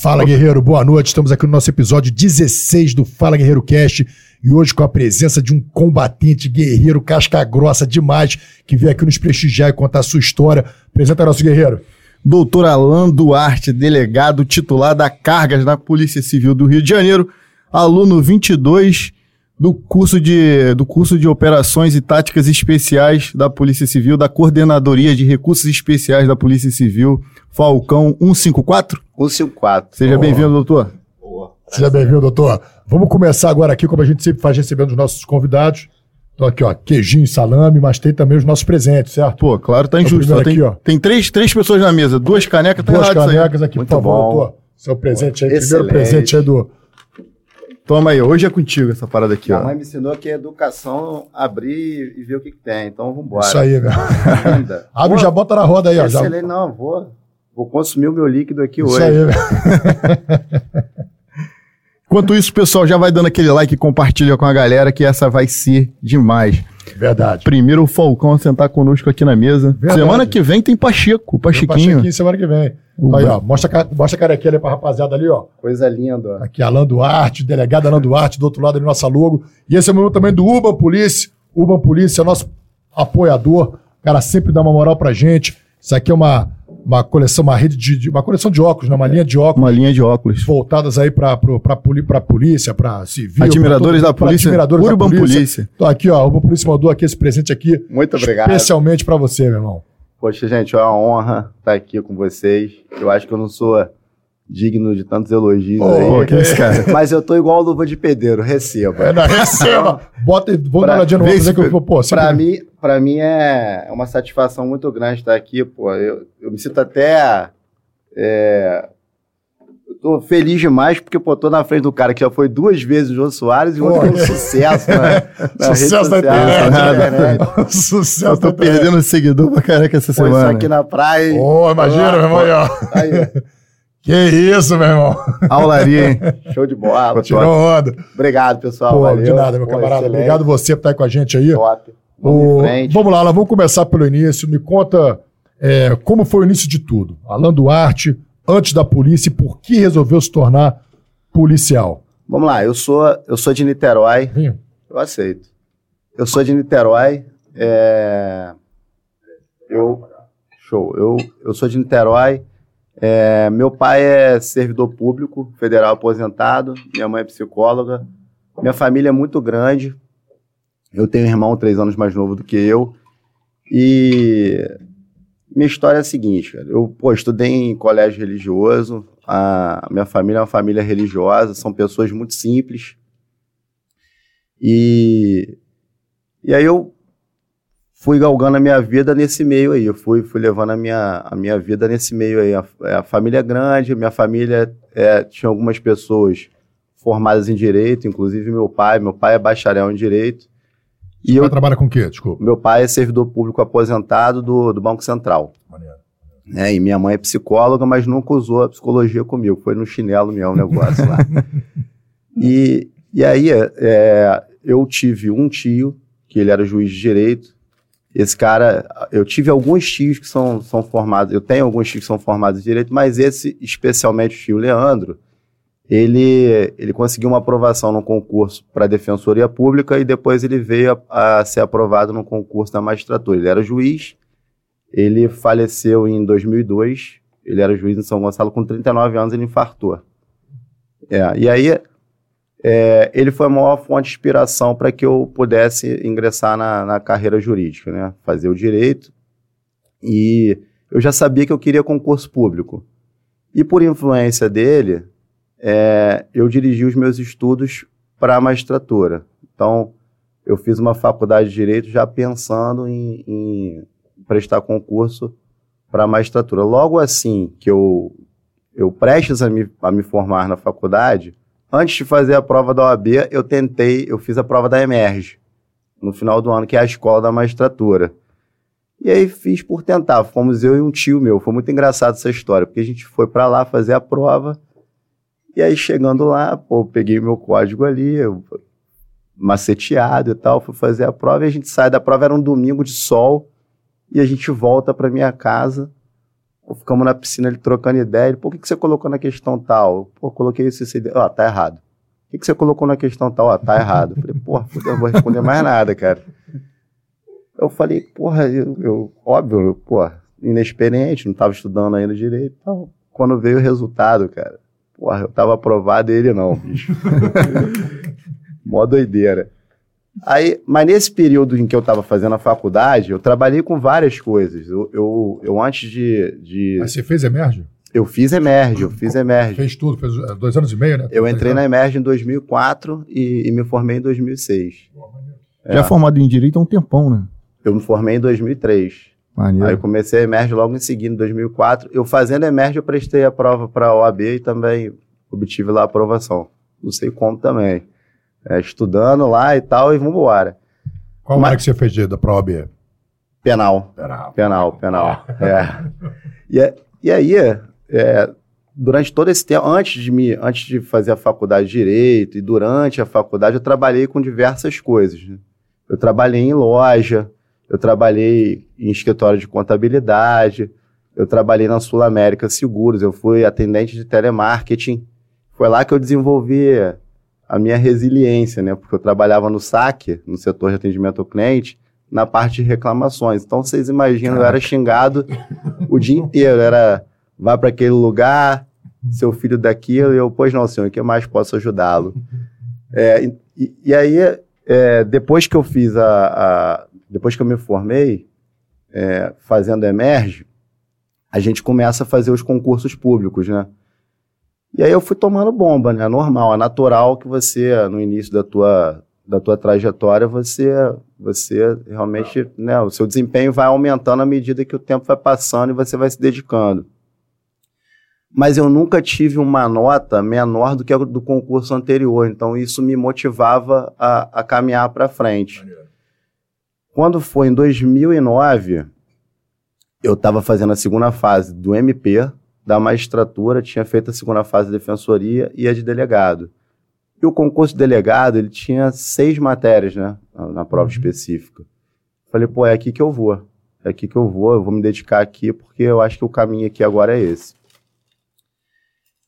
Fala Guerreiro, boa noite. Estamos aqui no nosso episódio 16 do Fala Guerreiro Cast e hoje com a presença de um combatente guerreiro casca grossa demais que veio aqui nos prestigiar e contar a sua história. Apresenta nosso guerreiro. Doutor Alain Duarte, delegado titular da Cargas da Polícia Civil do Rio de Janeiro, aluno 22 do curso de, do curso de Operações e Táticas Especiais da Polícia Civil, da Coordenadoria de Recursos Especiais da Polícia Civil, Falcão 154? 154. Seja bem-vindo, doutor. Boa. Seja bem-vindo, doutor. Vamos começar agora aqui, como a gente sempre faz recebendo os nossos convidados. Então aqui, ó, queijinho, salame, mas tem também os nossos presentes, certo? Pô, claro, tá injusto. Então, tem, aqui, ó. tem três, três pessoas na mesa, duas canecas, tá Duas canecas aqui, Muito por favor, bom. doutor. Seu presente aí, Excelente. primeiro presente aí do Toma aí, hoje é contigo essa parada aqui, a ó. Mãe me ensinou que é educação abrir e ver o que, que tem, então vambora. Isso aí, velho. Abre e já bota na roda aí, ó. Já... Não, vou, vou consumir o meu líquido aqui isso hoje. Isso aí, velho. Enquanto isso, pessoal, já vai dando aquele like e compartilha com a galera que essa vai ser demais. Verdade. Primeiro o Falcão a sentar conosco aqui na mesa. Verdade. Semana que vem tem Pacheco, Pachequinho. Tem Pachequinho semana que vem. Uhum. Aí, ó, mostra, mostra a carequinha ali pra rapaziada ali, ó. Coisa linda. Ó. Aqui, Alan Duarte, delegado Alan Duarte, do outro lado ali, nossa logo. E esse é o momento também do Urban Police. Urban Police é nosso apoiador. O cara sempre dá uma moral pra gente. Isso aqui é uma uma coleção, uma rede de, uma coleção de óculos, né? uma linha de óculos. Uma linha de óculos. Voltadas aí para a polícia, para civil. Admiradores todo, da polícia. Admiradores Urban da polícia. polícia. Então aqui, ó, o Urban Polícia mandou aqui esse presente aqui. Muito obrigado. Especialmente para você, meu irmão. Poxa, gente, é uma honra estar aqui com vocês. Eu acho que eu não sou digno de tantos elogios oh, aí. Que é esse cara. Mas eu tô igual luva de pedreiro, receba. É, não, receba. Bota, vamos dar uma olhadinha no dizer que eu pô, Pra mim, pra mim é uma satisfação muito grande estar aqui, pô. Eu, eu me sinto até é, eu tô feliz demais porque, pô, tô na frente do cara que já foi duas vezes o João Soares e outro um sucesso na, na sucesso da internet. Né? sucesso eu tô perdendo seguidor pra caraca essa pô, semana. Isso aqui na praia. Oh, imagina, meu irmão, ó. Aí, que isso, meu irmão. Aularia, hein? Show de bola. Tirou onda. Obrigado, pessoal. Pô, Valeu. de nada, meu Pô, camarada. Excelente. Obrigado você por estar aí com a gente aí. Top. Vamos, o... vamos lá, lá, vamos começar pelo início. Me conta é, como foi o início de tudo. Alan Duarte, antes da polícia, e por que resolveu se tornar policial? Vamos lá, eu sou, eu sou de Niterói. Sim. Eu aceito. Eu sou de Niterói. É... Eu. Show. Eu, eu sou de Niterói. É, meu pai é servidor público, federal aposentado, minha mãe é psicóloga, minha família é muito grande. Eu tenho um irmão três anos mais novo do que eu. E minha história é a seguinte, cara. Eu pô, estudei em colégio religioso, a minha família é uma família religiosa, são pessoas muito simples. E, e aí eu fui galgando a minha vida nesse meio aí. Eu fui, fui levando a minha, a minha vida nesse meio aí. A, é, a família é grande, minha família é, tinha algumas pessoas formadas em direito, inclusive meu pai. Meu pai é bacharel em direito. E Você eu trabalha com o quê? Desculpa. Meu pai é servidor público aposentado do, do Banco Central. Maneiro. É, e minha mãe é psicóloga, mas nunca usou a psicologia comigo. Foi no chinelo o negócio lá. E, e aí, é, eu tive um tio, que ele era juiz de direito, esse cara, eu tive alguns tios que são, são formados, eu tenho alguns tios que são formados em direito, mas esse, especialmente o tio Leandro, ele, ele conseguiu uma aprovação no concurso para a Defensoria Pública e depois ele veio a, a, ser aprovado no concurso da magistratura. Ele era juiz, ele faleceu em 2002, ele era juiz em São Gonçalo, com 39 anos ele infartou. É, e aí é, ele foi a maior fonte de inspiração para que eu pudesse ingressar na, na, carreira jurídica, né? fazer o direito. E eu já sabia que eu queria concurso público. E por influência dele, é, eu dirigi os meus estudos para a magistratura. Então, eu fiz uma faculdade de direito já pensando em, em prestar concurso para a magistratura. Logo assim que eu, eu prestes a me, a me formar na faculdade, Antes de fazer a prova da OAB, eu tentei, eu fiz a prova da Emerge, no final do ano, que é a escola da magistratura. E aí fiz por tentar. Fomos eu e um tio meu. Foi muito engraçado essa história, porque a gente foi para lá fazer a prova. E aí chegando lá, pô, peguei meu código ali, eu, maceteado e tal, fui fazer a prova e a gente sai da prova, era um domingo de sol, e a gente volta para minha casa ficamos na piscina ele trocando ideia. Ele, por que, que você colocou na questão tal? Pô, coloquei isso, isso. Ó, tá errado. O que, que você colocou na questão tal? Ó, tá errado. Eu falei, porra, eu não vou responder mais nada, cara. Eu falei, porra, eu, eu óbvio, porra, inexperiente, não tava estudando ainda direito. Então, quando veio o resultado, cara, porra, eu tava aprovado e ele não, bicho. Mó doideira. Aí, mas nesse período em que eu estava fazendo a faculdade, eu trabalhei com várias coisas. Eu, eu, eu antes de, de. Mas você fez Emerge? Eu fiz Emerge, eu fiz Emerge. Fez tudo, fez é, dois anos e meio, né? Eu entrei na Emerge em 2004 e, e me formei em 2006. Já é. formado em Direito há um tempão, né? Eu me formei em 2003. Maneiro. Aí eu comecei a Emerge logo em seguida, em 2004. Eu fazendo Emerge, eu prestei a prova para a OAB e também obtive lá a aprovação. Não sei como também é, estudando lá e tal, e vamos embora. Qual Mas, que você fez da prova Penal. Penal. Penal, penal. é. E, e aí, é, durante todo esse tempo, antes de, me, antes de fazer a faculdade de Direito e durante a faculdade, eu trabalhei com diversas coisas. Né? Eu trabalhei em loja, eu trabalhei em escritório de contabilidade, eu trabalhei na Sul América Seguros, eu fui atendente de telemarketing. Foi lá que eu desenvolvi a minha resiliência, né? Porque eu trabalhava no saque, no setor de atendimento ao cliente, na parte de reclamações. Então vocês imaginam, eu era xingado o dia inteiro. Era, vá para aquele lugar, seu filho daquilo, e eu, pois não, senhor, o que mais posso ajudá-lo? É, e, e, aí, é, depois que eu fiz a, a, Depois que eu me formei, é, fazendo Emerge, a gente começa a fazer os concursos públicos, né? E aí eu fui tomando bomba, né? Normal, é natural que você, no início da tua, da tua trajetória, você, você realmente, né? O seu desempenho vai aumentando à medida que o tempo vai passando e você vai se dedicando. Mas eu nunca tive uma nota menor do que a do concurso anterior, então isso me motivava a, a caminhar para frente. Quando foi em 2009, eu estava fazendo a segunda fase do MP, da magistratura, tinha feito a segunda fase de defensoria e a de delegado. E o concurso de delegado, ele tinha seis matérias, né, na prova uhum. específica. Falei, pô, é aqui que eu vou. É aqui que eu vou, eu vou me dedicar aqui, porque eu acho que o caminho aqui agora é esse.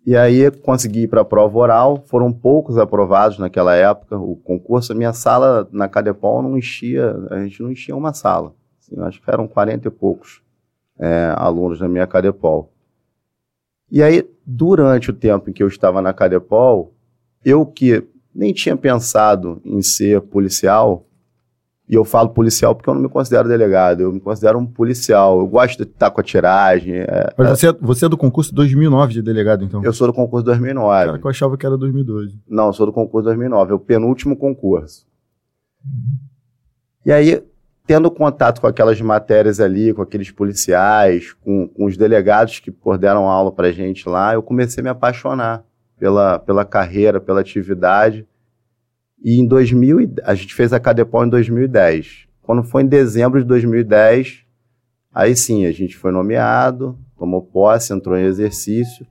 E aí consegui ir para a prova oral, foram poucos aprovados naquela época, o concurso, a minha sala na Cadepol não enchia, a gente não enchia uma sala, assim, acho que eram 40 e poucos é, alunos na minha Cadepol. E aí, durante o tempo em que eu estava na Cadepol, eu que nem tinha pensado em ser policial, e eu falo policial porque eu não me considero delegado, eu me considero um policial. Eu gosto de estar com a tiragem. É, Mas você é, você é do concurso 2009 de delegado, então? Eu sou do concurso 2009. Cara, que eu achava que era 2012. Não, eu sou do concurso 2009, é o penúltimo concurso. E aí, tendo contato com aquelas matérias ali, com aqueles policiais, com, com os delegados que por, deram aula pra gente lá, eu comecei a me apaixonar pela, pela carreira, pela atividade. E em 2000, a gente fez a Cadepol em 2010. Quando foi em dezembro de 2010, aí sim, a gente foi nomeado, tomou posse, entrou em exercício.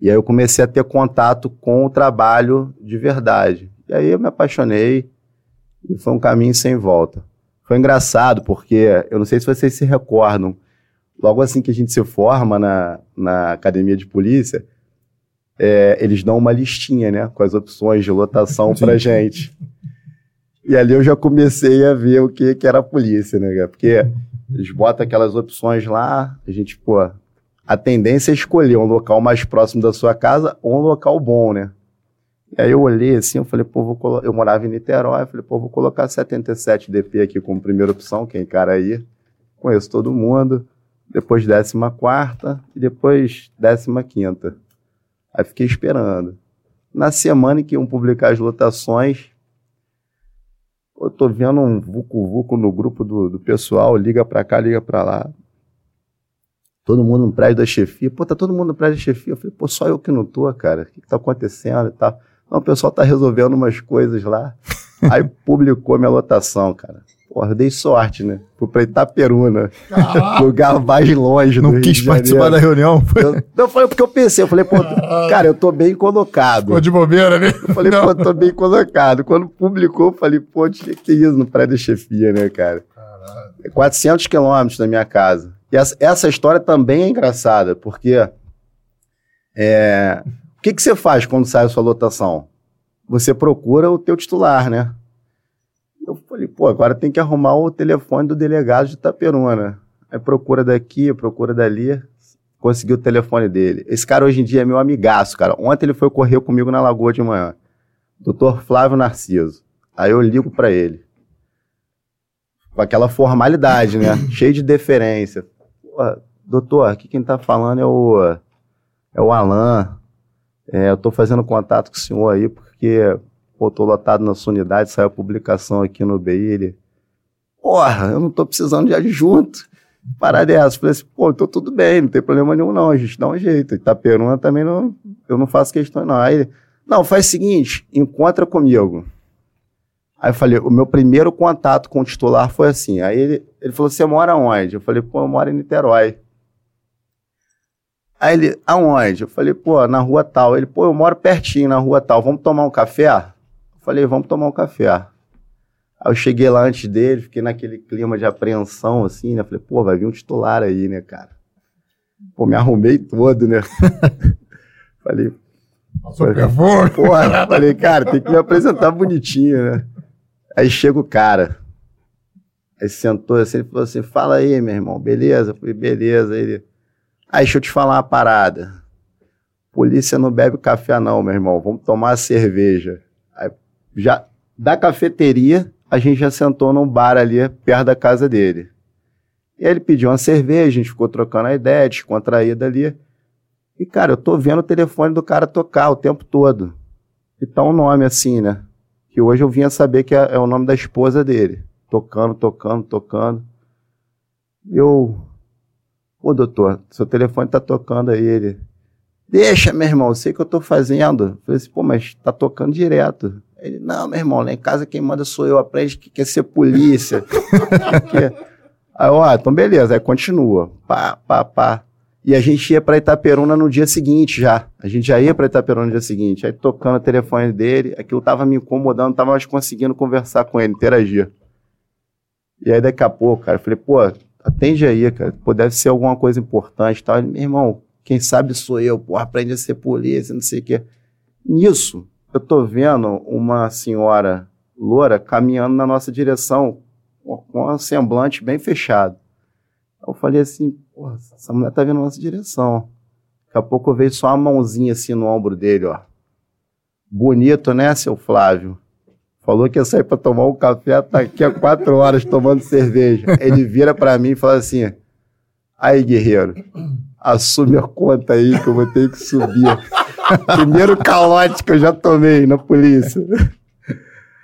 E aí eu comecei a ter contato com o trabalho de verdade. E aí eu me apaixonei, e foi um caminho sem volta. Foi engraçado, porque eu não sei se vocês se recordam, logo assim que a gente se forma na, na academia de polícia, é, eles dão uma listinha, né, com as opções de lotação pra gente. E ali eu já comecei a ver o que, que era a polícia, né, porque eles botam aquelas opções lá, a gente, pô, a tendência é escolher um local mais próximo da sua casa ou um local bom, né? E aí eu olhei assim, eu falei, pô, vou eu morava em Niterói, eu falei, pô, vou colocar 77 DP aqui como primeira opção, quem cara aí. Conheço todo mundo. Depois 14 e depois 15. Aí fiquei esperando. Na semana em que iam publicar as lotações, eu tô vendo um vucu-vucu no grupo do, do pessoal, liga pra cá, liga pra lá. Todo mundo no prédio da chefia. Pô, tá todo mundo no prédio da chefia. Eu falei, pô, só eu que não tô, cara. O que, que tá acontecendo e tal? Não, o pessoal tá resolvendo umas coisas lá. Aí publicou minha lotação, cara. Porra, eu dei sorte, né? Fui pra Itaperuna, ah. lugar mais longe Não quis participar da reunião? Foi... Eu, não, foi porque eu pensei, eu falei, pô, cara, eu tô bem colocado. Ficou de bobeira, né? Eu falei, não. pô, tô bem colocado. Quando publicou, eu falei, pô, tinha que ter isso no prédio da chefia, né, cara? Caralho. 400 quilômetros da minha casa. E essa, essa, história também é engraçada, porque é, o que, que você faz quando sai a sua lotação? Você procura o teu titular, né? Pô, agora tem que arrumar o telefone do delegado de Itaperuna. Aí procura daqui, procura dali, conseguiu o telefone dele. Esse cara hoje em dia é meu amigaço, cara. Ontem ele foi correr comigo na Lagoa de manhã. Doutor Flávio Narciso. Aí eu ligo para ele. Com aquela formalidade, né? Cheio de deferência. doutor, aqui quem tá falando é o, é o Alain. É, eu tô fazendo contato com o senhor aí porque pô, tô lotado na sua unidade, saiu a publicação aqui no BI, ele, porra, eu não tô precisando de adjunto. Parada dessa. Falei assim, pô, tô tudo bem, não tem problema nenhum não, a gente dá um jeito. Itaperuna também não, eu não faço questão não. Aí ele, não, faz o seguinte, encontra comigo. Aí eu falei, o meu primeiro contato com o titular foi assim. Aí ele, ele falou, você mora onde? Eu falei, pô, eu moro em Niterói. Aí ele, aonde? Eu falei, pô, na rua tal. Ele, pô, eu moro pertinho na rua tal, vamos tomar um café? Falei, vamos tomar um café. Aí eu cheguei lá antes dele, fiquei naquele clima de apreensão, assim, né? Falei, pô, vai vir um titular aí, né, cara? Pô, me arrumei todo, né? falei, Passou perfume. Falei, cara, tem que me apresentar bonitinho, né? Aí chega o cara. Aí sentou assim, ele falou assim: fala aí, meu irmão, beleza? Eu falei, beleza. Aí ele, aí deixa eu te falar uma parada. Polícia não bebe café, não, meu irmão. Vamos tomar cerveja. Aí, já da cafeteria, a gente já sentou num bar ali perto da casa dele. E aí ele pediu uma cerveja, a gente ficou trocando a ideia, descontraída ali. E, cara, eu tô vendo o telefone do cara tocar o tempo todo. E tá um nome assim, né? que hoje eu vinha saber que é, é o nome da esposa dele. Tocando, tocando, tocando. Eu, ô doutor, seu telefone tá tocando aí. Ele, deixa, meu irmão, sei que eu tô fazendo. Eu falei assim, pô, mas tá tocando direto. Ele, não, meu irmão, lá em casa quem manda sou eu, aprende que quer ser polícia. aí, ó, então beleza, aí continua. Pá, pá, pá. E a gente ia para Itaperuna no dia seguinte já. A gente já ia para Itaperuna no dia seguinte. Aí tocando o telefone dele, aquilo tava me incomodando, tava mais conseguindo conversar com ele, interagir. E aí daqui a pouco, cara, eu falei, pô, atende aí, cara. Pô, deve ser alguma coisa importante tal. Ele, meu irmão, quem sabe sou eu, pô, aprende a ser polícia, não sei o quê. Nisso, eu tô vendo uma senhora loura caminhando na nossa direção com um semblante bem fechado. Eu falei assim, essa mulher tá vindo na nossa direção. Daqui a pouco eu vejo só uma mãozinha assim no ombro dele, ó. Bonito, né, seu Flávio? Falou que ia sair para tomar um café, tá aqui há quatro horas tomando cerveja. Ele vira para mim e fala assim: aí, guerreiro, assume a conta aí que eu vou ter que subir. Primeiro calote que eu já tomei na polícia.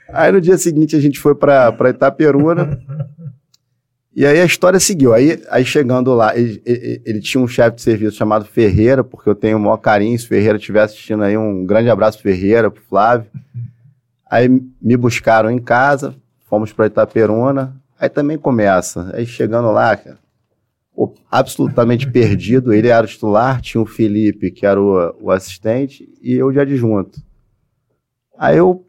Aí no dia seguinte a gente foi para Itaperuna. E aí a história seguiu. Aí, aí chegando lá, ele, ele, ele tinha um chefe de serviço chamado Ferreira, porque eu tenho o maior carinho. Se Ferreira estiver assistindo aí, um grande abraço Ferreira, pro Flávio. Aí me buscaram em casa, fomos para Itaperuna. Aí também começa. Aí chegando lá, cara, absolutamente perdido. Ele era o titular, tinha o Felipe, que era o, o assistente, e eu de adjunto. Aí eu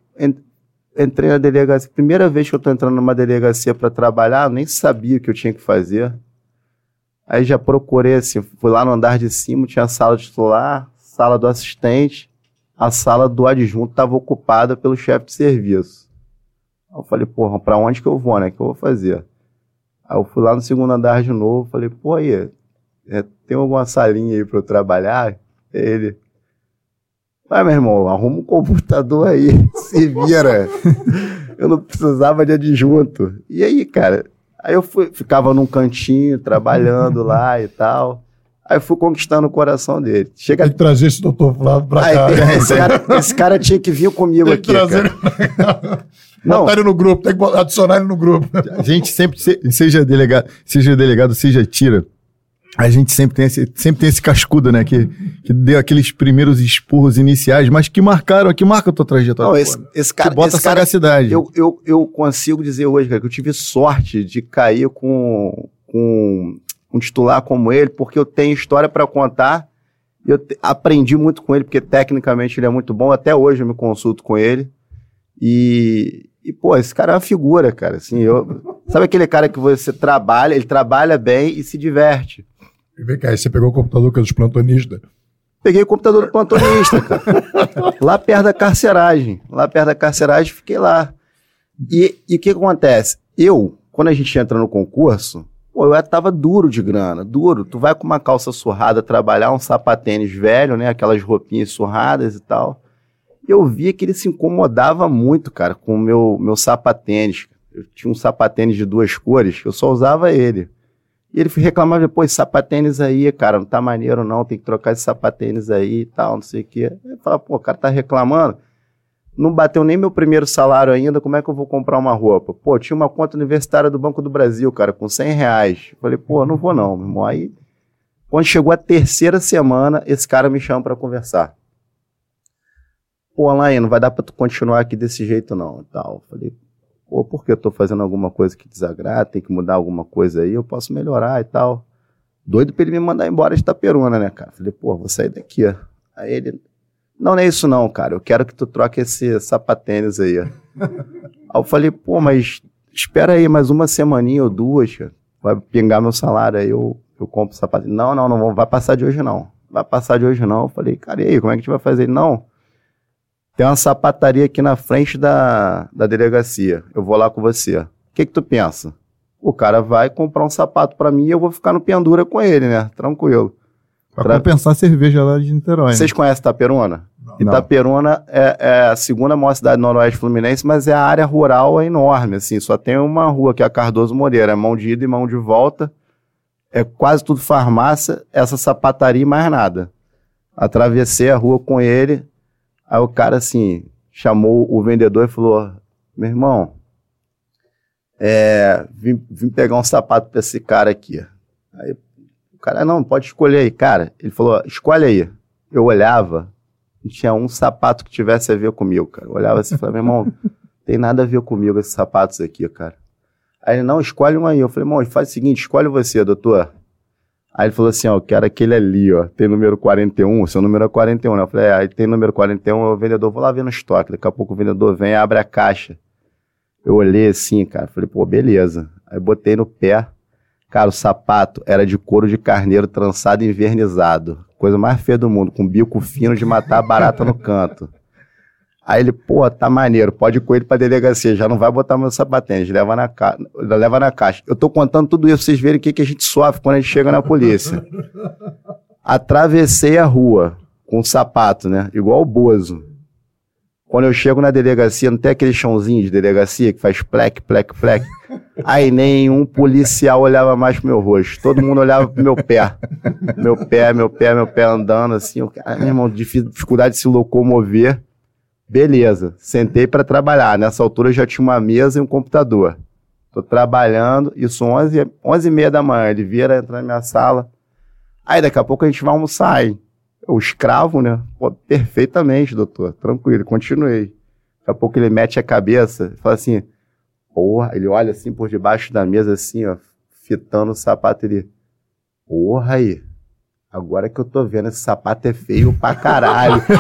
entrei na delegacia, primeira vez que eu tô entrando numa delegacia para trabalhar, nem sabia o que eu tinha que fazer. Aí já procurei assim, fui lá no andar de cima, tinha a sala titular, sala do assistente, a sala do adjunto estava ocupada pelo chefe de serviço. Eu falei, porra, pra onde que eu vou, né? O que eu vou fazer? Aí eu fui lá no segundo andar de novo, falei, pô, aí, é, tem alguma salinha aí para eu trabalhar? Ele, Vai, meu irmão, arruma um computador aí, se vira. eu não precisava de adjunto. E aí, cara, aí eu fui, ficava num cantinho, trabalhando lá e tal. Aí fui conquistando o coração dele. Chega... Tem que trazer esse doutor Flávio pra aí, cá. Esse cara, esse cara tinha que vir comigo Tem que aqui, trazer cara. Não. Botar ele no grupo, tem que adicionar ele no grupo. A gente sempre, seja delegado, seja delegado, seja tira, a gente sempre tem esse, sempre tem esse cascudo, né? Que, que deu aqueles primeiros expurros iniciais, mas que marcaram, que marca a tua trajetória. Não, esse, esse cara. Que bota esse cara, sagacidade. Eu, eu, eu consigo dizer hoje, cara, que eu tive sorte de cair com, com um titular como ele, porque eu tenho história para contar. Eu aprendi muito com ele, porque tecnicamente ele é muito bom. Até hoje eu me consulto com ele. E, e, pô, esse cara é uma figura, cara. Assim, eu, sabe aquele cara que você trabalha, ele trabalha bem e se diverte. E vem cá, aí você pegou o computador que é dos plantonistas. Peguei o computador do plantonista, cara. lá perto da carceragem. Lá perto da carceragem, fiquei lá. E o que acontece? Eu, quando a gente entra no concurso, pô, eu tava duro de grana, duro. Tu vai com uma calça surrada trabalhar, um sapatênis velho, né? Aquelas roupinhas surradas e tal. Eu via que ele se incomodava muito, cara, com o meu, meu sapatênis. Eu tinha um sapatênis de duas cores, eu só usava ele. E ele reclamava, esse sapatênis aí, cara, não tá maneiro não, tem que trocar esse sapatênis aí e tal, não sei o quê. Eu falava, pô, o cara tá reclamando, não bateu nem meu primeiro salário ainda, como é que eu vou comprar uma roupa? Pô, tinha uma conta universitária do Banco do Brasil, cara, com 100 reais. Falei, pô, não vou não, meu irmão. Aí, quando chegou a terceira semana, esse cara me chama para conversar. Pô, Alain, não vai dar pra tu continuar aqui desse jeito não, e tal. Falei, ou porque eu estou fazendo alguma coisa que desagrada, tem que mudar alguma coisa aí, eu posso melhorar e tal. Doido para ele me mandar embora de Itaperuna, né, cara? Falei, pô, vou sair daqui, ó. Aí ele, não, não é isso não, cara, eu quero que tu troque esse sapatênis aí, aí eu falei, pô, mas espera aí mais uma semaninha ou duas, cara. vai pingar meu salário aí, eu, eu compro sapatênis. Não, não, não vai passar de hoje não. Vai passar de hoje não. Eu falei, cara, e aí, como é que a gente vai fazer? Ele, não, tem uma sapataria aqui na frente da, da delegacia. Eu vou lá com você. O que, que tu pensa? O cara vai comprar um sapato para mim e eu vou ficar no pendura com ele, né? Tranquilo. Pra compensar a cerveja lá de Niterói. Vocês né? conhecem Itaperuna? Não. Itaperuna é, é, a segunda maior cidade do Noroeste Fluminense, mas é a área rural é enorme, assim. Só tem uma rua que é a Cardoso Moreira, é mão de ida e mão de volta. É quase tudo farmácia, essa sapataria e mais nada. Atravessei a rua com ele, Aí o cara, assim, chamou o vendedor e falou: Meu irmão, é, vim, vim pegar um sapato pra esse cara aqui. Aí cara, não, pode escolher aí. Cara, ele falou: Escolhe aí. Eu olhava, não tinha um sapato que tivesse a ver comigo, cara. Eu olhava assim e falava: Meu irmão, tem nada a ver comigo esses sapatos aqui, cara. Aí ele, não, escolhe um aí. Eu falei, irmão, faz o seguinte, escolhe você, doutor. Aí ele falou assim, ó, eu quero aquele ali, ó, tem número 41, seu número é 41, né? Eu falei, é, aí tem número 41, o vendedor, vou lá ver no estoque, daqui a pouco o vendedor vem abre a caixa. Eu olhei assim, cara, falei, pô, beleza. Aí botei no pé, cara, o sapato era de couro de carneiro trançado e invernizado. Coisa mais feia do mundo, com bico fino de matar barata no canto. Aí ele, pô, tá maneiro, pode ir com ele pra delegacia, já não vai botar meu sapatênis, leva na, ca... leva na caixa. Eu tô contando tudo isso vocês verem o que, que a gente sofre quando a gente chega na polícia. Atravessei a rua com o sapato, né? Igual o Bozo. Quando eu chego na delegacia, não tem aquele chãozinho de delegacia que faz plec, plec, plec. Aí nenhum policial olhava mais pro meu rosto. Todo mundo olhava pro meu pé. Meu pé, meu pé, meu pé andando assim. O cara, meu irmão, dificuldade de se locomover. Beleza, sentei para trabalhar. Nessa altura eu já tinha uma mesa e um computador. Tô trabalhando, isso 11, 11 e meia da manhã. Ele vira, entra na minha sala. Aí daqui a pouco a gente vai almoçar, hein? O escravo, né? Pô, perfeitamente, doutor. Tranquilo, continuei. Daqui a pouco ele mete a cabeça e fala assim, porra, ele olha assim por debaixo da mesa, assim, ó, fitando o sapato. Ele, porra aí, Agora que eu tô vendo, esse sapato é feio pra caralho.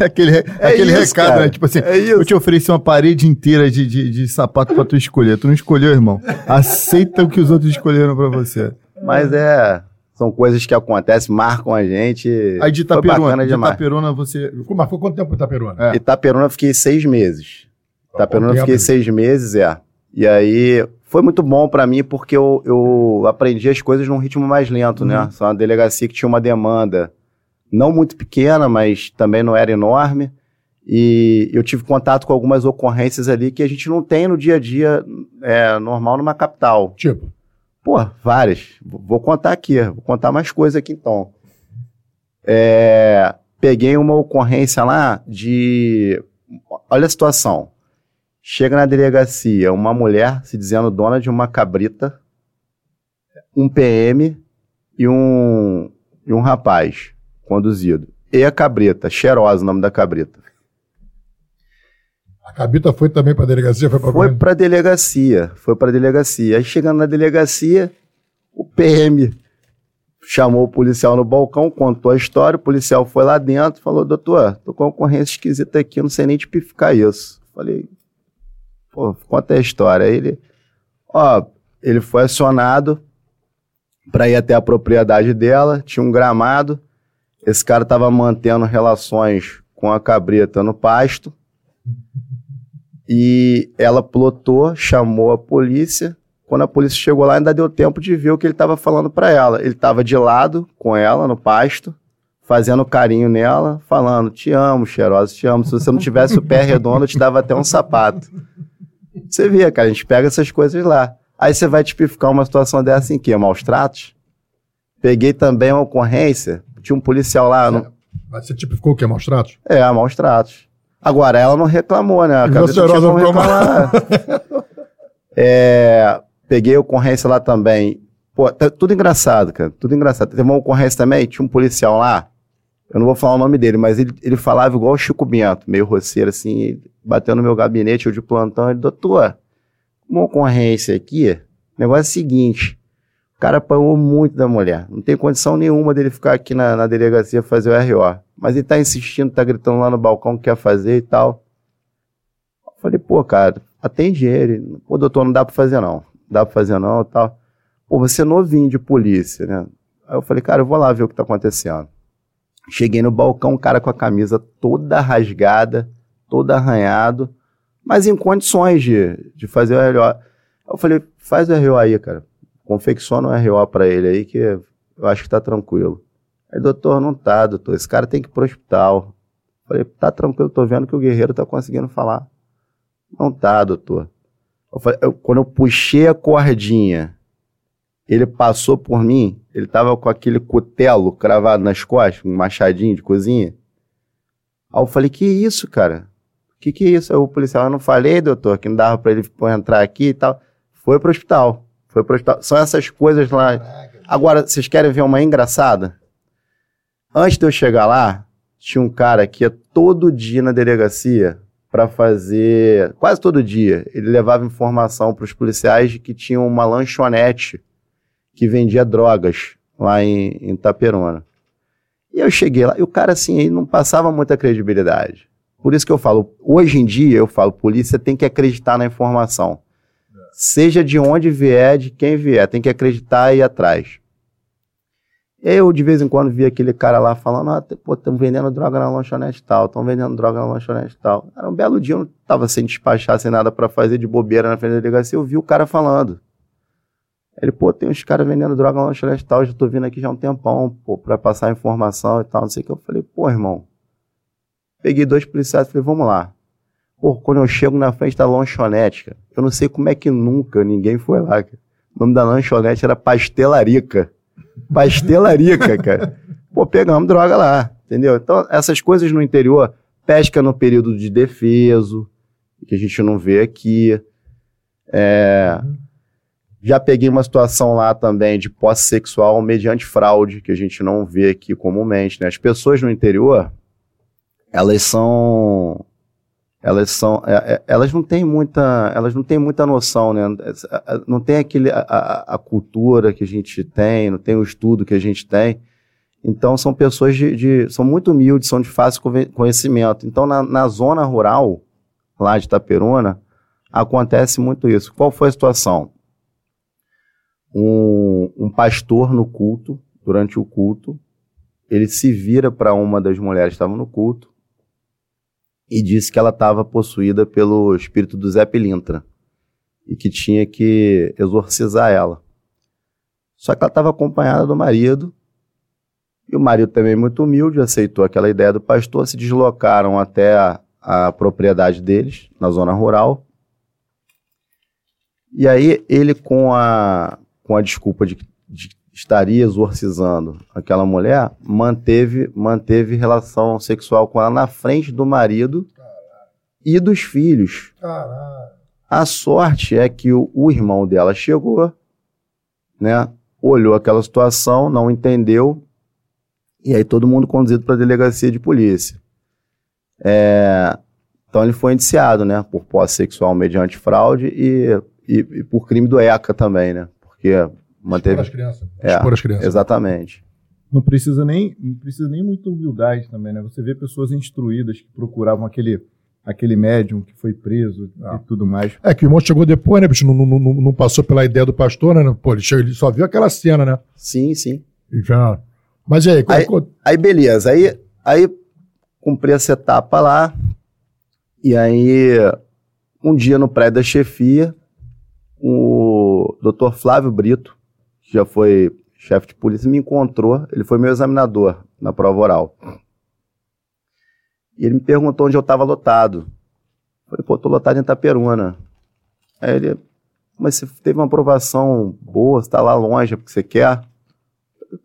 aquele é aquele isso, recado, cara. né? Tipo assim, é eu te ofereci uma parede inteira de, de, de sapato pra tu escolher. Tu não escolheu, irmão. Aceita o que os outros escolheram pra você. Mas é. São coisas que acontecem, marcam a gente. Aí de Itaperuna, de Itaperuna você. Mas foi quanto tempo Itaperuna? É. Itaperuna eu fiquei seis meses. Itaperuna eu fiquei seis meses, é. E aí foi muito bom para mim porque eu, eu aprendi as coisas num ritmo mais lento, né? uhum. né? Só uma delegacia que tinha uma demanda não muito pequena, mas também não era enorme. E eu tive contato com algumas ocorrências ali que a gente não tem no dia a dia é, normal numa capital. Tipo? Pô, várias. Vou contar aqui, vou contar mais coisas aqui então. É, peguei uma ocorrência lá de. Olha a situação. Chega na delegacia uma mulher se dizendo dona de uma cabrita, um PM e um, e um rapaz conduzido. E a cabrita, cheirosa o nome da cabrita. A cabrita foi também para a delegacia? Foi para a delegacia, foi para a delegacia. Aí chegando na delegacia, o PM chamou o policial no balcão, contou a história, o policial foi lá dentro e falou, doutor, tô com uma ocorrência esquisita aqui, não sei nem tipificar isso Falei, pô, conta a história. Aí ele, ó, ele foi acionado para ir até a propriedade dela, tinha um gramado, esse cara tava mantendo relações com a cabrita no pasto, e ela plotou, chamou a polícia, quando a polícia chegou lá, ainda deu tempo de ver o que ele estava falando para ela. Ele estava de lado com ela no pasto, fazendo carinho nela, falando: Te amo, cheirosa, te amo. Se você não tivesse o pé redondo, eu te dava até um sapato. Você via, cara, a gente pega essas coisas lá. Aí você vai tipificar uma situação dessa em quê? Maus tratos? Peguei também uma ocorrência, tinha um policial lá. No... Você tipificou o quê? Maus tratos? É, maus tratos. Agora, ela não reclamou, né? A cabeça não reclamar. é, Peguei ocorrência lá também. Pô, tá tudo engraçado, cara. Tudo engraçado. Teve uma ocorrência também, tinha um policial lá. Eu não vou falar o nome dele, mas ele, ele falava igual o Chico Bento, meio roceiro, assim, bateu no meu gabinete, eu de plantão, ele, doutor, uma ocorrência aqui, o negócio é o seguinte, o cara apanhou muito da mulher, não tem condição nenhuma dele ficar aqui na, na delegacia fazer o RO, mas ele tá insistindo, tá gritando lá no balcão que quer fazer e tal. Eu falei, pô, cara, atende ele. Pô, doutor, não dá pra fazer não dá pra fazer não tal. Pô, você é novinho de polícia, né? Aí eu falei, cara, eu vou lá ver o que tá acontecendo. Cheguei no balcão, um cara com a camisa toda rasgada, todo arranhado, mas em condições de, de fazer o RO. Eu falei, faz o RO aí, cara. Confecciona o RO pra ele aí, que eu acho que tá tranquilo. Aí, doutor, não tá, doutor. Esse cara tem que ir pro hospital. Falei, tá tranquilo, tô vendo que o guerreiro tá conseguindo falar. Não tá, doutor. Eu falei, eu, quando eu puxei a cordinha, ele passou por mim, ele tava com aquele cutelo cravado nas costas, um machadinho de cozinha. Aí eu falei, que isso, cara? Que que é isso? Aí o policial, eu não falei, doutor, que não dava pra ele entrar aqui e tal. Foi pro hospital. Foi pro hospital. São essas coisas lá. Agora, vocês querem ver uma engraçada? Antes de eu chegar lá, tinha um cara que ia todo dia na delegacia para fazer. Quase todo dia, ele levava informação para os policiais de que tinha uma lanchonete que vendia drogas lá em, em Itaperuna. E eu cheguei lá, e o cara, assim, ele não passava muita credibilidade. Por isso que eu falo, hoje em dia, eu falo, polícia tem que acreditar na informação. Seja de onde vier, de quem vier, tem que acreditar e ir atrás. Eu, de vez em quando, via aquele cara lá falando, ah, pô, estão vendendo droga na lanchonete tal, estão vendendo droga na lanchonete tal. Era um belo dia, eu não tava sem despachar, sem nada para fazer, de bobeira na frente da delegacia, eu vi o cara falando. Ele, pô, tem uns caras vendendo droga na lanchonete tal, já tô vindo aqui já há um tempão, pô, pra passar informação e tal, não sei o que. Eu falei, pô, irmão. Peguei dois policiais e falei, vamos lá. Pô, quando eu chego na frente da lanchonete, cara, eu não sei como é que nunca ninguém foi lá, cara. O nome da lanchonete era Pastelarica. Pastelarica, cara. Pô, pegamos droga lá, entendeu? Então, essas coisas no interior, pesca no período de defeso, que a gente não vê aqui. É, já peguei uma situação lá também de posse sexual mediante fraude, que a gente não vê aqui comumente. Né? As pessoas no interior, elas são elas são é, é, elas não têm muita elas não têm muita noção né? Não tem aquele a, a, cultura que a gente tem não tem o estudo que a gente tem. Então são pessoas de, de são muito humildes são de fácil conhecimento. Então na, na, zona rural lá de Itaperuna acontece muito isso. Qual foi a situação? Um, um pastor no culto durante o culto ele se vira para uma das mulheres que estavam no culto e disse que ela estava possuída pelo espírito do Zé Pilintra e que tinha que exorcizar ela. Só que ela estava acompanhada do marido e o marido também muito humilde aceitou aquela ideia do pastor, se deslocaram até a, a propriedade deles, na zona rural. E aí ele com a, com a desculpa de, de estaria exorcizando aquela mulher, manteve, manteve relação sexual com ela na frente do marido Caralho. e dos filhos. Caralho. A sorte é que o, o, irmão dela chegou, né? Olhou aquela situação, não entendeu, e aí todo mundo conduzido para a delegacia de polícia. É, então ele foi indiciado, né? Por posse sexual mediante fraude e, e, e por crime do ECA também, né? Porque manteve. Expor as crianças. É, Expor as crianças. Exatamente. Não precisa nem, não precisa nem muita humildade também, né? Você vê pessoas instruídas que procuravam aquele aquele médium que foi preso ah. e tudo mais. É que o irmão chegou depois, né, bicho? Não, não, não, não passou pela ideia do pastor, né? Pô, ele, chegou, ele só viu aquela cena, né? Sim, sim. E já... Mas e aí? Aí, aí beleza. Aí, aí cumpri essa etapa lá. E aí, um dia no prédio da chefia, o doutor Flávio Brito, que já foi chefe de polícia, me encontrou. Ele foi meu examinador na prova oral. E ele me perguntou onde eu estava lotado. Eu falei, pô, tô lotado em Itaperuna. Aí ele, mas você teve uma aprovação boa, você tá lá longe, é porque você quer?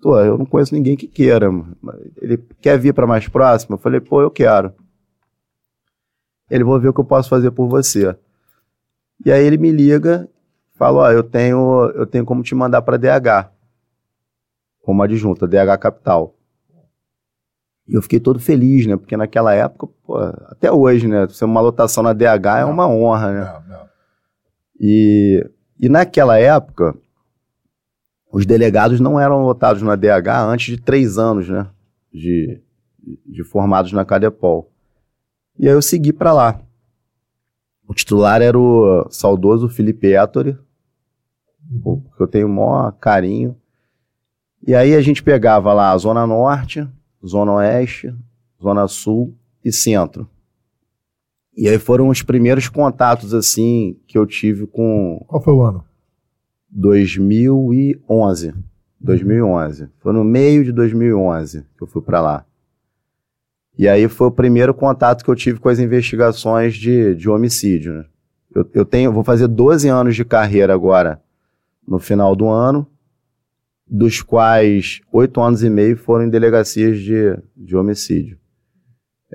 Eu, eu não conheço ninguém que queira. Ele quer vir para mais próximo? Eu falei, pô, eu quero. Ele, vou ver o que eu posso fazer por você. E aí ele me liga, fala, ó, eu tenho, eu tenho como te mandar para DH, como adjunta, DH Capital. E eu fiquei todo feliz, né? Porque naquela época, pô, até hoje, né? Ser uma lotação na DH não, é uma honra, né? Não, não. E, e naquela época, os delegados não eram lotados na DH antes de três anos, né? De, de formados na Cadepol. E aí eu segui para lá. O titular era o saudoso Felipe Ettore, que eu tenho o maior carinho. E aí a gente pegava lá a Zona Norte, Zona Oeste, Zona Sul e Centro. E aí foram os primeiros contatos, assim, que eu tive com... Qual foi o ano? 2011. 2011. Foi no meio de 2011 que eu fui para lá. E aí foi o primeiro contato que eu tive com as investigações de, de homicídio. Né? Eu, eu tenho, vou fazer 12 anos de carreira agora, no final do ano dos quais oito anos e meio foram em delegacias de, de homicídio.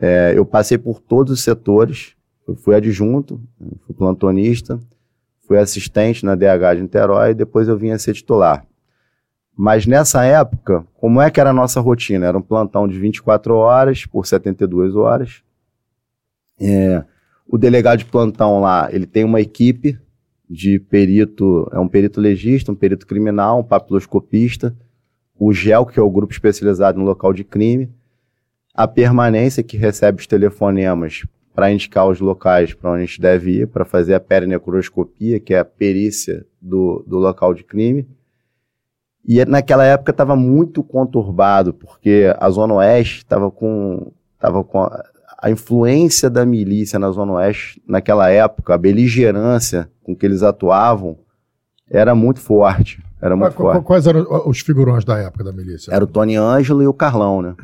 É, eu passei por todos os setores, eu fui adjunto, fui plantonista, fui assistente na DH de Niterói e depois eu vim a ser titular. Mas nessa época, como é que era a nossa rotina? Era um plantão de 24 horas por 72 horas. É, o delegado de plantão lá, ele tem uma equipe de perito, é um perito legista, um perito criminal, um papiloscopista, o GEL, que é o grupo especializado no local de crime, a permanência, que recebe os telefonemas para indicar os locais para onde a gente deve ir, para fazer a perinecroscopia, que é a perícia do, do local de crime. E naquela época estava muito conturbado, porque a Zona Oeste estava com, tava com a influência da milícia na Zona Oeste, naquela época, a beligerância com que eles atuavam, era muito forte. Era muito quais, forte. Quais eram os figurões da época da milícia? Era o Tony Ângelo e o Carlão, né?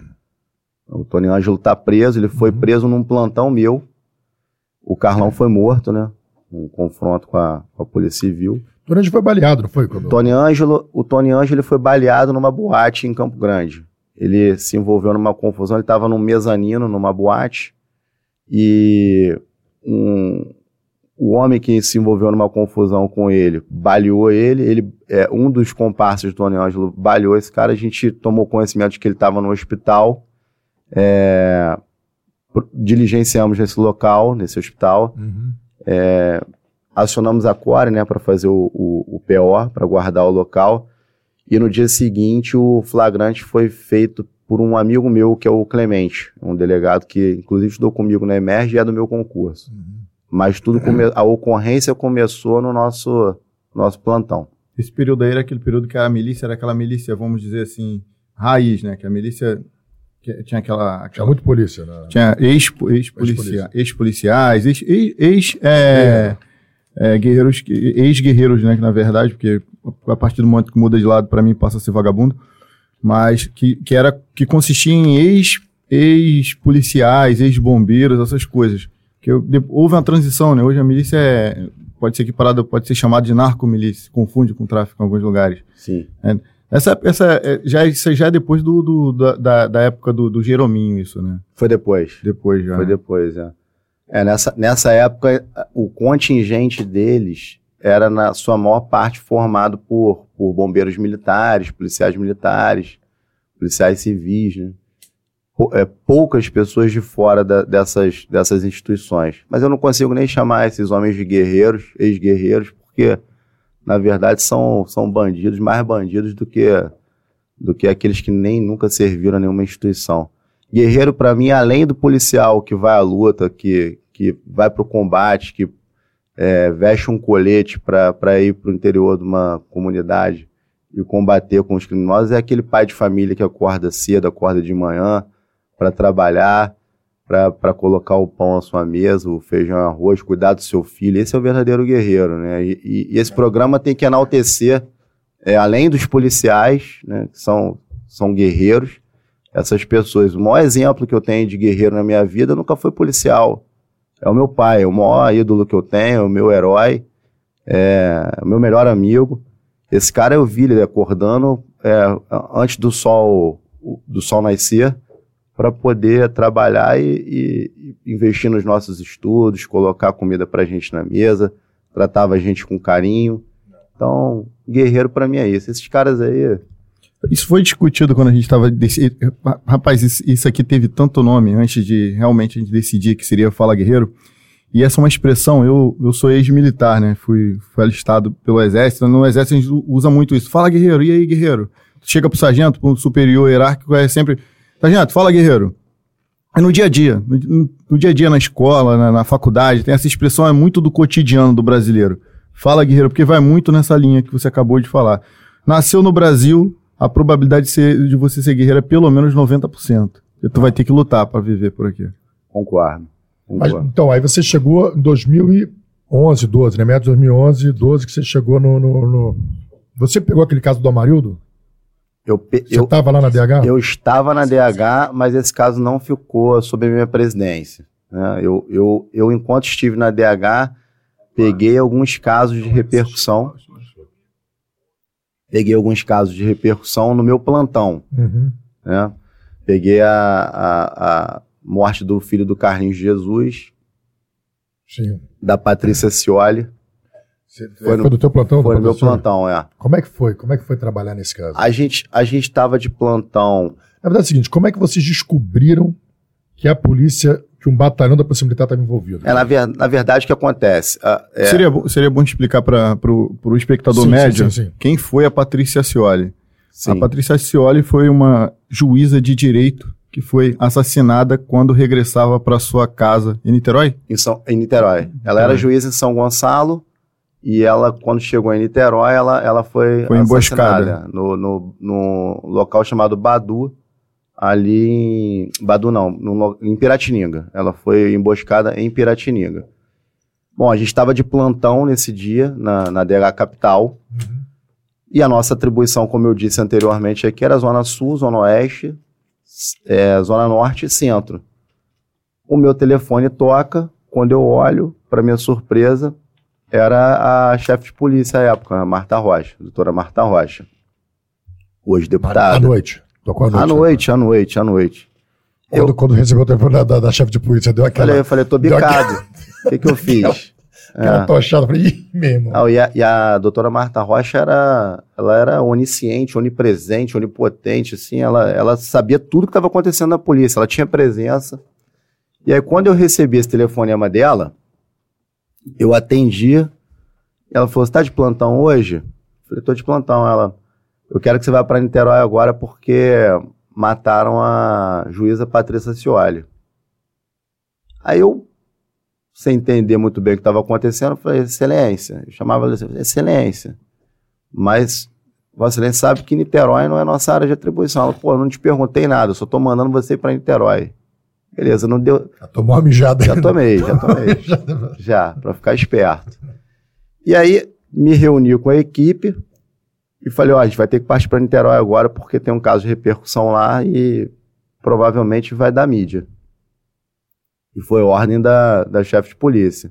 O Tony Ângelo tá preso, ele foi uhum. preso num plantão meu. O Carlão foi morto, né? Um confronto com a, com a Polícia Civil. O Tony Ângelo foi baleado, não foi? Quando... Tony Ângelo, o Tony Ângelo foi baleado numa boate em Campo Grande ele se envolveu numa confusão, ele estava num mezanino, numa boate, e um, o homem que se envolveu numa confusão com ele baleou ele, ele é, um dos comparsas do Tony Ângelo baleou esse cara, a gente tomou conhecimento de que ele estava no hospital, é, diligenciamos nesse local, nesse hospital, uhum. é, acionamos a Core, né, para fazer o, o, o PO, para guardar o local, e no dia seguinte, o flagrante foi feito por um amigo meu, que é o Clemente, um delegado que, inclusive, estudou comigo na Emerge e é do meu concurso. Uhum. Mas tudo come... a ocorrência começou no nosso, nosso plantão. Esse período aí era aquele período que a milícia era aquela milícia, vamos dizer assim, raiz, né? Que a milícia tinha aquela, aquela... Tinha muito polícia, né? Tinha ex-policiais, ex-policiais, ex, ex, ex é, é, guerreiros, ex-guerreiros, né? Que na verdade, porque a partir do momento que muda de lado, para mim passa a ser vagabundo, mas que, que era que consistia em ex ex-policiais, ex-bombeiros, essas coisas. Que eu, de, houve uma transição, né? Hoje a milícia é, pode ser equiparada, pode ser chamada de narcomilícia, confunde com tráfico em alguns lugares. Sim. É, essa, essa é, já, isso já é depois do, do da, da, época do, do Jerominho, isso, né? Foi depois. Depois já. Foi depois, é. É, nessa, nessa época, o contingente deles era, na sua maior parte, formado por, por bombeiros militares, policiais militares, policiais civis, né? É, poucas pessoas de fora da, dessas, dessas instituições. Mas eu não consigo nem chamar esses homens de guerreiros, ex-guerreiros, porque, na verdade, são, são bandidos, mais bandidos do que, do que aqueles que nem nunca serviram a nenhuma instituição. Guerreiro, para mim, além do policial que vai à luta, que, que que vai para o combate, que é, veste um colete para ir para o interior de uma comunidade e combater com os criminosos, é aquele pai de família que acorda cedo, acorda de manhã para trabalhar, para colocar o pão à sua mesa, o feijão e arroz, cuidar do seu filho. Esse é o verdadeiro guerreiro, né? E, e, e esse programa tem que enaltecer, é, além dos policiais, né, que são, são guerreiros, essas pessoas. O maior exemplo que eu tenho de guerreiro na minha vida nunca foi policial. É o meu pai, é o maior ídolo que eu tenho, é o meu herói, é o meu melhor amigo. Esse cara eu vi ele acordando é, antes do sol do sol nascer para poder trabalhar e, e, investir nos nossos estudos, colocar comida para a gente na mesa, tratava a gente com carinho. Então, guerreiro para mim é isso. Esses caras aí isso foi discutido quando a gente estava. Rapaz, isso, isso, aqui teve tanto nome antes de realmente a gente decidir que seria Fala Guerreiro. E essa é uma expressão, eu, eu sou ex-militar, né? Fui, fui alistado pelo Exército. No Exército a gente usa muito isso. Fala Guerreiro, e aí, Guerreiro? Chega pro sargento, pro superior hierárquico, é sempre. Sargento, fala Guerreiro. É no dia a dia, no, no dia a dia na escola, na, na faculdade, tem essa expressão, é muito do cotidiano do brasileiro. Fala Guerreiro, porque vai muito nessa linha que você acabou de falar. Nasceu no Brasil, a probabilidade de, ser, de você ser guerreiro é pelo menos 90%. E tu vai ter que lutar para viver por aqui. Concordo. Mas, então, aí você chegou em 2011, 12, né? Médio de 2011, 12, que você chegou no, no, no... Você pegou aquele caso do Amarildo? Eu, pe... Você estava lá na DH? Eu estava na DH, mas esse caso não ficou sob a minha presidência. Né? Eu, eu, eu, enquanto estive na DH, peguei alguns casos de repercussão peguei alguns casos de repercussão no meu plantão. Uhum. Né? Peguei a, a, a, morte do filho do Carlinhos Jesus, Sim. da Patrícia Cioli. Você, foi, no, foi do teu plantão? Foi no meu plantão, é. Como é que foi? Como é que foi trabalhar nesse caso? A gente a gente estava de plantão. Na verdade é o seguinte, como é que vocês descobriram que a polícia que um batalhão da Polícia Militar estava envolvido. É, na, ver, na, verdade, o que acontece? Uh, é... seria, seria bom explicar para o espectador sim, médio sim, sim, quem foi a Patrícia Cioli. A Patrícia Cioli foi uma juíza de direito que foi assassinada quando regressava para sua casa em Niterói? Em, São, em Niterói. Ela era juíza em São Gonçalo e ela, quando chegou em Niterói, ela, ela foi, foi emboscada no, no, no local chamado Badu, ali em Badu não, no, em Piratininga. Ela foi emboscada em Piratininga. Bom, a gente estava de plantão nesse dia na, na DH Capital. Uhum. E a nossa atribuição, como eu disse anteriormente, aqui era Zona Sul, Zona Oeste, é, Zona Norte e Centro. O meu telefone toca, quando eu olho, para minha surpresa, era a chefe de polícia à época, a Marta Rocha, a doutora Marta Rocha. Hoje deputada. À noite. Tocou à noite. À noite, né? à noite, à noite. Quando, eu, quando recebeu o telefone da, da, chefe de polícia, deu aquela. Falei, eu falei, tô bicado. O que, que eu fiz? Aquela é. tochada, falei, ih, mesmo. Ah, e, a, e a doutora Marta Rocha era, ela era onisciente, onipresente, onipotente, assim, ela, ela sabia tudo que estava acontecendo na polícia, ela tinha presença. E aí, quando eu recebi esse telefonema dela, eu atendi, ela falou, você tá de plantão hoje? Eu falei, tô de plantão. Ela, eu quero que você vá para Niterói agora porque mataram a juíza Patrícia Cioli. Aí eu, sem entender muito bem o que estava acontecendo, falei, excelência. Eu chamava ela excelência. Mas Vossa Excelência sabe que Niterói não é nossa área de atribuição. Ela, pô, eu não te perguntei nada, eu só estou mandando você para Niterói. Beleza, não deu. Já tomou uma mijada Já tomei, já tomei. já, para ficar esperto. E aí me reuni com a equipe, e falei, ó, a gente vai ter que partir para Niterói agora porque tem um caso de repercussão lá e provavelmente vai dar mídia. E foi ordem da, da chefe de polícia.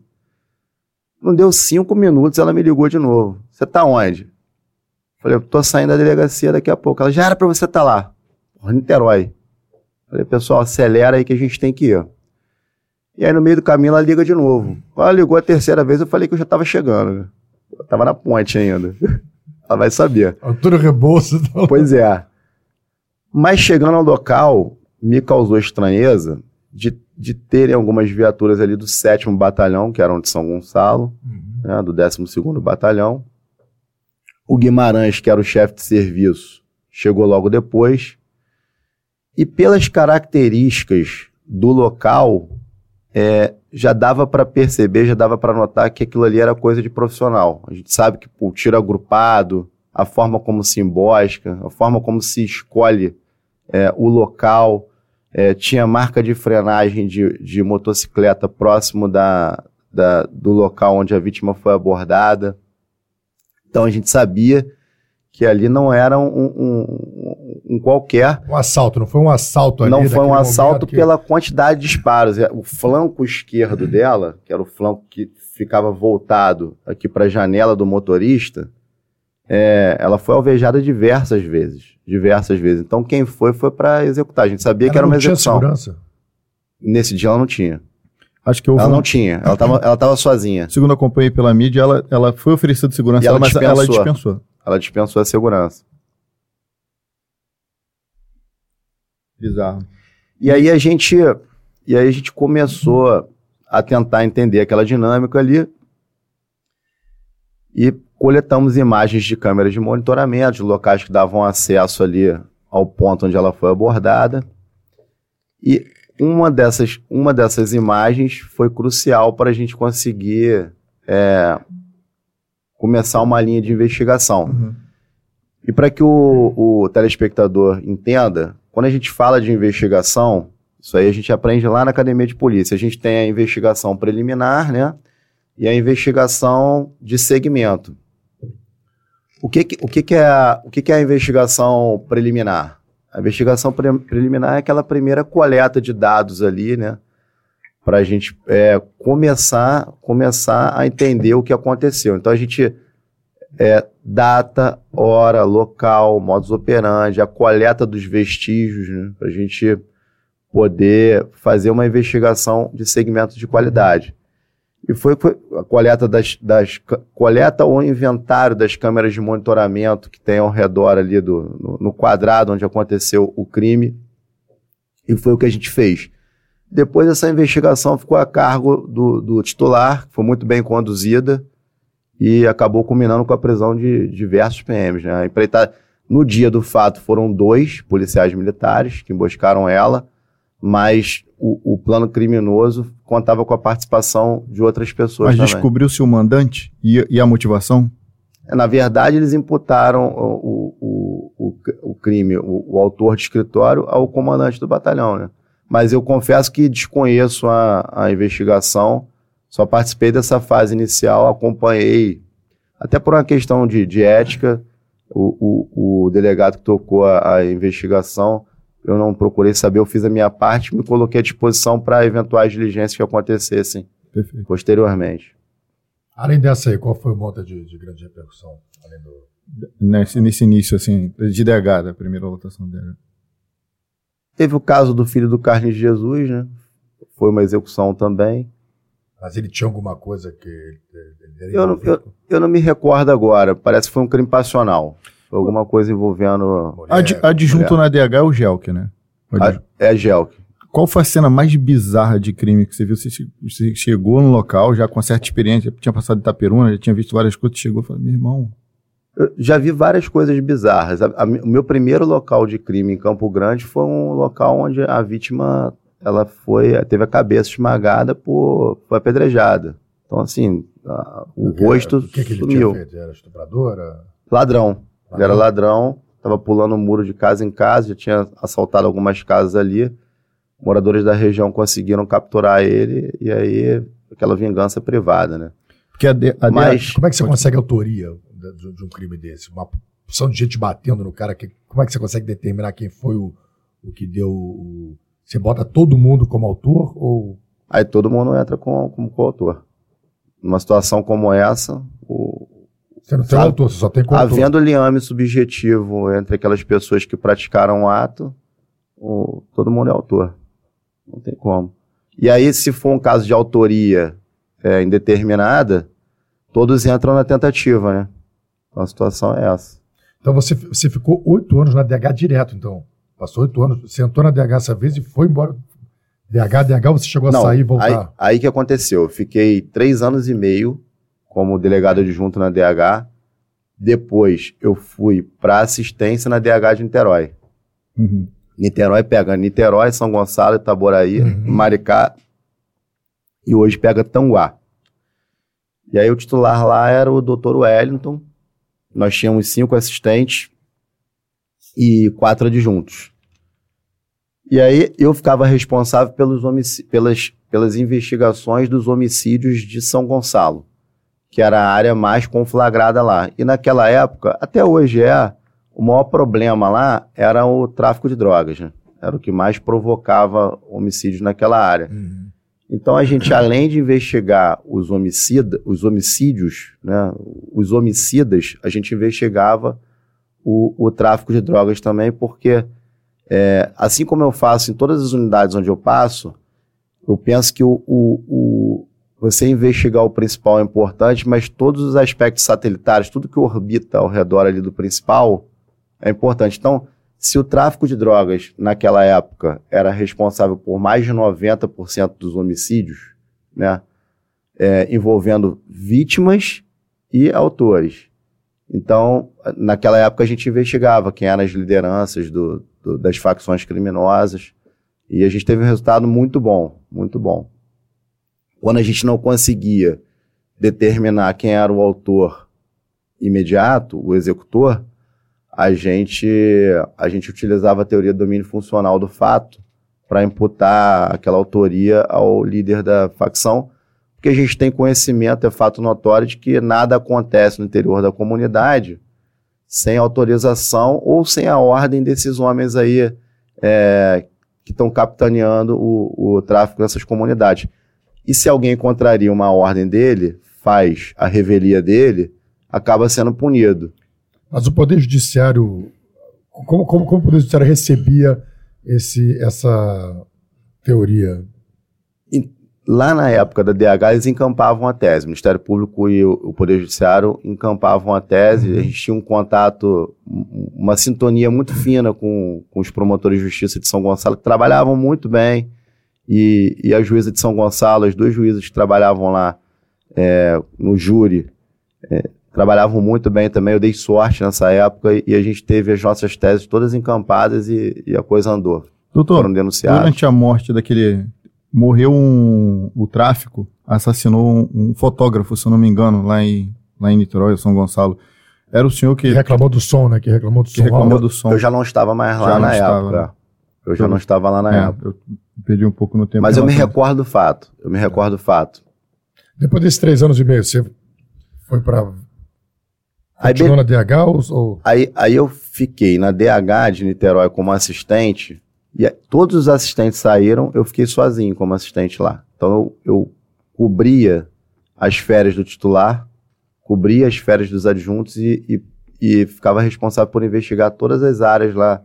Não deu cinco minutos, ela me ligou de novo. Você tá onde? Falei, eu tô saindo da delegacia daqui a pouco. Ela, já era para você estar tá lá. Porra, Niterói. Falei, pessoal, acelera aí que a gente tem que ir. E aí no meio do caminho ela liga de novo. Quando ela ligou a terceira vez, eu falei que eu já tava chegando. Eu tava na ponte ainda. Ela vai saber. Altura Rebouças. Então. Pois é. Mas chegando ao local, me causou estranheza de, de terem algumas viaturas ali do 7 Batalhão, que eram de São Gonçalo, uhum. né, do 12 Batalhão. O Guimarães, que era o chefe de serviço, chegou logo depois. E pelas características do local, é, já dava para perceber, já dava para notar que aquilo ali era coisa de profissional. A gente sabe que o tiro agrupado, a forma como se embosca, a forma como se escolhe é, o local, é, tinha marca de frenagem de, de motocicleta próximo da, da, do local onde a vítima foi abordada. Então a gente sabia que ali não era um, um, um, qualquer. Um assalto, não foi um assalto ali. Não foi um assalto que... pela quantidade de disparos. É, o flanco esquerdo dela, que era o flanco que ficava voltado aqui para a janela do motorista, é, ela foi alvejada diversas vezes. Diversas vezes. Então quem foi, foi para executar. A gente sabia ela que era uma execução. Segurança? Nesse dia ela não tinha. Acho que ela um... não tinha, ela estava ela tava sozinha. Segundo acompanhei pela mídia, ela, ela foi oferecida segurança, ela mas dispensou. ela dispensou. Ela dispensou a segurança. Bizarro. E aí a gente, e aí a gente começou a tentar entender aquela dinâmica ali e coletamos imagens de câmeras de monitoramento, de locais que davam acesso ali ao ponto onde ela foi abordada. E uma dessas, uma dessas imagens foi crucial para a gente conseguir é, começar uma linha de investigação. Uhum. E para que o, o telespectador entenda, quando a gente fala de investigação, isso aí a gente aprende lá na academia de polícia. A gente tem a investigação preliminar, né? E a investigação de segmento. O que, que o que, que, é, a, o que, que é a investigação preliminar? A investigação pre preliminar é aquela primeira coleta de dados ali, né? Para a gente é, começar, começar a entender o que aconteceu. Então a gente é, data, hora, local, modus operandi, a coleta dos vestígios, né, para a gente poder fazer uma investigação de segmentos de qualidade. E foi, a coleta das, das coleta ou inventário das câmeras de monitoramento que tem ao redor ali do no, no quadrado onde aconteceu o crime. E foi o que a gente fez. Depois essa investigação ficou a cargo do, do titular, foi muito bem conduzida e acabou culminando com a prisão de diversos PMs. Né? Empreitada, no dia do fato foram dois policiais militares que emboscaram ela, mas o, o plano criminoso contava com a participação de outras pessoas Mas descobriu-se o mandante e, e, a motivação? É, na verdade, eles imputaram o, o, o, crime, o, o autor de escritório, ao comandante do batalhão, né? Mas eu confesso que desconheço a, a investigação, só participei dessa fase inicial, acompanhei, até por uma questão de, de ética, o, o, o, delegado que tocou a, a, investigação, eu não procurei saber, eu fiz a minha parte, me coloquei à disposição para eventuais diligências que acontecessem Perfeito. posteriormente. Além dessa aí, qual foi o monte de, de grande repercussão? Além do... nesse, nesse início, assim, de DH, da primeira lotação de DH. Teve o caso do filho do Carlos de Jesus, né? Foi uma execução também. Mas ele tinha alguma coisa que. Ele eu, não, eu, eu, não me recordo agora. Parece que foi um crime passional. Foi alguma coisa envolvendo. Mulher, adjunto mulher. na DH é o Gelk, né? A, é a Gelk. Qual foi a cena mais bizarra de crime que você viu? Você, você chegou no local já com certa experiência, tinha passado de Itaperuna, já tinha visto várias coisas, chegou e falou: meu irmão, eu já vi várias coisas bizarras. A, a, o meu primeiro local de crime em Campo Grande foi um local onde a vítima ela foi teve a cabeça esmagada por foi apedrejada. Então assim, a, o, o rosto o que, que ele sumiu. Tinha feito? Era estupradora? Ladrão. ladrão. Ele era ladrão, estava pulando o um muro de casa em casa, já tinha assaltado algumas casas ali. Moradores da região conseguiram capturar ele e aí aquela vingança privada, né? Porque a de, a Mas, como é que você consegue autoria? De, de um crime desse? Uma opção de gente batendo no cara, que, como é que você consegue determinar quem foi o, o que deu o... Você bota todo mundo como autor ou... Aí todo mundo entra como, como coautor. Numa situação como essa, o, você não tem sabe, autor, você só tem coautor. Havendo liame subjetivo entre aquelas pessoas que praticaram o ato, o, todo mundo é autor. Não tem como. E aí, se for um caso de autoria é, indeterminada, todos entram na tentativa, né? Então a situação é essa. Então você, você ficou oito anos na DH direto, então. Passou oito anos, você entrou na DH essa vez e foi embora. DH, DH, você chegou a Não, sair e voltar? Aí, aí que aconteceu. Eu fiquei três anos e meio como delegado adjunto na DH. Depois eu fui para assistência na DH de Niterói. Uhum. Niterói pega Niterói, São Gonçalo, Itaboraí, uhum. Maricá e hoje pega Tanguá. E aí o titular lá era o Dr. Wellington. Nós tínhamos cinco assistentes e quatro adjuntos. E aí eu ficava responsável pelos pelas, pelas investigações dos homicídios de São Gonçalo, que era a área mais conflagrada lá. E naquela época, até hoje é, o maior problema lá era o tráfico de drogas. Né? Era o que mais provocava homicídios naquela área. Uhum. Então a gente, além de investigar os, homicida, os homicídios, né, os homicidas, a gente investigava o, o tráfico de drogas também, porque é, assim como eu faço em todas as unidades onde eu passo, eu penso que o, o, o, você investigar o principal é importante, mas todos os aspectos satelitários, tudo que orbita ao redor ali do principal é importante. Então, se o tráfico de drogas naquela época era responsável por mais de 90% dos homicídios, né, é, envolvendo vítimas e autores. Então, naquela época a gente investigava quem eram as lideranças do, do, das facções criminosas e a gente teve um resultado muito bom, muito bom. Quando a gente não conseguia determinar quem era o autor imediato, o executor, a gente, a gente utilizava a teoria do domínio funcional do fato para imputar aquela autoria ao líder da facção, porque a gente tem conhecimento, é fato notório, de que nada acontece no interior da comunidade sem autorização ou sem a ordem desses homens aí é, que estão capitaneando o, o tráfico nessas comunidades. E se alguém contraria uma ordem dele, faz a revelia dele, acaba sendo punido. Mas o Poder Judiciário, como, como, como o Poder Judiciário recebia esse, essa teoria? Lá na época da DH, eles encampavam a tese. O Ministério Público e o Poder Judiciário encampavam a tese. Uhum. A gente tinha um contato, uma sintonia muito fina com, com os promotores de justiça de São Gonçalo, que trabalhavam muito bem. E, e a juíza de São Gonçalo, as duas juízas que trabalhavam lá é, no júri, é, trabalhavam muito bem também. Eu dei sorte nessa época e, a gente teve as nossas teses todas encampadas e, e a coisa andou. Doutor, Foram denunciados. durante a morte daquele. Morreu um, o tráfico, assassinou um, um, fotógrafo, se eu não me engano, lá em, lá em Niterói, São Gonçalo. Era o senhor que. que reclamou do som, né? Que reclamou do que som. Reclamou do som. Eu já não estava mais lá já na época. Né? Eu já não estava lá na é, época. Eu perdi um pouco no tempo. Mas eu me recordo do fato. Eu me recordo do fato. Depois desses três anos e meio, você foi para Aí, Continuou na DH ou... Aí, aí eu fiquei na DH de Niterói como assistente, e todos os assistentes saíram, eu fiquei sozinho como assistente lá. Então eu, eu cobria as férias do titular, cobria as férias dos adjuntos e, e, e, ficava responsável por investigar todas as áreas lá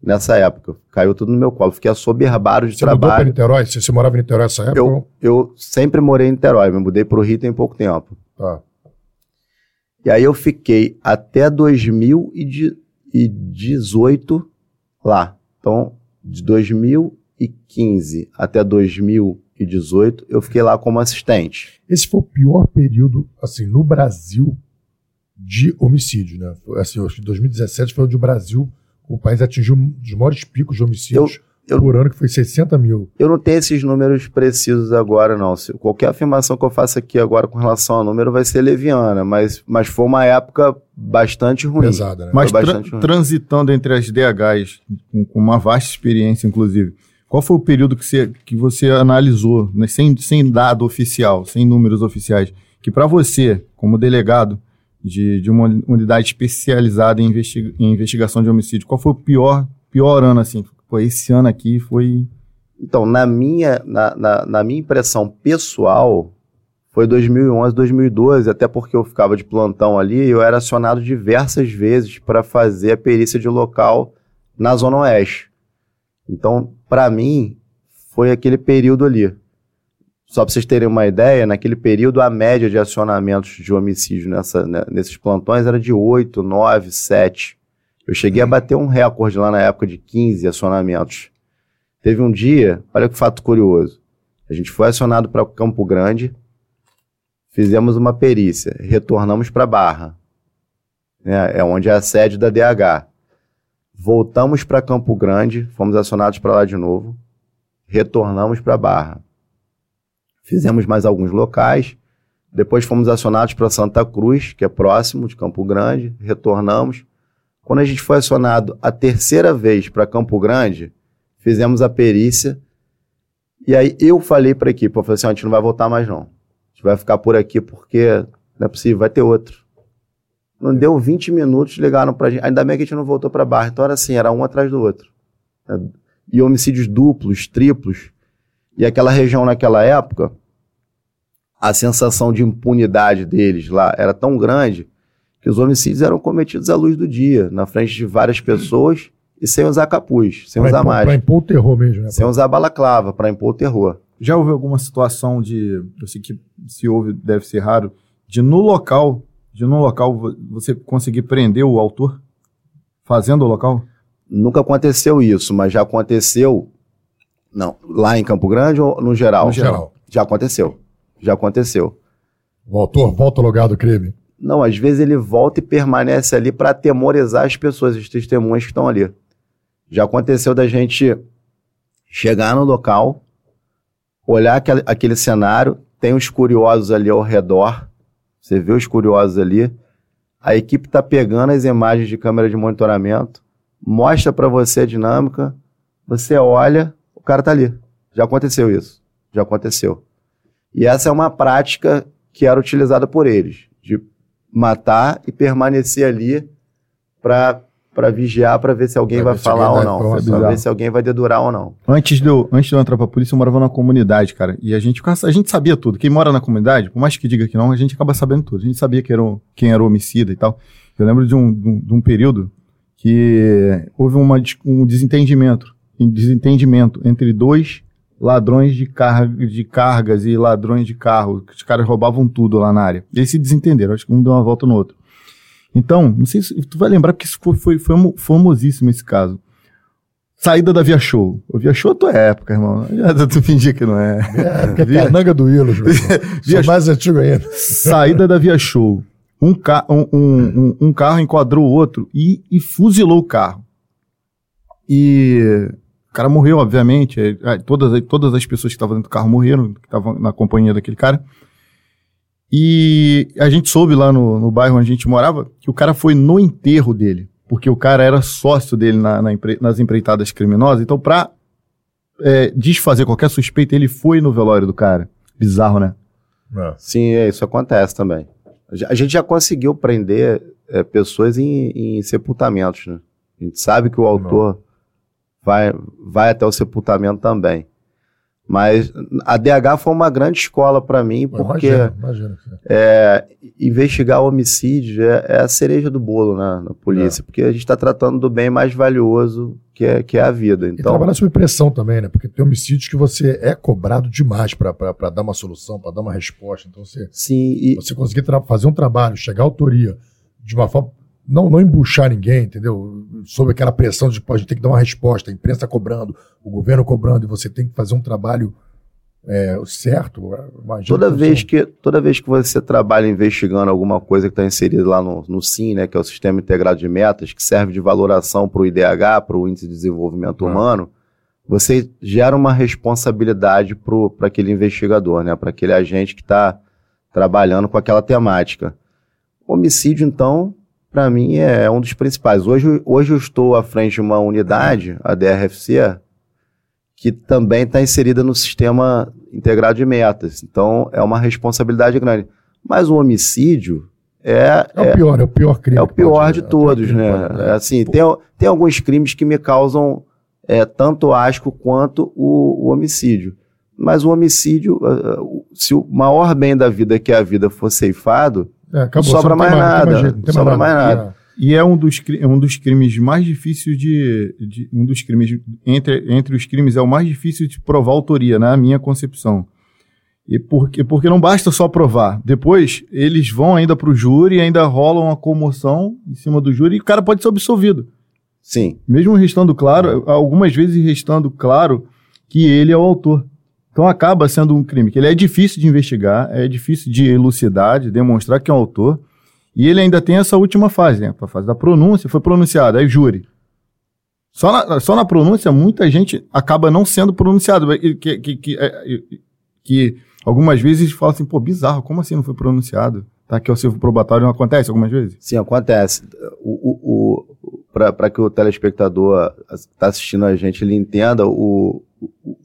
nessa época. Caiu tudo no meu colo. Fiquei assoberbado de você trabalho. Você mudou para Niterói? Você, você morava em Niterói nessa época? Eu, eu sempre morei em Niterói, me mudei para o Rio tem pouco tempo. Tá. E aí eu fiquei até 2018 lá. Então, de 2015 até 2018, eu fiquei lá como assistente. Esse foi o pior período, assim, no Brasil de homicídio, né? Assim, acho que 2017 foi onde o Brasil, o país atingiu um dos maiores picos de homicídios. Eu, eu, por ano, que foi 60 mil. Eu não tenho esses números precisos agora, não. Se, qualquer afirmação que eu faça aqui agora com relação ao número vai ser leviana, mas, mas foi uma época bastante ruim. Pesada, né? Mas tra ruim. transitando entre as DHs, com, com, uma vasta experiência, inclusive, qual foi o período que você, que você analisou, né, sem, sem dado oficial, sem números oficiais, que para você, como delegado de, de uma unidade especializada em, investiga em investigação de homicídio, qual foi o pior, pior ano, assim, Pô, esse ano aqui foi. Então, na minha, na, na, na minha impressão pessoal, foi 2011, 2012, até porque eu ficava de plantão ali e eu era acionado diversas vezes para fazer a perícia de local na Zona Oeste. Então, para mim, foi aquele período ali. Só para vocês terem uma ideia, naquele período a média de acionamentos de homicídio nessa, né, nesses plantões era de 8, 9, 7. Eu cheguei a bater um recorde lá na época de 15 acionamentos. Teve um dia, olha que fato curioso. A gente foi acionado para Campo Grande, fizemos uma perícia, retornamos para Barra, né, é onde é a sede da DH. Voltamos para Campo Grande, fomos acionados para lá de novo, retornamos para Barra. Fizemos mais alguns locais. Depois fomos acionados para Santa Cruz, que é próximo de Campo Grande. Retornamos. Quando a gente foi acionado a terceira vez para Campo Grande, fizemos a perícia. E aí eu falei para a equipe, eu falei assim, a gente não vai voltar mais não. A gente vai ficar por aqui porque não é possível, vai ter outro. Não deu 20 minutos, ligaram pra gente. Ainda bem que a gente não voltou pra barra. Então era assim, era um atrás do outro. E homicídios duplos, triplos. E aquela região naquela época, a sensação de impunidade deles lá era tão grande que os homicídios eram cometidos à luz do dia, na frente de várias pessoas e sem usar capuz, sem pra usar mais. Para impor o terror mesmo, né? Sem usar balaclava, para impor o terror. Já houve alguma situação de, eu sei que se houve, deve ser raro, de no local, de no local você conseguir prender o autor fazendo o local? Nunca aconteceu isso, mas já aconteceu. Não, lá em Campo Grande ou no geral? No geral. Já aconteceu. Já aconteceu. O autor volta ao lugar do crime. Não, às vezes ele volta e permanece ali para atemorizar as pessoas, as testemunhas que estão ali. Já aconteceu da gente chegar no local, olhar aquele, aquele cenário, tem os curiosos ali ao redor, você vê os curiosos ali, a equipe está pegando as imagens de câmera de monitoramento, mostra para você a dinâmica, você olha, o cara está ali. Já aconteceu isso. Já aconteceu. E essa é uma prática que era utilizada por eles, de matar e permanecer ali para para vigiar, para ver se alguém vai, vai falar ou não, para ver se alguém vai dedurar ou não. Antes de eu, antes de eu entrar pra polícia, eu morava na comunidade, cara, e a gente, a gente sabia tudo. Quem mora na comunidade, por mais que diga que não, a gente acaba sabendo tudo. A gente sabia que era quem era o homicida e tal. Eu lembro de um, de um, de um período que houve uma, um desentendimento, um desentendimento entre dois ladrões de, carga, de cargas e ladrões de carro, que os caras roubavam tudo lá na área. Eles se desentenderam, acho que um deu uma volta no outro. Então, não sei se tu vai lembrar, porque isso foi, foi, foi famosíssimo esse caso. Saída da Via Show. O Via Show é tua época, irmão. Já tu fingir que não é. É, Via... Cananga do Ilus, Via... mais antigo ainda. Saída da Via Show. Um, ca... um, um, um, um carro enquadrou o outro e, e fuzilou o carro. E o cara morreu, obviamente. É, é, todas, todas as pessoas que estavam dentro do carro morreram, que estavam na companhia daquele cara. E a gente soube lá no, no bairro onde a gente morava que o cara foi no enterro dele, porque o cara era sócio dele na, na empre, nas empreitadas criminosas. Então, pra é, desfazer qualquer suspeita, ele foi no velório do cara. Bizarro, né? É. Sim, é, isso acontece também. A gente já conseguiu prender é, pessoas em, em, sepultamentos, né? A gente sabe que o autor vai, vai até o sepultamento também. Mas a DH foi uma grande escola para mim, porque imagina, imagina. É, investigar homicídio é, é, a cereja do bolo né, na polícia, é. porque a gente está tratando do bem mais valioso que é, que é a vida. Então, e trabalhar sob pressão também, né? Porque tem homicídios que você é cobrado demais para dar uma solução, para dar uma resposta. Então você, Sim, e... você conseguir fazer um trabalho, chegar à autoria de uma forma não, não embuchar ninguém, entendeu? Sob aquela pressão de pô, a gente tem que dar uma resposta, a imprensa cobrando, o governo cobrando, e você tem que fazer um trabalho é, certo. Toda vez, que, toda vez que você trabalha investigando alguma coisa que está inserida lá no, no SIM, né, que é o Sistema Integrado de Metas, que serve de valoração para o IDH, para o Índice de Desenvolvimento ah. Humano, você gera uma responsabilidade para aquele investigador, né, para aquele agente que está trabalhando com aquela temática. Homicídio, então, para mim é um dos principais. Hoje, hoje eu estou à frente de uma unidade, a DRFC, que também está inserida no sistema integrado de metas. Então é uma responsabilidade grande. Mas o homicídio é, é, é o pior, é o pior crime. É o pior pode, de todos, né? É, assim, tem, tem alguns crimes que me causam é, tanto asco quanto o, o homicídio. Mas o homicídio, se o maior bem da vida que é a vida for ceifado, é, acabou, não sobra mais, nada. Não sobra mais nada. E é um dos, é um dos crimes mais difíceis de, de, Um dos crimes. Entre, entre os crimes, é o mais difícil de provar autoria, na minha concepção. E porque, porque não basta só provar. Depois, eles vão ainda para o júri e ainda rolam uma comoção em cima do júri e o cara pode ser absolvido. Sim. Mesmo restando claro, algumas vezes restando claro que ele é o autor. Então acaba sendo um crime que ele é difícil de investigar, é difícil de elucidar, de demonstrar que é um autor. E ele ainda tem essa última fase, né? A fase da pronúncia, foi pronunciado, aí júri. Só na, só na pronúncia, muita gente acaba não sendo pronunciado. Que, que, que, é, que algumas vezes fala assim, pô, bizarro, como assim não foi pronunciado? Tá, que é o servo probatório não acontece algumas vezes? Sim, acontece. O, o, o Para que o telespectador está assistindo a gente, ele entenda, o,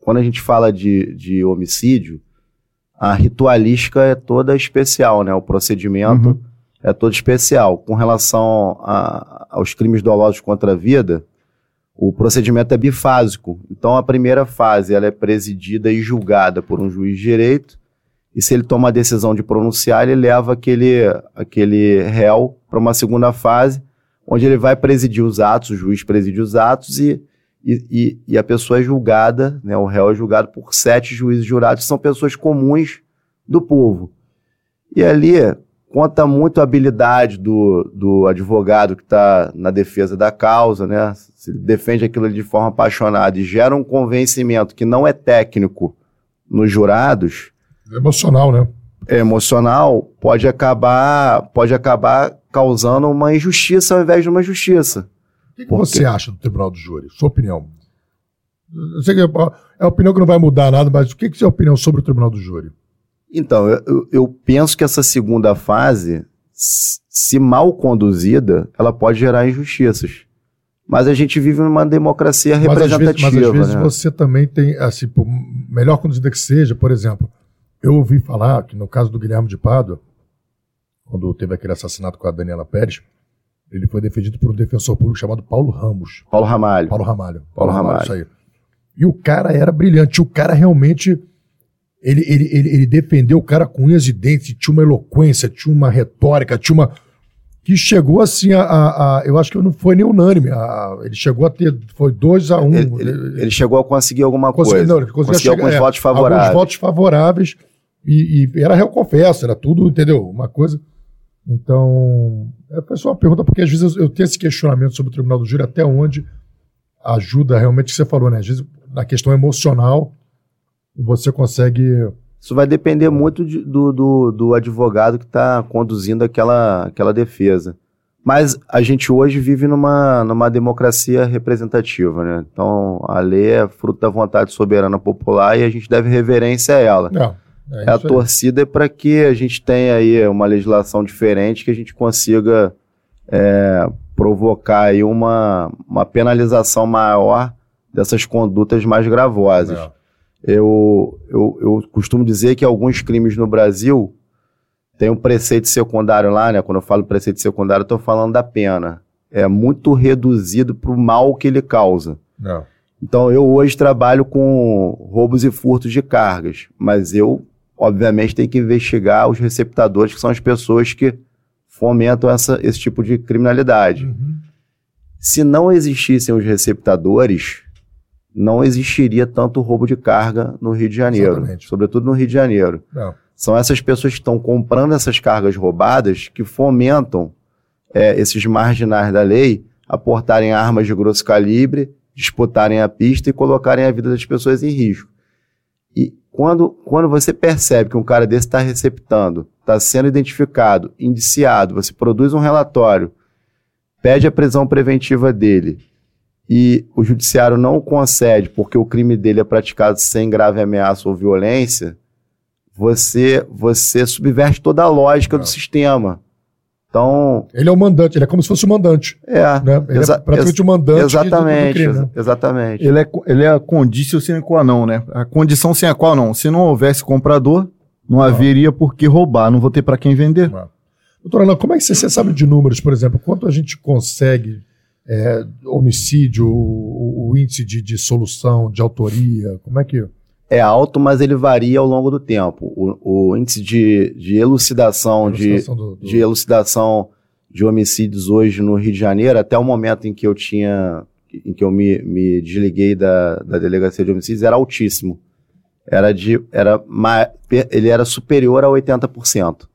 quando a gente fala de, de homicídio, a ritualística é toda especial, né? O procedimento uhum. é todo especial. Com relação a, aos crimes dolosos contra a vida, o procedimento é bifásico. Então, a primeira fase ela é presidida e julgada por um juiz de direito, e se ele toma a decisão de pronunciar, ele leva aquele, aquele réu para uma segunda fase, onde ele vai presidir os atos, o juiz preside os atos e, e, e, a pessoa é julgada, né, o réu é julgado por sete juízes jurados, que são pessoas comuns do povo. E ali conta muito a habilidade do, do advogado que está na defesa da causa, né? Se ele defende aquilo de forma apaixonada e gera um convencimento que não é técnico nos jurados. É emocional, né? É emocional, pode acabar, pode acabar causando uma injustiça ao invés de uma justiça. O que, que você acha do Tribunal do Júri? Sua opinião? Eu sei que é a opinião que não vai mudar nada, mas o que, que é a opinião sobre o Tribunal do Júri? Então, eu, eu penso que essa segunda fase, se mal conduzida, ela pode gerar injustiças. Mas a gente vive numa democracia representativa. Mas às vezes, mas às vezes né? você também tem, assim, por melhor conduzida que seja, por exemplo, eu ouvi falar que no caso do Guilherme de Pádua, quando teve aquele assassinato com a Daniela Pérez, ele foi defendido por um defensor público chamado Paulo Ramos. Paulo Ramalho. Paulo Ramalho. Paulo, Paulo Ramalho, Ramalho, isso aí. E o cara era brilhante. O cara realmente ele, ele, ele, ele defendeu o cara com unhas e dentes, tinha uma eloquência, tinha uma retórica, tinha uma. Que chegou assim a. a, a eu acho que não foi nem unânime. A, ele chegou a ter. Foi 2 a 1 um, ele, ele, ele, chegou a conseguir alguma coisa. Não, ele conseguiu chegar, alguns é, votos favoráveis. Alguns votos favoráveis. E, e era réu confesso, era tudo, entendeu? Uma coisa. Então, foi só uma pergunta, porque às vezes eu, eu tenho esse questionamento sobre o Tribunal do Júri, até onde ajuda realmente o que você falou, né? Às vezes, na questão emocional, você consegue. Isso vai depender muito de, do, do, do, advogado que está conduzindo aquela, aquela defesa. Mas a gente hoje vive numa, numa democracia representativa, né? Então a lei é fruto da vontade soberana popular e a gente deve reverência a ela. É, é a torcida é para que a gente tenha aí uma legislação diferente, que a gente consiga é, provocar aí uma, uma penalização maior dessas condutas mais gravosas. É. Eu, eu, eu costumo dizer que alguns crimes no Brasil tem um preceito secundário lá, né? Quando eu falo preceito secundário, eu estou falando da pena. É muito reduzido para o mal que ele causa. Não. Então, eu hoje trabalho com roubos e furtos de cargas, mas eu, obviamente, tenho que investigar os receptadores, que são as pessoas que fomentam essa, esse tipo de criminalidade. Uhum. Se não existissem os receptadores, não existiria tanto roubo de carga no Rio de Janeiro, Exatamente. sobretudo no Rio de Janeiro. Não. São essas pessoas que estão comprando essas cargas roubadas que fomentam é, esses marginais da lei a portarem armas de grosso calibre, disputarem a pista e colocarem a vida das pessoas em risco. E quando, quando você percebe que um cara desse está receptando, está sendo identificado, indiciado, você produz um relatório, pede a prisão preventiva dele e o judiciário não concede porque o crime dele é praticado sem grave ameaça ou violência, você você subverte toda a lógica do sistema. Então, ele é o mandante, ele é como se fosse o mandante. É, né? ele é praticamente o mandante exatamente, do, crime, né? exatamente. Ele é ele é a condição sine qua non, né? A condição sine qua non. Se não houvesse comprador, não, não. haveria por que roubar, não vou ter para quem vender. Doutora como é que você, você sabe de números, por exemplo, quanto a gente consegue é, homicídio, o, o índice de, de, solução, de autoria? Como é que. É alto, mas ele varia ao longo do tempo. O, o índice de, de elucidação, elucidação de, do, do... de elucidação de homicídios hoje no Rio de Janeiro, até o momento em que eu tinha, em que eu me, me desliguei da, da delegacia de homicídios, era altíssimo. Era de, era, ele era superior a 80%.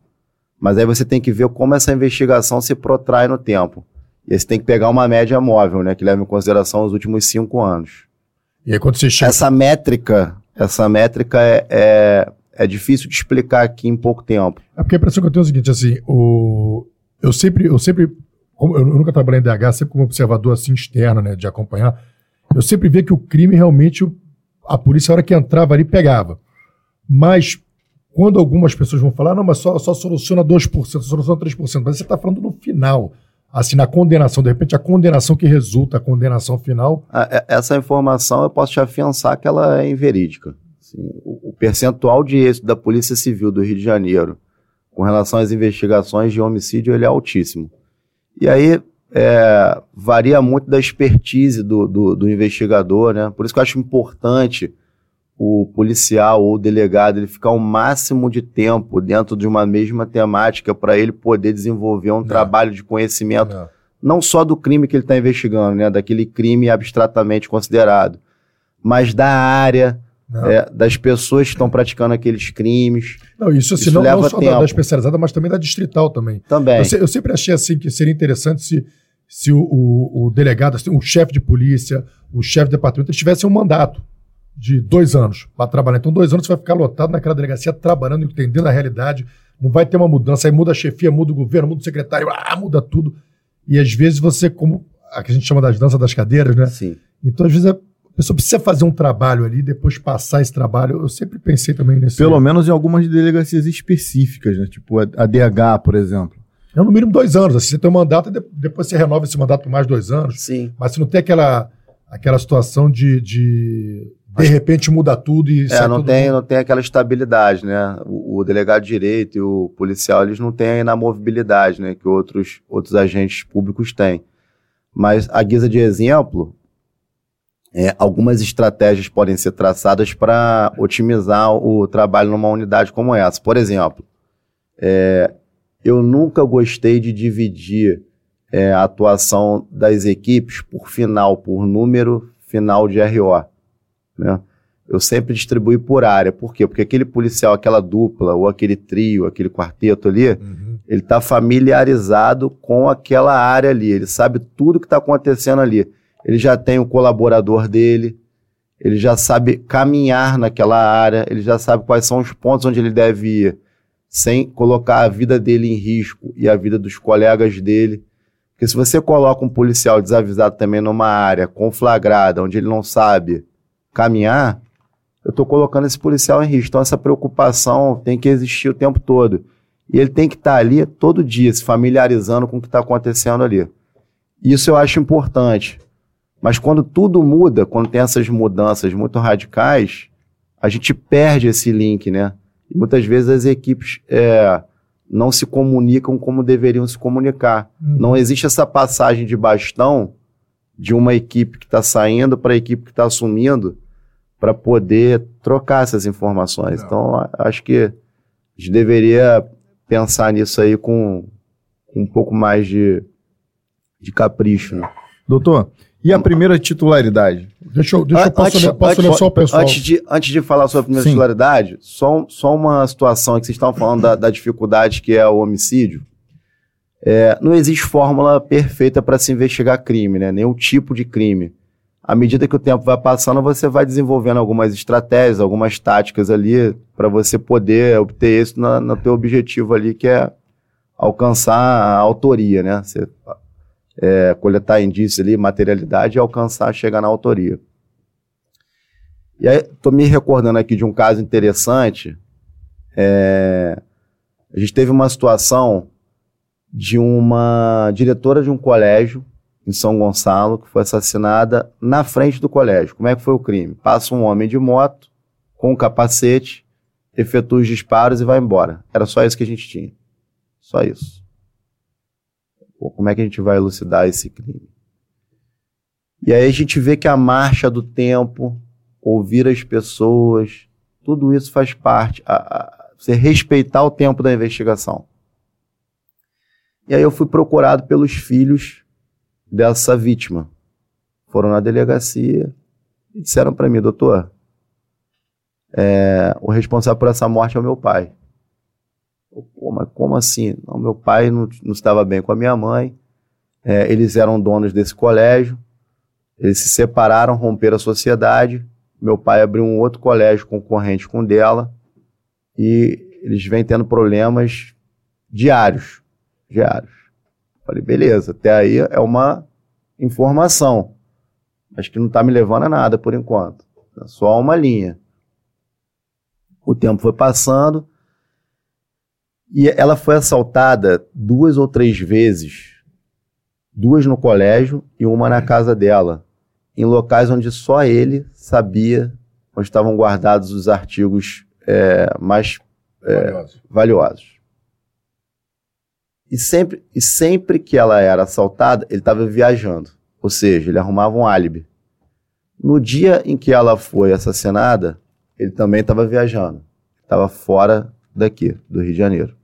Mas aí você tem que ver como essa investigação se protrai no tempo. E aí você tem que pegar uma média móvel, né? Que leva em consideração os últimos cinco anos. E aí quando você chega... Essa métrica, essa métrica é, é, é difícil de explicar aqui em pouco tempo. É porque a impressão que eu tenho é o seguinte, assim, o... eu sempre, eu sempre, eu nunca trabalhei em DH, sempre como observador assim externo, né, de acompanhar, eu sempre vi que o crime realmente, a polícia, a hora que entrava ali, pegava. Mas quando algumas pessoas vão falar, não, mas só, só soluciona 2%, só soluciona 3%, mas você está falando no final, assim, na condenação, de repente a condenação que resulta, a condenação final. É, essa informação eu posso te afiançar que ela é inverídica. Assim, o, percentual de êxito da Polícia Civil do Rio de Janeiro com relação às investigações de homicídio ele é altíssimo. E aí é, varia muito da expertise do, do, do, investigador, né? Por isso que eu acho importante o policial ou o delegado ele ficar o máximo de tempo dentro de uma mesma temática para ele poder desenvolver um é. trabalho de conhecimento é. não só do crime que ele está investigando, né, daquele crime abstratamente considerado, mas da área, é, das pessoas que estão praticando aqueles crimes. Não, isso, assim, isso não, leva não só tempo. Da, da, especializada, mas também da distrital também. Também. Eu, eu, sempre achei assim que seria interessante se, se o, o, o delegado, assim, o chefe de polícia, o chefe de departamento, tivesse um mandato de dois anos para trabalhar. Então, dois anos você vai ficar lotado naquela delegacia, trabalhando, entendendo a realidade. Não vai ter uma mudança. Aí muda a chefia, muda o governo, muda o secretário, ah, muda tudo. E às vezes você, como a que a gente chama das danças das cadeiras, né? Sim. Então, às vezes, a pessoa precisa fazer um trabalho ali, depois passar esse trabalho. Eu sempre pensei também nesse. Pelo menos em algumas delegacias específicas, né? Tipo a DH, por exemplo. É no mínimo dois anos. Assim, você tem um mandato, depois você renova esse mandato por mais dois anos. Sim. Mas você não tem aquela, aquela situação de, de de repente muda tudo e é, não tem, não tem aquela estabilidade, né? O, o, delegado de direito e o policial, eles não têm a inamovibilidade, né? Que outros, outros agentes públicos têm. Mas, a guisa de exemplo, é, algumas estratégias podem ser traçadas para otimizar o trabalho numa unidade como essa. Por exemplo, é, eu nunca gostei de dividir é, a atuação das equipes por final, por número final de RO né? Eu sempre distribuí por área. Por quê? Porque aquele policial, aquela dupla, ou aquele trio, aquele quarteto ali, uhum. ele está familiarizado com aquela área ali. Ele sabe tudo que está acontecendo ali. Ele já tem o colaborador dele, ele já sabe caminhar naquela área, ele já sabe quais são os pontos onde ele deve ir, sem colocar a vida dele em risco e a vida dos colegas dele. Porque se você coloca um policial desavisado também numa área conflagrada, onde ele não sabe caminhar, eu estou colocando esse policial em risco. Então, essa preocupação tem que existir o tempo todo. E ele tem que estar tá ali todo dia, se familiarizando com o que está acontecendo ali. Isso eu acho importante. Mas quando tudo muda, quando tem essas mudanças muito radicais, a gente perde esse link, né? E muitas vezes as equipes é, não se comunicam como deveriam se comunicar. Uhum. Não existe essa passagem de bastão de uma equipe que está saindo para a equipe que está assumindo para poder trocar essas informações. Não. Então, acho que a gente deveria pensar nisso aí com, com um pouco mais de, de capricho. Né? Doutor, e a primeira titularidade? Deixa eu, deixa eu posso, antes, ler, posso antes, ler só o pessoal. Antes de, antes de falar sobre a primeira Sim. titularidade, só, só uma situação que vocês estavam falando da, da dificuldade que é o homicídio. É, não existe fórmula perfeita para se investigar crime, né? nenhum tipo de crime. À medida que o tempo vai passando, você vai desenvolvendo algumas estratégias, algumas táticas ali para você poder obter isso no, no teu objetivo ali, que é alcançar a autoria, né? Você, é, coletar indícios ali, materialidade e alcançar, chegar na autoria. E aí, tô me recordando aqui de um caso interessante. É, a gente teve uma situação de uma diretora de um colégio em São Gonçalo que foi assassinada na frente do colégio. Como é que foi o crime? Passa um homem de moto com um capacete, efetua os disparos e vai embora. Era só isso que a gente tinha. Só isso. Pô, como é que a gente vai elucidar esse crime? E aí a gente vê que a marcha do tempo, ouvir as pessoas, tudo isso faz parte. A, a, você respeitar o tempo da investigação. E aí eu fui procurado pelos filhos dessa vítima. Foram na delegacia e disseram para mim, doutor, é, o responsável por essa morte é o meu pai. Pô, mas como assim? Não, meu pai não, não estava bem com a minha mãe, é, eles eram donos desse colégio, eles se separaram, romperam a sociedade, meu pai abriu um outro colégio concorrente com o dela e eles vêm tendo problemas diários diários. Falei, beleza, até aí é uma informação, mas que não está me levando a nada por enquanto. É só uma linha. O tempo foi passando, E ela foi assaltada duas ou três vezes, duas no colégio e uma na casa dela, em locais onde só ele sabia onde estavam guardados os artigos é, mais é, valiosos. E sempre, e sempre que ela era assaltada, ele estava viajando. Ou seja, ele arrumava um álibi. No dia em que ela foi assassinada, ele também estava viajando. Estava fora daqui, do Rio de Janeiro.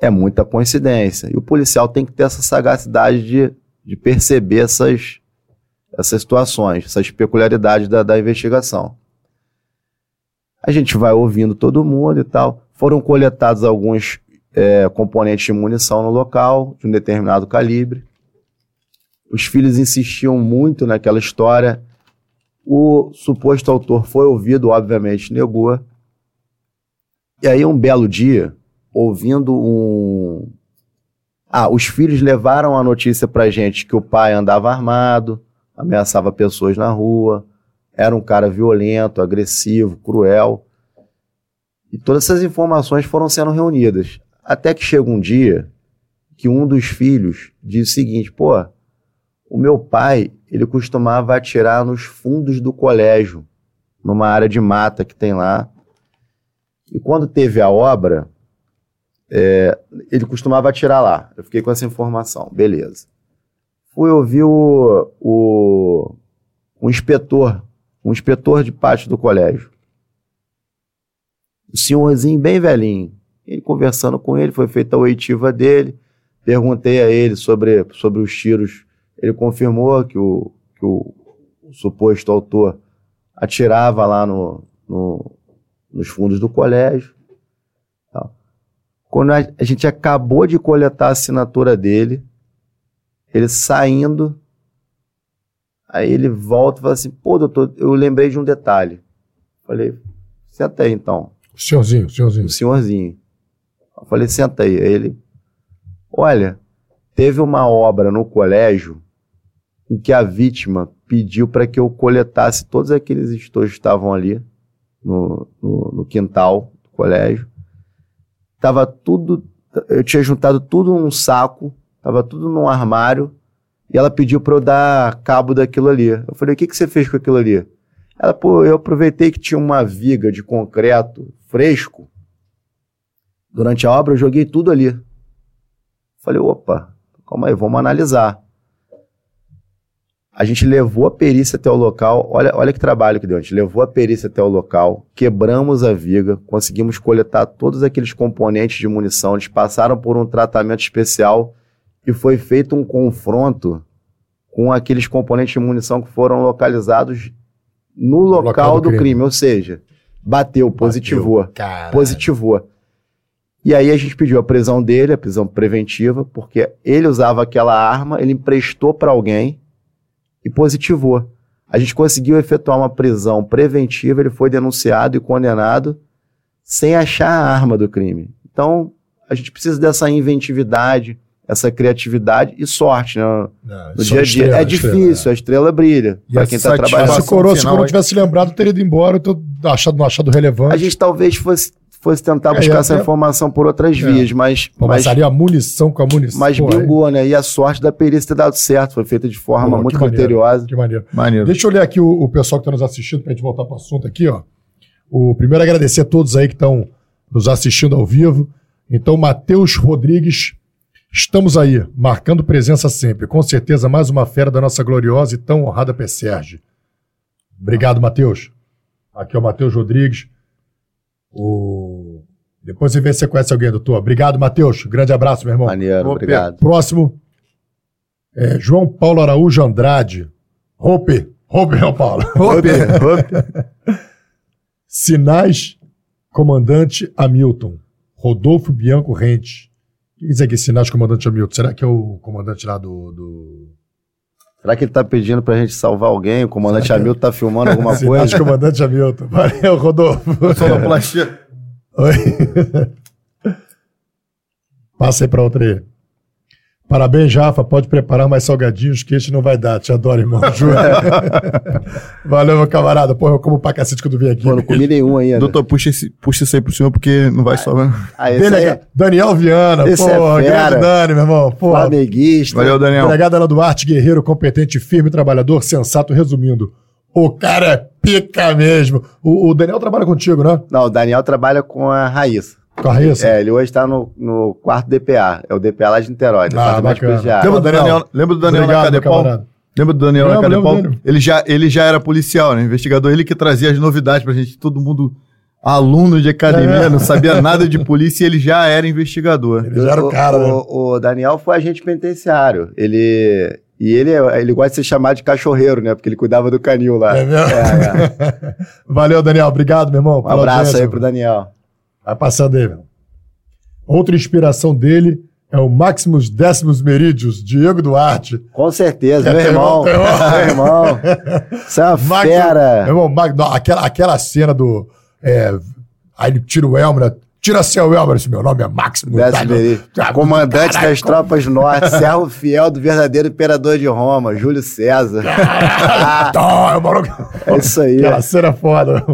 É muita coincidência. E o policial tem que ter essa sagacidade de, de perceber essas, essas situações, essas peculiaridades da, da investigação. A gente vai ouvindo todo mundo e tal. Foram coletados alguns é, componentes de munição no local, de um determinado calibre. Os filhos insistiam muito naquela história. O suposto autor foi ouvido, obviamente negou. E aí, um belo dia, ouvindo um. Ah, os filhos levaram a notícia pra gente que o pai andava armado, ameaçava pessoas na rua, era um cara violento, agressivo, cruel. E todas essas informações foram sendo reunidas. Até que chega um dia que um dos filhos diz o seguinte: pô, o meu pai, ele costumava atirar nos fundos do colégio, numa área de mata que tem lá. E quando teve a obra, é, ele costumava atirar lá. Eu fiquei com essa informação, beleza. Fui ouvir o, o, o inspetor, um inspetor de pátio do colégio. O senhorzinho bem velhinho. Ele conversando com ele, foi feita a oitiva dele. Perguntei a ele sobre, sobre os tiros. Ele confirmou que o, que o, o suposto autor atirava lá no, no, nos fundos do colégio. Quando a, a gente acabou de coletar a assinatura dele, ele saindo, aí ele volta e fala assim: pô, doutor, eu lembrei de um detalhe. Falei, senta aí então. O senhorzinho, o senhorzinho. O senhorzinho. Eu falei, senta aí. Aí ele, olha, teve uma obra no colégio em que a vítima pediu para que eu coletasse todos aqueles estojos que estavam ali no, no, no quintal do colégio. Tava tudo, eu tinha juntado tudo num saco, tava tudo num armário, e ela pediu para eu dar cabo daquilo ali. Eu falei, o que, que você fez com aquilo ali? Ela, pô, eu aproveitei que tinha uma viga de concreto fresco, Durante a obra eu joguei tudo ali. Falei, opa, calma aí, vamos analisar. A gente levou a perícia até o local, olha, olha que trabalho que deu. A gente levou a perícia até o local, quebramos a viga, conseguimos coletar todos aqueles componentes de munição, eles passaram por um tratamento especial e foi feito um confronto com aqueles componentes de munição que foram localizados no local, local do, do crime. crime. ou seja, bateu, positivou. Bateu. Positivou. E aí a gente pediu a prisão dele, a prisão preventiva, porque ele usava aquela arma, ele emprestou para alguém e positivou. A gente conseguiu efetuar uma prisão preventiva, ele foi denunciado e condenado sem achar a arma do crime. Então, a gente precisa dessa inventividade, essa criatividade e sorte, né? Não, no dia a dia. Estrela, é difícil, estrela, a estrela brilha para quem está trabalhando. Se o Coroa, se o Coroa tivesse lembrado, teria ido embora, eu tô achado, achado relevante. A gente talvez fosse fosse tentar buscar é, essa é, informação por outras é. vias, mas. Pô, mas, ali a munição com a munição. Mas pô, bingou, né? E a sorte da perícia ter dado certo, foi feita de forma pô, muito criteriosa. Que maneiro. maneiro. Deixa eu ler aqui o, o pessoal que está nos assistindo, para a gente voltar para o assunto aqui, ó. O primeiro agradecer a todos aí que estão nos assistindo ao vivo. Então, Matheus Rodrigues, estamos aí, marcando presença sempre. Com certeza, mais uma fera da nossa gloriosa e tão honrada PSERG. Obrigado, Matheus. Aqui é o Matheus Rodrigues. O... Depois você vê se você conhece alguém, doutor. Obrigado, Matheus. Grande abraço, meu irmão. Maneiro, obrigado. Próximo, é João Paulo Araújo Andrade. Roupe. Roupe, João Paulo. Roupe. Sinais, comandante Hamilton. Rodolfo Bianco Rente. O que quer dizer aqui, sinais, comandante Hamilton? Será que é o comandante lá do... do... Será que ele está pedindo para a gente salvar alguém? O comandante Hamilton está filmando alguma coisa? Acho comandante Hamilton. Valeu, Rodolfo. Sonoplastia. Oi. Passa aí para outra aí. Parabéns, Rafa. Pode preparar mais salgadinhos que este não vai dar. Te adoro, irmão. Valeu, meu camarada. Porra, eu como pra cacete quando vim aqui. Pô, não comi nenhum ainda. Doutor, puxa, esse, puxa isso aí pro senhor, porque não vai sobrar. Ah, esse Delega... aí, Daniel Viana. Esse é porra, fera. grande Dani, meu irmão. Porra. flamenguista. Valeu, Daniel. Delegado Ana Duarte, guerreiro, competente, firme, trabalhador, sensato. Resumindo, o cara é pica mesmo. O, o Daniel trabalha contigo, né? Não, o Daniel trabalha com a Raíssa. Com a Raíssa? É, ele hoje tá no, no quarto DPA. É o DPA lá de Niterói. Ah, bacana. Lembra do Daniel. Lembra do Daniel Obrigado, na Cadepol? camarada. Lembra do Daniel Lembro, na Cadepol? dele. Ele já, ele já era policial, né? Investigador. Ele que trazia as novidades pra gente. Todo mundo aluno de academia, É. não sabia nada de polícia e ele já era investigador. Ele já era o cara, né? o, o Daniel foi agente penitenciário. Ele. E ele, é- ele gosta de ser chamado de cachorreiro, né? Porque ele cuidava do canil lá. É mesmo? É, é. Valeu, Daniel. Obrigado, meu irmão. Um abraço aí pro Daniel. Vai passando aí, meu. Outra inspiração dele é o Maximus Décimos Merídios, Diego Duarte. Com certeza, É meu irmão. Meu irmão. Você é uma Maximus- fera. Meu irmão, Mag- não, aquela, aquela cena do. é, aí ele tira o Elmer, né? Tira seu Elmer, meu nome é. Décimo Meri- Ah, Comandante caralho, das tropas norte, servo fiel do verdadeiro imperador de Roma, Júlio César. Tá, é maluco. é isso aí. Aquela cena é foda.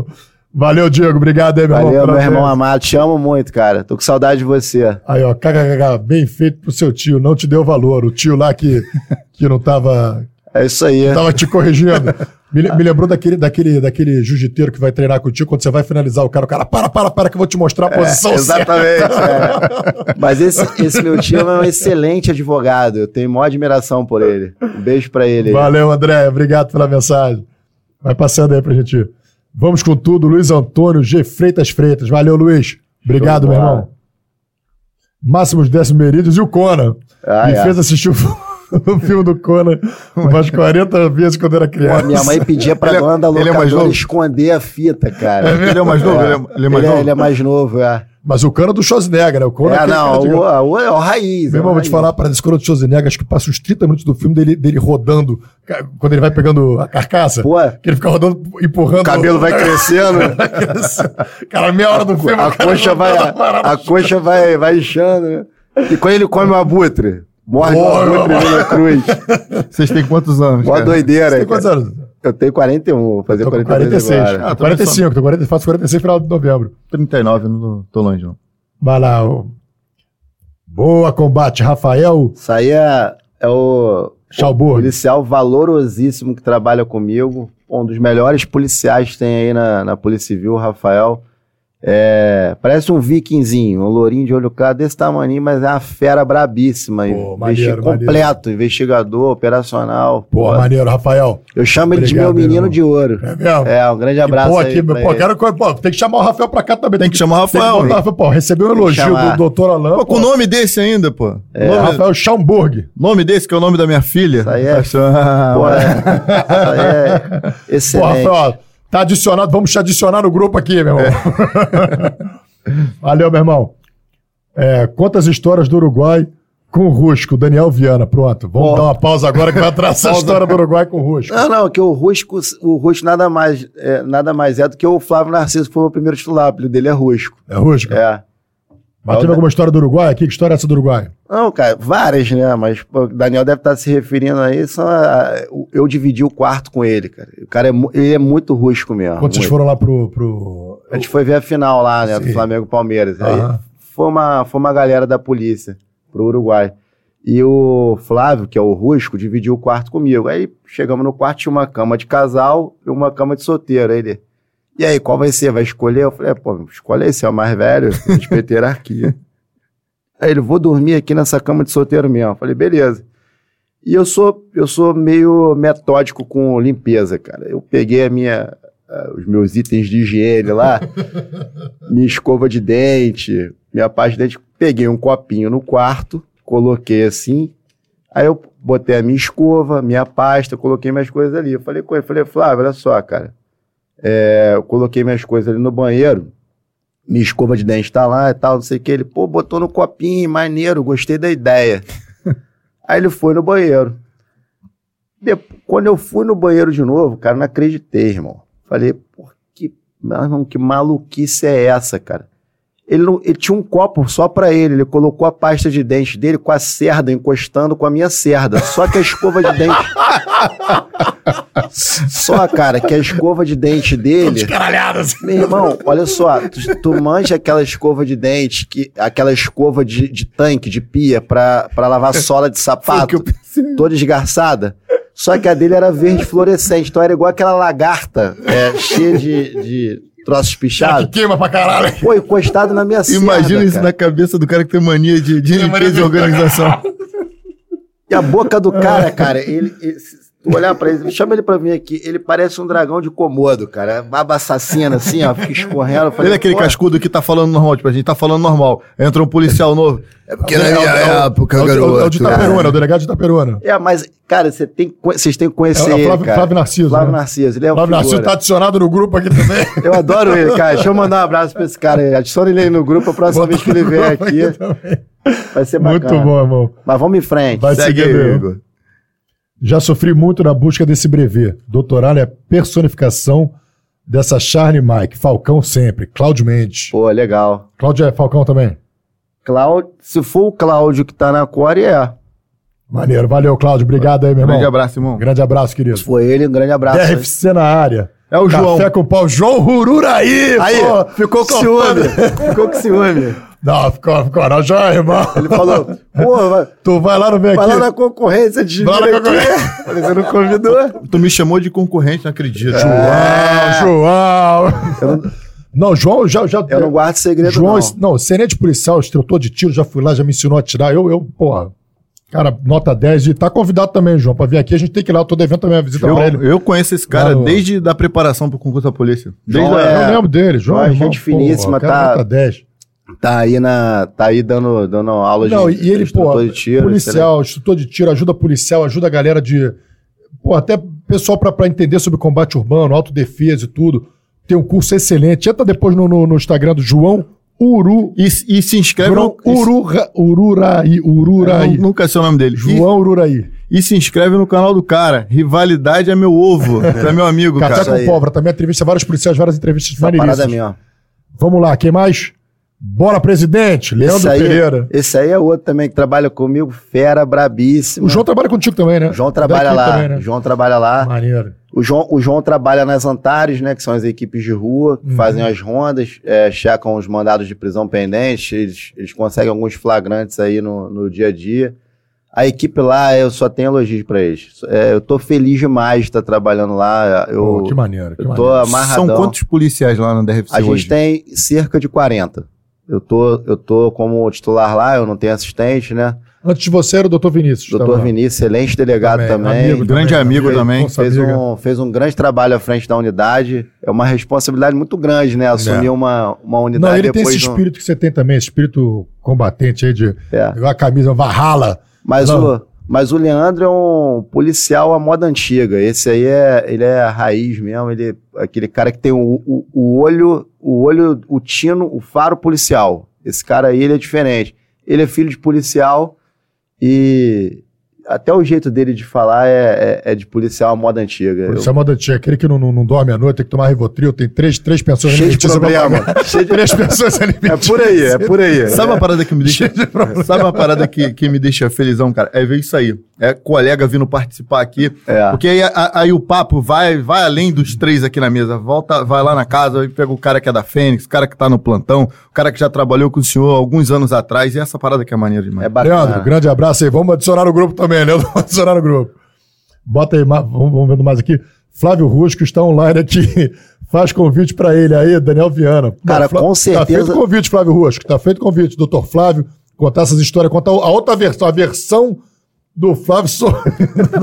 Valeu, Diego. Obrigado aí, meu Valeu, irmão. meu pela irmão amado. Te amo muito, cara. Tô com saudade de você. Aí, ó, kkkk, bem feito pro seu tio, não te deu valor. O tio lá que, que não tava, É isso aí. tava te corrigindo. Me, le- me lembrou daquele, daquele, daquele jiu-jiteiro que vai treinar contigo, quando você vai finalizar o cara, o cara, para, para, para, que eu vou te mostrar a posição certa. É, Exatamente. é. Mas esse, esse meu tio é um excelente advogado. Eu tenho maior admiração por ele. Um beijo pra ele. Valeu, André. Obrigado pela mensagem. Vai passando aí pra gente ir. Vamos com tudo, Luiz Antônio G. Freitas Freitas. Valeu, Luiz. Obrigado, meu irmão. Máximos Décimo Meridios e o Conan. Ah, Me é. fez assistir o, o filme do Conan umas 40 vezes quando era Pô, criança. minha mãe pedia pra Ele é- dona da ele é mais locadora novo? esconder a fita, cara. Ele é o mais novo? Ele é, ele é mais ele, novo? ele é mais novo, é. Mas o Conan do Schwarzenegger, né? O Conan É, não, de- o, o, é o raiz. Meu é irmão, vou te falar para esse Conan do Schwarzenegger, acho que passa uns 30 minutos do filme dele, dele rodando, quando ele vai pegando a carcaça. Pô, Que ele fica rodando, empurrando. o cabelo vai crescendo, Cara, meia hora do filme. a coxa vai, parado. a coxa vai, vai inchando, né? E quando ele come o abutre, o abutre meu- na cruz. Vocês têm quantos anos? Mó cara? doideira. Você tem quantos cara. anos? Eu tenho 41, vou fazer Tô com 42 46. agora. Ah, Tô 45, tô 40, faço 46 final de novembro. 39, não tô, longe, não. Vai lá, ô. Boa combate, Rafael Isso aí é, é o Schalburg. policial valorosíssimo que trabalha comigo. Um dos melhores policiais que tem aí na, na Polícia Civil, o Rafael. É, parece um vikingzinho, um lourinho de olho claro desse tamanho, mas é uma fera brabíssima. Pô, Investi- maneiro, completo, investigador, operacional. Pô, Pô, maneiro, Rafael. eu chamo ele de meu menino irmão. de ouro. É mesmo? É, um grande abraço pô, aí aqui, pô, ele. quero, pô, tem que chamar o Rafael pra cá também. Tem que chamar o Tem que Rafael. botar Rafael, pô, recebeu um elogio do doutor Alain. Pô, com o nome desse ainda, pô. É. Nome, Rafael Schaumburg. nome desse, que é o nome da minha filha. Isso aí é- Pô, é, isso aí é Pô, excelente. Rafael, tá adicionado, vamos te adicionar no grupo aqui, meu irmão. Valeu, meu irmão. É, conta as histórias do Uruguai com o Rusco, Daniel Viana. Pronto, vamos dar uma pausa agora que vai traçar a história do Uruguai com o Rusco. Não, não, que o Rusco, o Rusco nada mais, é, nada mais é do que o Flávio Narciso, que foi o meu primeiro titular, o dele é Rusco. É Rusco? É. Mas teve alguma história do Uruguai aqui? Que história é essa do Uruguai? Não, cara, várias, né? Mas o Daniel deve estar se referindo aí. Só a- eu dividi o quarto com ele, cara. O cara é, ele é muito rústico mesmo. Quando vocês muito. foram lá pro. pro... A gente foi ver a final lá, né? Sim. Do Flamengo e Palmeiras. Aí foi uma, foi uma galera da polícia pro Uruguai. E o Flávio, que é o Rusco, dividiu o quarto comigo. Aí chegamos no quarto, tinha uma cama de casal e uma cama de solteiro. Aí ele, e aí, qual vai ser? Vai escolher? Eu falei, é, pô, escolhe você é o mais velho, respeita a hierarquia. Aí ele, vou dormir aqui nessa cama de solteiro mesmo. Eu falei, beleza. E eu sou, eu sou meio metódico com limpeza, cara. Eu peguei a minha, ah, os meus itens de higiene lá, minha escova de dente, minha pasta de dente, peguei um copinho no quarto, coloquei assim, aí eu botei a minha escova, minha pasta, coloquei minhas coisas ali. Eu falei com ele, falei, Flávio, olha só, cara, é, eu coloquei minhas coisas ali no banheiro, minha escova de dente tá lá e tal, não sei o que. Ele, pô, botou no copinho, maneiro, gostei da ideia. aí ele foi no banheiro. Depois, quando eu fui no banheiro de novo, cara, não acreditei, irmão. Falei, pô, que, irmão, que maluquice é essa, cara? Ele, não- ele tinha um copo só pra ele. Ele colocou a pasta de dente dele com a cerda encostando com a minha cerda. Só que a escova de dente. só, cara, que a escova de dente dele. Caralhadas. Meu irmão, olha só, tu, tu manja aquela escova de dente, que, aquela escova de, de tanque, de pia, pra, pra lavar sola de sapato, toda esgarçada. Só que a dele era verde fluorescente, então era igual aquela lagarta é, cheia de, de troços Cara, que pichados. queima pra caralho. Pô, encostado na minha cerda, Imagina isso cara. na cabeça do cara que tem mania de, de limpeza e organização. E a boca do cara, cara, ele... ele- tu olhar pra ele, chama ele pra mim aqui, ele parece um dragão de Komodo, cara. Baba assassina, assim, ó, fica escorrendo. Falei, Ele é aquele pô, cascudo que tá falando normal, tipo, a gente tá falando normal. Entra um policial novo. É porque na minha época, É o, é o, é o garoto. de Itaperuna, é o delegado de Itaperuna. É, mas, cara, vocês têm que conhecer É o ele, Flávio- cara. Flávio Narciso, Flávio né? Narciso, ele é Flávio Narciso tá adicionado no grupo aqui também. Eu adoro ele, cara. Deixa eu mandar um abraço pra esse cara aí. Adiciona ele aí no grupo a próxima vez que ele vier aqui. Vai ser bacana. Muito bom, irmão. Mas vamos em frente. Vai Segue eu. Igor. Já sofri muito na busca desse brevet. Doutorado é a personificação dessa Charlie Mike. Falcão sempre. Cláudio Mendes. Pô, legal. Cláudio é Falcão também? Cláudio, se for o Cláudio que tá na Core, é. Maneiro. Valeu, Cláudio. Obrigado aí, meu irmão. Grande abraço, irmão. Grande abraço, querido. Se for ele, um grande abraço. DRFC na área. É o João. Café com pau. João Rururaí. Aí, pô. ficou com ciúme. ficou com ciúme. Não, ficou, ficou. Já, irmão. Ele falou, pô, vai, Tu vai lá no vem vai aqui. lá na concorrência de Vai lá na aqui. Falei, você não convidou? Tu me chamou de concorrente, não acredito. João, João. Não, João já. já Eu não guardo segredo, João, não. não, tenente policial, instrutor de tiro, já fui lá, já me ensinou a tirar. Eu, eu, porra, cara, nota 10. E tá convidado também, João, pra vir aqui. A gente tem que ir lá, eu tô devendo também a visita Eu, pra ele. eu conheço esse cara no- desde da preparação pro concurso da polícia. Desde João a- é- Eu lembro dele, João. João é irmão, gente finíssima, porra, tá- Nota 10. Tá aí, na, tá aí dando, dando aula Não, de e ele, pô, instrutor de tiro. policial, instrutor de tiro, ajuda policial, ajuda a galera de. Pô, até pessoal pra, pra entender sobre combate urbano, autodefesa e tudo. Tem um curso excelente. Entra depois no, no, no Instagram do João Uru. E, e se inscreve João no. e Urura, Ururaí. Ururaí. Eu Nunca sei o nome dele. João Ururaí. E, e se inscreve no canal do cara. Rivalidade é meu ovo. É meu amigo, Café cara. Aí. com Pólvora também entrevista vários policiais, várias entrevistas Essa parada maneiríssimas. minha, ó. Vamos lá, quem mais? Bora, presidente. Leandro Esse aí, Pereira. esse aí é outro também que trabalha comigo, fera, brabíssimo. O João trabalha contigo também, né? O João trabalha Daqui lá. também, né? O João trabalha lá. Maneiro. O João, o João trabalha nas Antares, né? Que são as equipes de rua, que Uhum. fazem as rondas, é, checam os mandados de prisão pendentes, eles, eles conseguem alguns flagrantes aí no, no dia a dia. A equipe lá, eu só tenho elogios pra eles. É, eu tô feliz demais de estar trabalhando lá. Eu, Pô, que maneiro, que eu tô maneiro. amarradão. São quantos policiais lá na DRFC A gente hoje? tem cerca de 40. Eu tô, eu tô como titular lá, eu não tenho assistente, né? Antes de você era o doutor Vinícius. Doutor Vinícius, excelente delegado também. amigo Grande amigo também. Nossa Fez amiga. um, fez um grande trabalho à frente da unidade. É uma responsabilidade muito grande, né? Assumir É. uma, uma unidade Não, ele tem esse de um- espírito que você tem também, esse espírito combatente aí de É. a camisa, Valhalla. Mas, Não. o, mas o Leandro é um policial à moda antiga. Esse aí é, ele é a raiz mesmo. Ele é aquele cara que tem o, o, o olho, o olho, o tino, o faro policial. Esse cara aí, ele é diferente. Ele é filho de policial e até o jeito dele de falar é, é, é de policial à moda antiga. Isso é moda antiga, aquele que não, não, não dorme à noite, tem que tomar Rivotril, tem três, três pensões Cheio de problema. Cheio de- Três pensões É por aí, é por aí. Sabe uma parada que me deixa. Sabe uma parada que, que me deixa felizão, cara? É ver isso aí. É colega vindo participar aqui. É. Porque aí, a- aí o papo vai, vai além dos três aqui na mesa. Volta, vai lá na casa e pega o cara que é da Fênix, o cara que tá no plantão, o cara que já trabalhou com o senhor alguns anos atrás. E essa parada que é maneira demais. É bacana. Leandro, grande abraço aí. Vamos adicionar no grupo também, Leandro. Vamos adicionar no grupo. Bota aí, vamos, vendo mais aqui. Flávio Rusco está online aqui. Faz convite para ele aí, Daniel Viana. Cara, Flá- com Tá certeza- feito convite, Flávio Rusco. Tá feito convite, doutor Flávio. Contar essas histórias, contar a outra versão, a versão do Flávio Sor...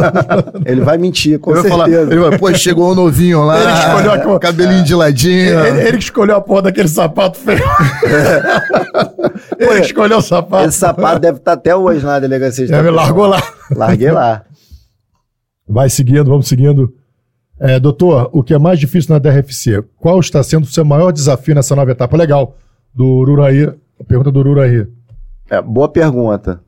Ele vai mentir, com Ele vai falar, certeza. ele vai, pô, chegou um novinho lá, Ele escolheu uma- cabelinho de ladinho. ele, ele que escolheu a porra daquele sapato feio. ele que escolheu o sapato. Esse sapato deve estar até hoje na delegacia de É, me largou lá. Larguei lá. Vai seguindo, vamos seguindo. É, doutor, o que é mais difícil na DRFC? Qual está sendo o seu maior desafio nessa nova etapa? Legal. Do Ururaí, a pergunta do Ururaí. É, boa pergunta.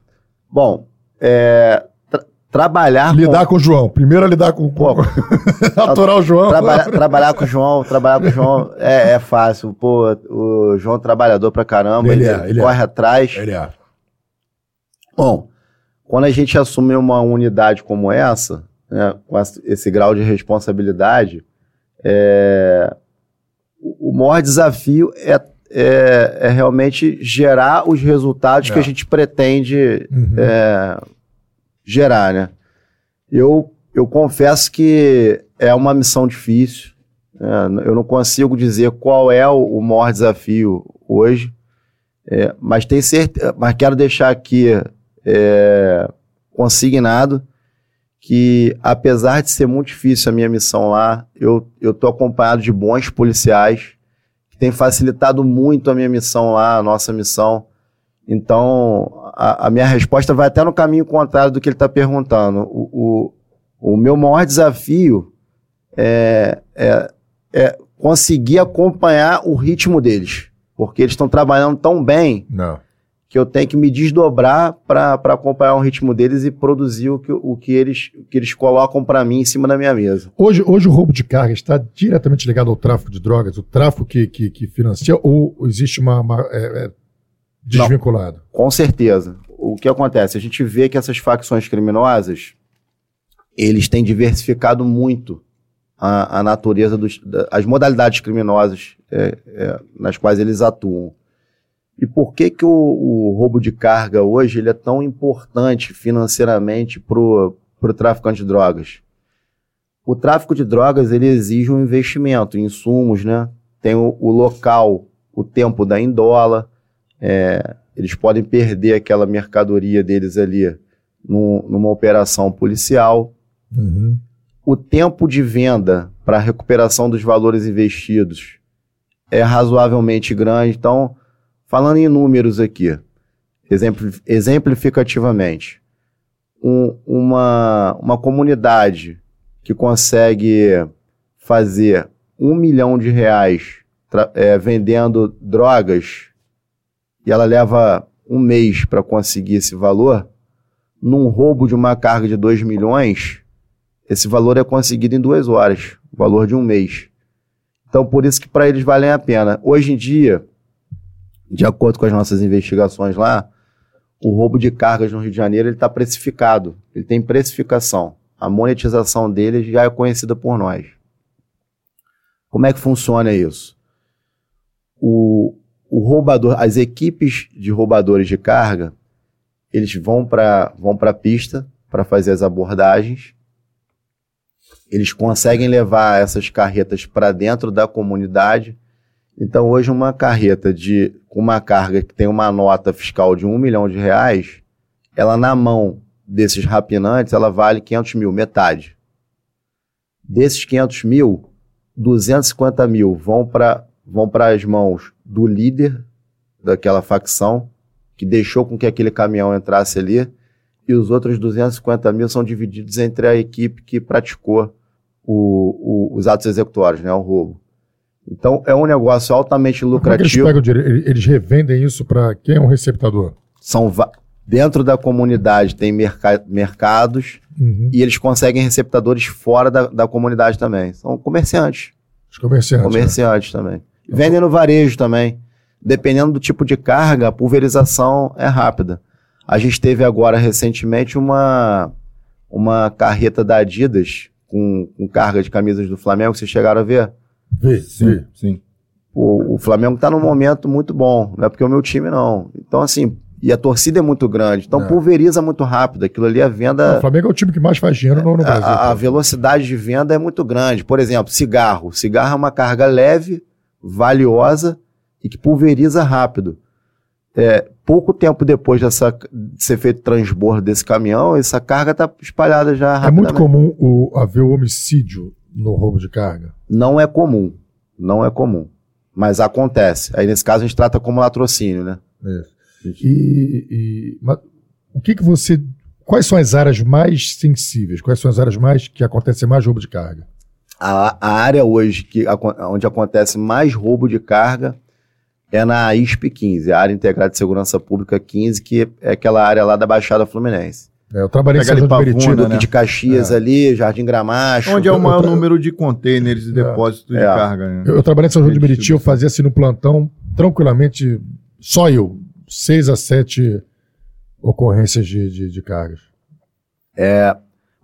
Bom, é, tra- trabalhar Lidar com o João. Primeiro é lidar com. Pô, Aturar o João. Trabalhar, trabalhar com o João, trabalhar com o João é, é fácil. Pô, o João é trabalhador pra caramba, Ele ele, é, ele é. corre atrás. Ele é. Bom, quando a gente assume uma unidade como essa, né, com esse grau de responsabilidade, é, o maior desafio é, é, é realmente gerar os resultados É. que a gente pretende Uhum. é, gerar, né? Eu, eu confesso que é uma missão difícil. né? eu não consigo dizer qual é o, o maior desafio hoje, é, mas tem certeza, mas quero deixar aqui é, consignado que apesar de ser muito difícil a minha missão lá, eu tô acompanhado de bons policiais que têm facilitado muito a minha missão lá, a nossa missão. Então, a, a minha resposta vai até no caminho contrário do que ele está perguntando. O, o, o meu maior desafio é, é, é conseguir acompanhar o ritmo deles. Porque eles estão trabalhando tão bem Não. Que eu tenho que me desdobrar para acompanhar o ritmo deles e produzir o que, o que, eles, o que eles colocam para mim em cima da minha mesa. Hoje, hoje o roubo de carga está diretamente ligado ao tráfico de drogas, o tráfico que, que, que financia, ou existe uma. uma é, é, desvinculado? Com certeza. O que acontece? A gente vê que essas facções criminosas, eles têm diversificado muito a, a natureza dos, da- as modalidades criminosas é, é, nas quais eles atuam. E por que que o, o roubo de carga hoje ele é tão importante financeiramente para o traficante de drogas? O tráfico de drogas ele exige um investimento em insumos, né? Tem o, o local, o tempo da indola, é, eles podem perder aquela mercadoria deles ali num- numa operação policial. Uhum. O tempo de venda para recuperação dos valores investidos é razoavelmente grande. Então, falando em números aqui, exempli- exemplificativamente, um- uma, uma comunidade que consegue fazer um milhão de reais é, vendendo drogas e ela leva um mês para conseguir esse valor, num roubo de uma carga de 2 milhões, esse valor é conseguido em duas horas, o valor de um mês. Então, por isso que para eles valem a pena. Hoje em dia, de acordo com as nossas investigações lá, o roubo de cargas no Rio de Janeiro ele está precificado, ele tem precificação. A monetização dele já é conhecida por nós. Como é que funciona isso? O, o roubador, as equipes de roubadores de carga, eles vão para vão a pista para fazer as abordagens. Eles conseguem levar essas carretas para dentro da comunidade. Então, hoje, uma carreta de com uma carga que tem uma nota fiscal de um milhão de reais, ela na mão desses rapinantes, ela vale 500 mil, metade. Desses 500 mil, 250 mil vão para vão as mãos do líder daquela facção, que deixou com que aquele caminhão entrasse ali, e os outros 250 mil são divididos entre a equipe que praticou o- o- os atos executórios, né, o roubo. Então, é um negócio altamente Como é que eles lucrativo. pegam? Eles revendem isso para quem é um receptador? São dentro da comunidade tem merca- mercados Uhum. e eles conseguem receptadores fora da, da comunidade também. São comerciantes. Os comerciantes. né? Comerciantes também. Vendem no varejo também. Dependendo do tipo de carga, a pulverização é rápida. A gente teve agora recentemente uma, uma carreta da Adidas com, com carga de camisas do Flamengo. Vocês chegaram a ver? Vê, vê. sim. O, o Flamengo está num momento muito bom. Não é porque é o meu time, não. Então, assim, e a torcida é muito grande. Então, É. pulveriza muito rápido. Aquilo ali, a venda. O Flamengo é o time que mais faz dinheiro no, no Brasil. A, a velocidade de venda é muito grande. Por exemplo, cigarro. Cigarro é uma carga leve, valiosa e que pulveriza rápido. É, pouco tempo depois dessa, de ser feito o transbordo desse caminhão, essa carga está espalhada já É muito comum o, haver o homicídio no roubo de carga. Não é comum. Não é comum. Mas acontece. Aí, nesse caso, a gente trata como latrocínio, né? E, e- mas o que que você. Quais são as áreas mais sensíveis? Quais são as áreas mais que acontecem mais roubo de carga? A, a área hoje que, onde acontece mais roubo de carga é na ISP 15, a Área Integrada de Segurança Pública 15, que é aquela área lá da Baixada Fluminense. É, eu trabalhei em São ali João de Meriti, Pavuna, Duque né? de Caxias ali, Jardim Gramacho. Onde é o maior tra- número de containers e depósitos de É. carga, né? Eu, eu trabalhei em São João de. Meriti, eu fazia assim no plantão, tranquilamente, só eu, seis a sete ocorrências de, de, de cargas.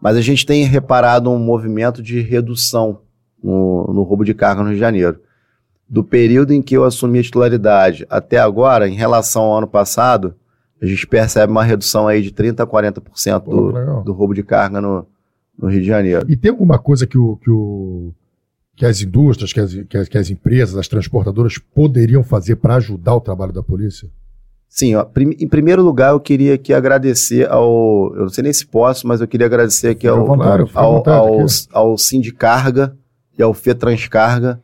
Mas a gente tem reparado um movimento de redução no, no roubo de carga no Rio de Janeiro. Do período em que eu assumi a titularidade até agora, em relação ao ano passado, a gente percebe uma redução aí de 30% a 40% Pô, do, legal. do roubo de carga no, no Rio de Janeiro. E tem alguma coisa que, o, que, o, que as indústrias, que as, que, as, que as empresas, as transportadoras poderiam fazer para ajudar o trabalho da polícia? Sim, ó, prim- em primeiro lugar eu queria aqui agradecer ao. Eu não sei nem se posso, mas eu queria agradecer aqui ao, vontade, ao, ao, aqui. ao Sindicarga e ao Fetranscarga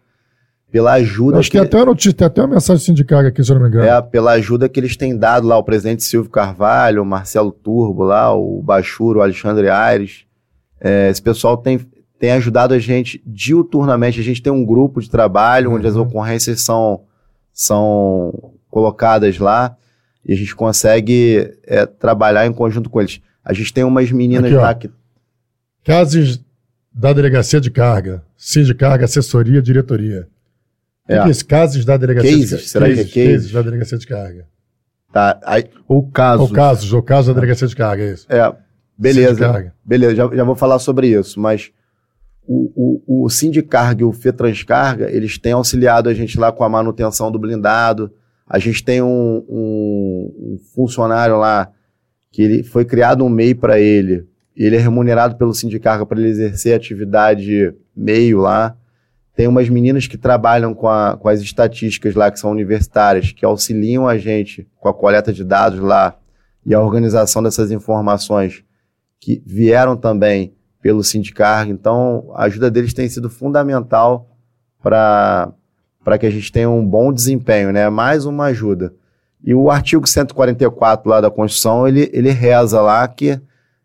pela ajuda Acho que que, tem até, notícia, tem até uma mensagem de sindicato aqui, se eu não me engano. é, pela ajuda que eles têm dado lá, o presidente Silvio Carvalho, o Marcelo Turbo lá, o Bachuro, o Alexandre Aires. É, esse pessoal tem, tem ajudado a gente diuturnamente. A gente tem um grupo de trabalho onde as Uhum. ocorrências são, são colocadas lá e a gente consegue é, trabalhar em conjunto com eles. A gente tem umas meninas Aqui, ó. lá que. Casos da delegacia de carga, sindicarga, assessoria, diretoria. É. que? Casos da delegacia Cases, de carga. será que é cases, cases? da delegacia de carga. Tá, aí, Ou casos. Ou casos, ou casos da delegacia de carga, é isso. é, beleza. Sindicarga. Beleza, já, já vou falar sobre isso, mas o, o, o Sindicarga e o Fetranscarga, eles têm auxiliado a gente lá com a manutenção do blindado. A gente tem um, um- um funcionário lá que ele foi criado um MEI para ele. Ele é remunerado pelo Sindicarga para ele exercer atividade meio lá. Tem umas meninas que trabalham com, a- com as estatísticas lá, que são universitárias, que auxiliam a gente com a coleta de dados lá e a organização dessas informações que vieram também pelo Sindicarga. Então, a ajuda deles tem sido fundamental para que a gente tenha um bom desempenho, né? Mais uma ajuda. E o artigo 144 lá da Constituição, ele, ele reza lá que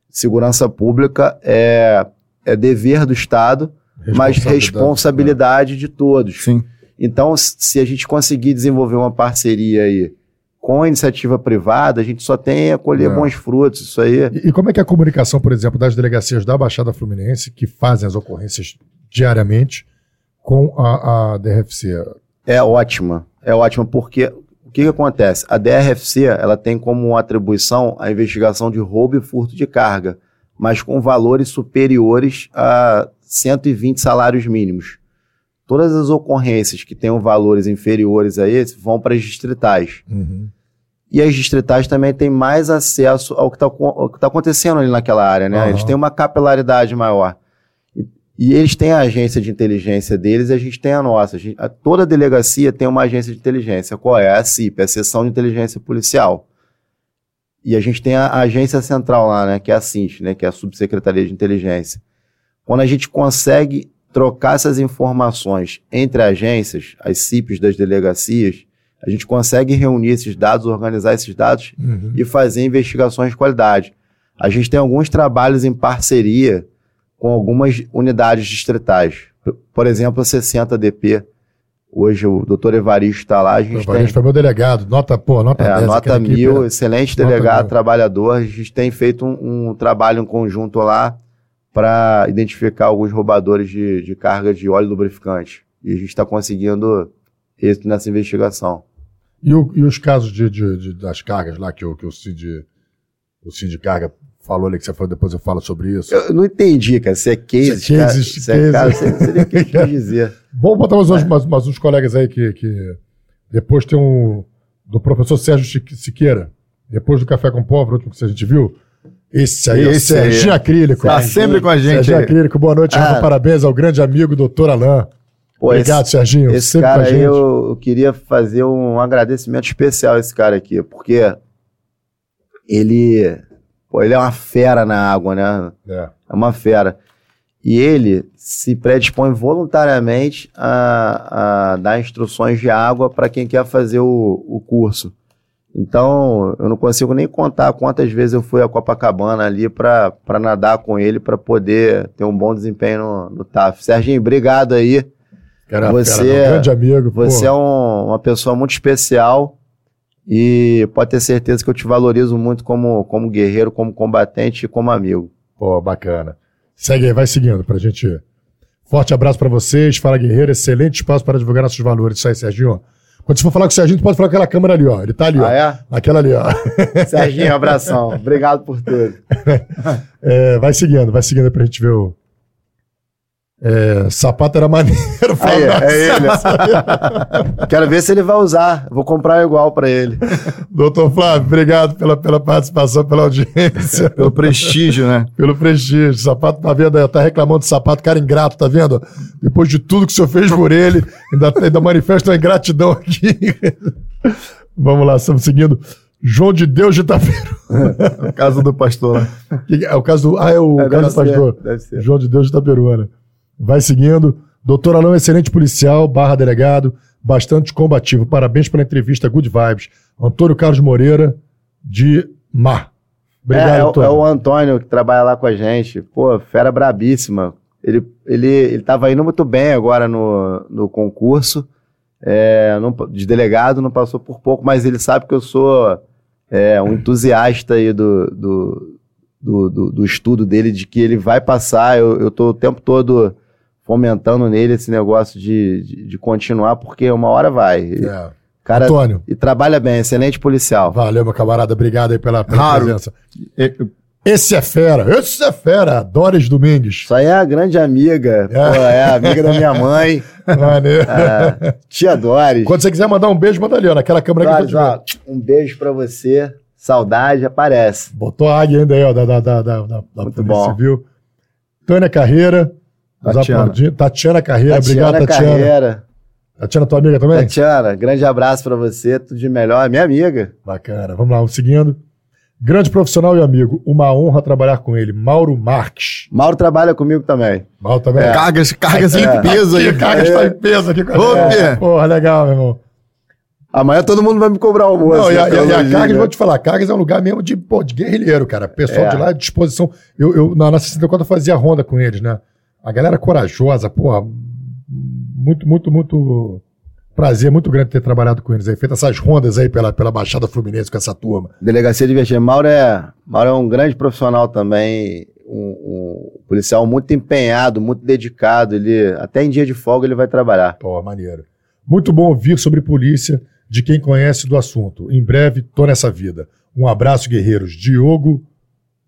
segurança pública é, é dever do Estado, mas responsabilidade de todos. Sim. Então, se a gente conseguir desenvolver uma parceria aí com a iniciativa privada, a gente só tem a colher É. bons frutos. Isso aí E, e como é que é a comunicação, por exemplo, das delegacias da Baixada Fluminense, que fazem as ocorrências diariamente, com a, a DRFC? é ótima. É ótima porque o que, que acontece? A DRFC ela tem como atribuição a investigação de roubo e furto de carga, mas com valores superiores a 120 salários mínimos. Todas as ocorrências que tenham valores inferiores a esse vão para as distritais. Uhum. E as distritais também têm mais acesso ao que está acontecendo ali naquela área, né? Aham. Eles têm uma capilaridade maior. E, e eles têm a agência de inteligência deles e a gente tem a nossa. A gente- a- toda delegacia tem uma agência de inteligência. Qual é? A CIP, a Seção de Inteligência Policial. E a gente tem a, a agência central lá, né? Que é a CINT, né? Que é a Subsecretaria de Inteligência. Quando a gente consegue trocar essas informações entre agências, as CIPs das delegacias, a gente consegue reunir esses dados, organizar esses dados Uhum. e fazer investigações de qualidade. A gente tem alguns trabalhos em parceria com algumas unidades distritais. Por- exemplo, a 60DP. Hoje o doutor Evaristo está lá, a O gente Evaristo tem foi meu delegado, nota, pô, nota é, 10. nota mil, era- excelente Nota delegado, mil. trabalhador. A gente tem feito um, um trabalho em conjunto lá para identificar alguns roubadores de, de carga de óleo lubrificante. E a gente está conseguindo êxito nessa investigação. E, o- e os casos de, de- de- das cargas lá que o, que o Cid, o Cid Carga falou ali, que você falou, depois eu falo sobre isso. Eu não entendi, cara. Se é cases, Se é cara, cases, se é sei o que quis dizer. Vamos botar mais, uns, mais, mais uns colegas aí que, que. Depois tem um. Do professor Sérgio Siqueira. Depois do Café com Pobre, último que a gente viu. Esse aí, é o Esse. Serginho Acrílico. Tá sempre com a gente. Serginho. Acrílico, boa noite. Ah. Parabéns ao grande amigo doutor Alain. Pô, Obrigado, esse, Serginho. esse sempre cara aí, eu, eu queria fazer um agradecimento especial a esse cara aqui, porque ele, pô, ele é uma fera na água, né? É. É uma fera. E ele se predispõe voluntariamente a, a dar instruções de água para quem quer fazer o, o curso. Então, eu não consigo nem contar quantas vezes eu fui a Copacabana ali para nadar com ele, para poder ter um bom desempenho no, no TAF. Serginho, obrigado aí. Cara, Você- fera, não, grande amigo. Você pô. é um- uma pessoa muito especial E pode ter certeza que eu te valorizo muito como, como guerreiro, como combatente e como amigo. Pô, bacana. Segue aí, vai seguindo pra gente. ir. Forte abraço pra vocês. Fala, guerreiro. Excelente espaço para divulgar nossos valores. Isso aí, Serginho. Quando você for falar com o Serginho, tu pode falar com aquela câmera ali, ó. Ele tá ali, ó. Ah, é? Naquela ali, ó. Serginho, abração. Obrigado por tudo. É, vai seguindo, vai seguindo pra gente ver o. É, sapato era maneiro. Aí, é ele. Quero ver se ele vai usar. Vou comprar igual pra ele. Doutor Flávio, obrigado pela, pela participação, pela audiência. Pelo prestígio, né? Pelo prestígio. Sapato tá vendo aí, tá reclamando do sapato, cara ingrato, tá vendo? Depois de tudo que o senhor fez por ele, ainda, ainda manifesta uma ingratidão aqui. Vamos lá, estamos seguindo. João de Deus de Itaperu. No caso do pastor. né? É o caso do. Ah, é o É, caso do pastor. deve ser. João de Deus de Itaperuana. Vai seguindo. Doutor Alão, excelente policial, barra delegado, bastante combativo. Parabéns pela entrevista, good vibes. Antônio Carlos Moreira, de Mar. Obrigado, é, é, o- Antônio. é o Antônio que trabalha lá com a gente. Pô, fera brabíssima. Ele, ele, ele tava indo muito bem agora no, no concurso é, não- de delegado, não passou por pouco, mas ele sabe que eu sou é, um entusiasta aí do, do, do, do- do estudo dele, de que ele vai passar. Eu, eu tô o tempo todo fomentando nele esse negócio de, de, de continuar, porque uma hora vai. É. Cara, Antônio, e trabalha bem, excelente policial. valeu, meu camarada. Obrigado aí pela, pela Raro. presença. É, Esse é fera, esse é fera. Doris Domingues. Isso aí é a grande amiga. Pô, é a amiga da minha mãe. Maneiro. É, tia Doris. Quando você quiser mandar um beijo, manda ali, ó, naquela câmera que eu Doris, tô te vendo. ó, um beijo pra você. Saudade, aparece. Botou a águia ainda aí, ó, da, da, da, da, da, da Muito Polícia bom. Civil. Tânia Carreira. Tatiana. Tatiana Carreira, obrigado, Tatiana Tatiana. Carreira. Tatiana, tua amiga também? Tatiana, grande abraço pra você. Tudo de melhor. Minha amiga. Bacana, vamos lá, vamos seguindo. Grande profissional e amigo, uma honra trabalhar com ele, Mauro Marques. Mauro trabalha comigo também. Mauro também. Cargas, cargas É. em peso aí. Cargas tá em peso aqui com a gente. Porra, legal, meu irmão. Amanhã todo mundo vai me cobrar almoço. Não, e a, né, e a- e Cargas, vou te falar, Cargas é um lugar mesmo de, pô, de guerrilheiro, cara. Pessoal É. de lá à disposição. Eu, eu, na, na 64 eu fazia ronda com eles, né? A galera corajosa, porra. Muito, muito, muito prazer, muito grande ter trabalhado com eles aí. Feito essas rondas aí pela, pela Baixada Fluminense com essa turma. Delegacia de Investimento. Mauro é, Mauro é um grande profissional também, um, um policial muito empenhado, muito dedicado. Ele, até em dia de folga ele vai trabalhar. Pô, maneiro. Muito bom ouvir sobre polícia de quem conhece do assunto. Em breve, tô nessa vida. Um abraço, guerreiros. Diogo,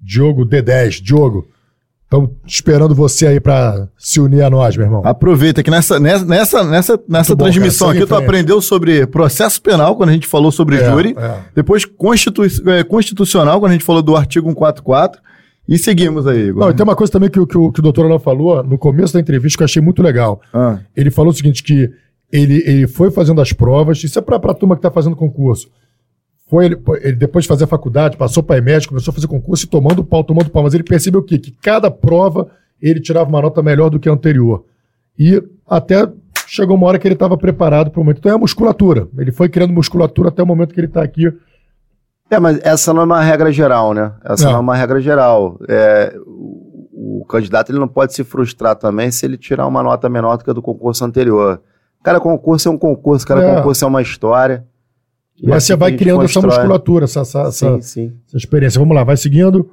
Diogo D10. Diogo, estamos esperando você aí pra se unir a nós, meu irmão. Aproveita que nessa, nessa, nessa, nessa, nessa bom, transmissão cara, aqui tu aprendeu sobre processo penal, quando a gente falou sobre É, júri. é. Depois constitu é, constitucional, quando a gente falou do artigo 144. E seguimos aí, Igor. Não, e tem uma coisa também que, o- que, o- que o doutor Alain falou no começo da entrevista que eu achei muito legal. Ah, Ele falou o seguinte, que ele, ele foi fazendo as provas, isso é pra, pra turma que tá fazendo concurso. Foi ele, ele depois de fazer a faculdade, passou para médico, começou a fazer concurso e tomando pau, tomando pau. Mas ele percebeu o quê? Que cada prova ele tirava uma nota melhor do que a anterior. E até chegou uma hora que ele estava preparado para o momento. Então é a musculatura. Ele foi criando musculatura até o momento que ele está aqui. É, mas essa não é uma regra geral, né? Essa Não. não, é uma regra geral. É, o, o candidato ele não pode se frustrar também se ele tirar uma nota menor do que a do concurso anterior. Cada concurso é um concurso, cada É. concurso é uma história. E Mas assim você vai criando essa constrói. musculatura, essa, essa, essa, Sim, sim. essa experiência. Vamos lá, vai seguindo.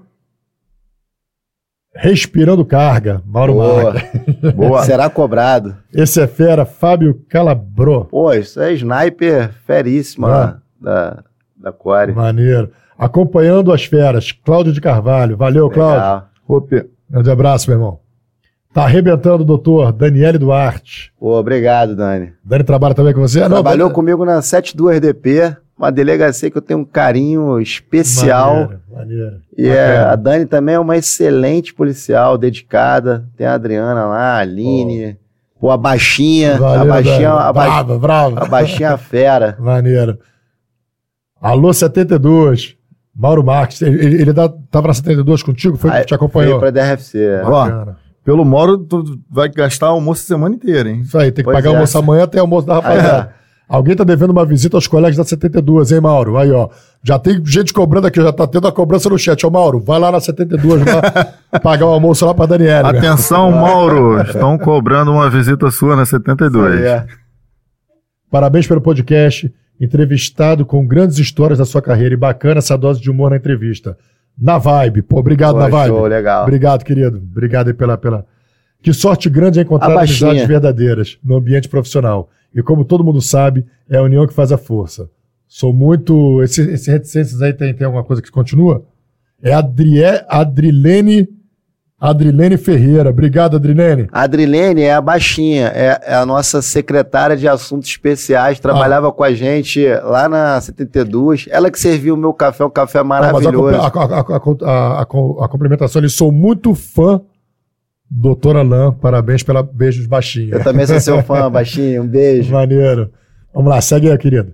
Respirando carga, Mauro Boa. Boa. Será cobrado. Esse é fera, Fábio Calabro. Pô, isso é sniper feríssima Ah. da, da Core. Maneiro. Acompanhando as feras, Cláudio de Carvalho. Valeu, Cláudio. Opa. Grande abraço, meu irmão. Tá arrebentando, doutor Daniele Duarte. Pô, obrigado, Dani. Dani trabalha também com você? Ah, Trabalhou Dani- comigo na 72DP, uma delegacia que eu tenho um carinho especial. Maneiro, maneiro. E é, Bacana. a Dani também é uma excelente policial, dedicada. Tem a Adriana lá, a Aline. Pô, a baixinha. Valeu, a baixinha, a, ba- Brava, brava. a baixinha fera. Maneiro. Alô 72. Mauro Marques. Ele, ele, ele tava na 72 contigo? Foi que te acompanhou? Veio pra DRFC. Ó, Bacana. Pelo Moro, tu vai gastar almoço a semana inteira, hein? Isso aí, tem que Pois pagar é. o almoço amanhã, tem almoço da rapaziada. Alguém tá devendo uma visita aos colegas da 72, hein, Mauro? Aí, ó. Já tem gente cobrando aqui, já tá tendo a cobrança no chat. Ô, Mauro, vai lá na 72 lá, pagar o almoço lá pra Daniela. Atenção, Mauro. Estão cobrando uma visita sua na 72. É. Parabéns pelo podcast entrevistado com grandes histórias da sua carreira e bacana essa dose de humor na entrevista. Na vibe. Pô, obrigado, Pô, na vibe. show, legal. Obrigado, querido. Obrigado aí pela, pela. Que sorte grande é encontrar amizades verdadeiras no ambiente profissional. E como todo mundo sabe, é a união que faz a força. Sou muito. Esse, esse reticências aí tem, tem alguma coisa que continua? É Adrie, Adrilene. Adrilene Ferreira. Obrigado, Adrilene. A Adrilene é a baixinha, é, é a nossa secretária de assuntos especiais, trabalhava com a gente lá na 72. Ela que serviu o meu café, um café Ah, mas a, maravilhoso. a, a, a, a, a- complementação, eles sou muito fã, doutor Alain. Parabéns pela beijos baixinha. Eu também sou seu fã, baixinho. Um beijo. Maneiro. Vamos lá, segue aí, querido.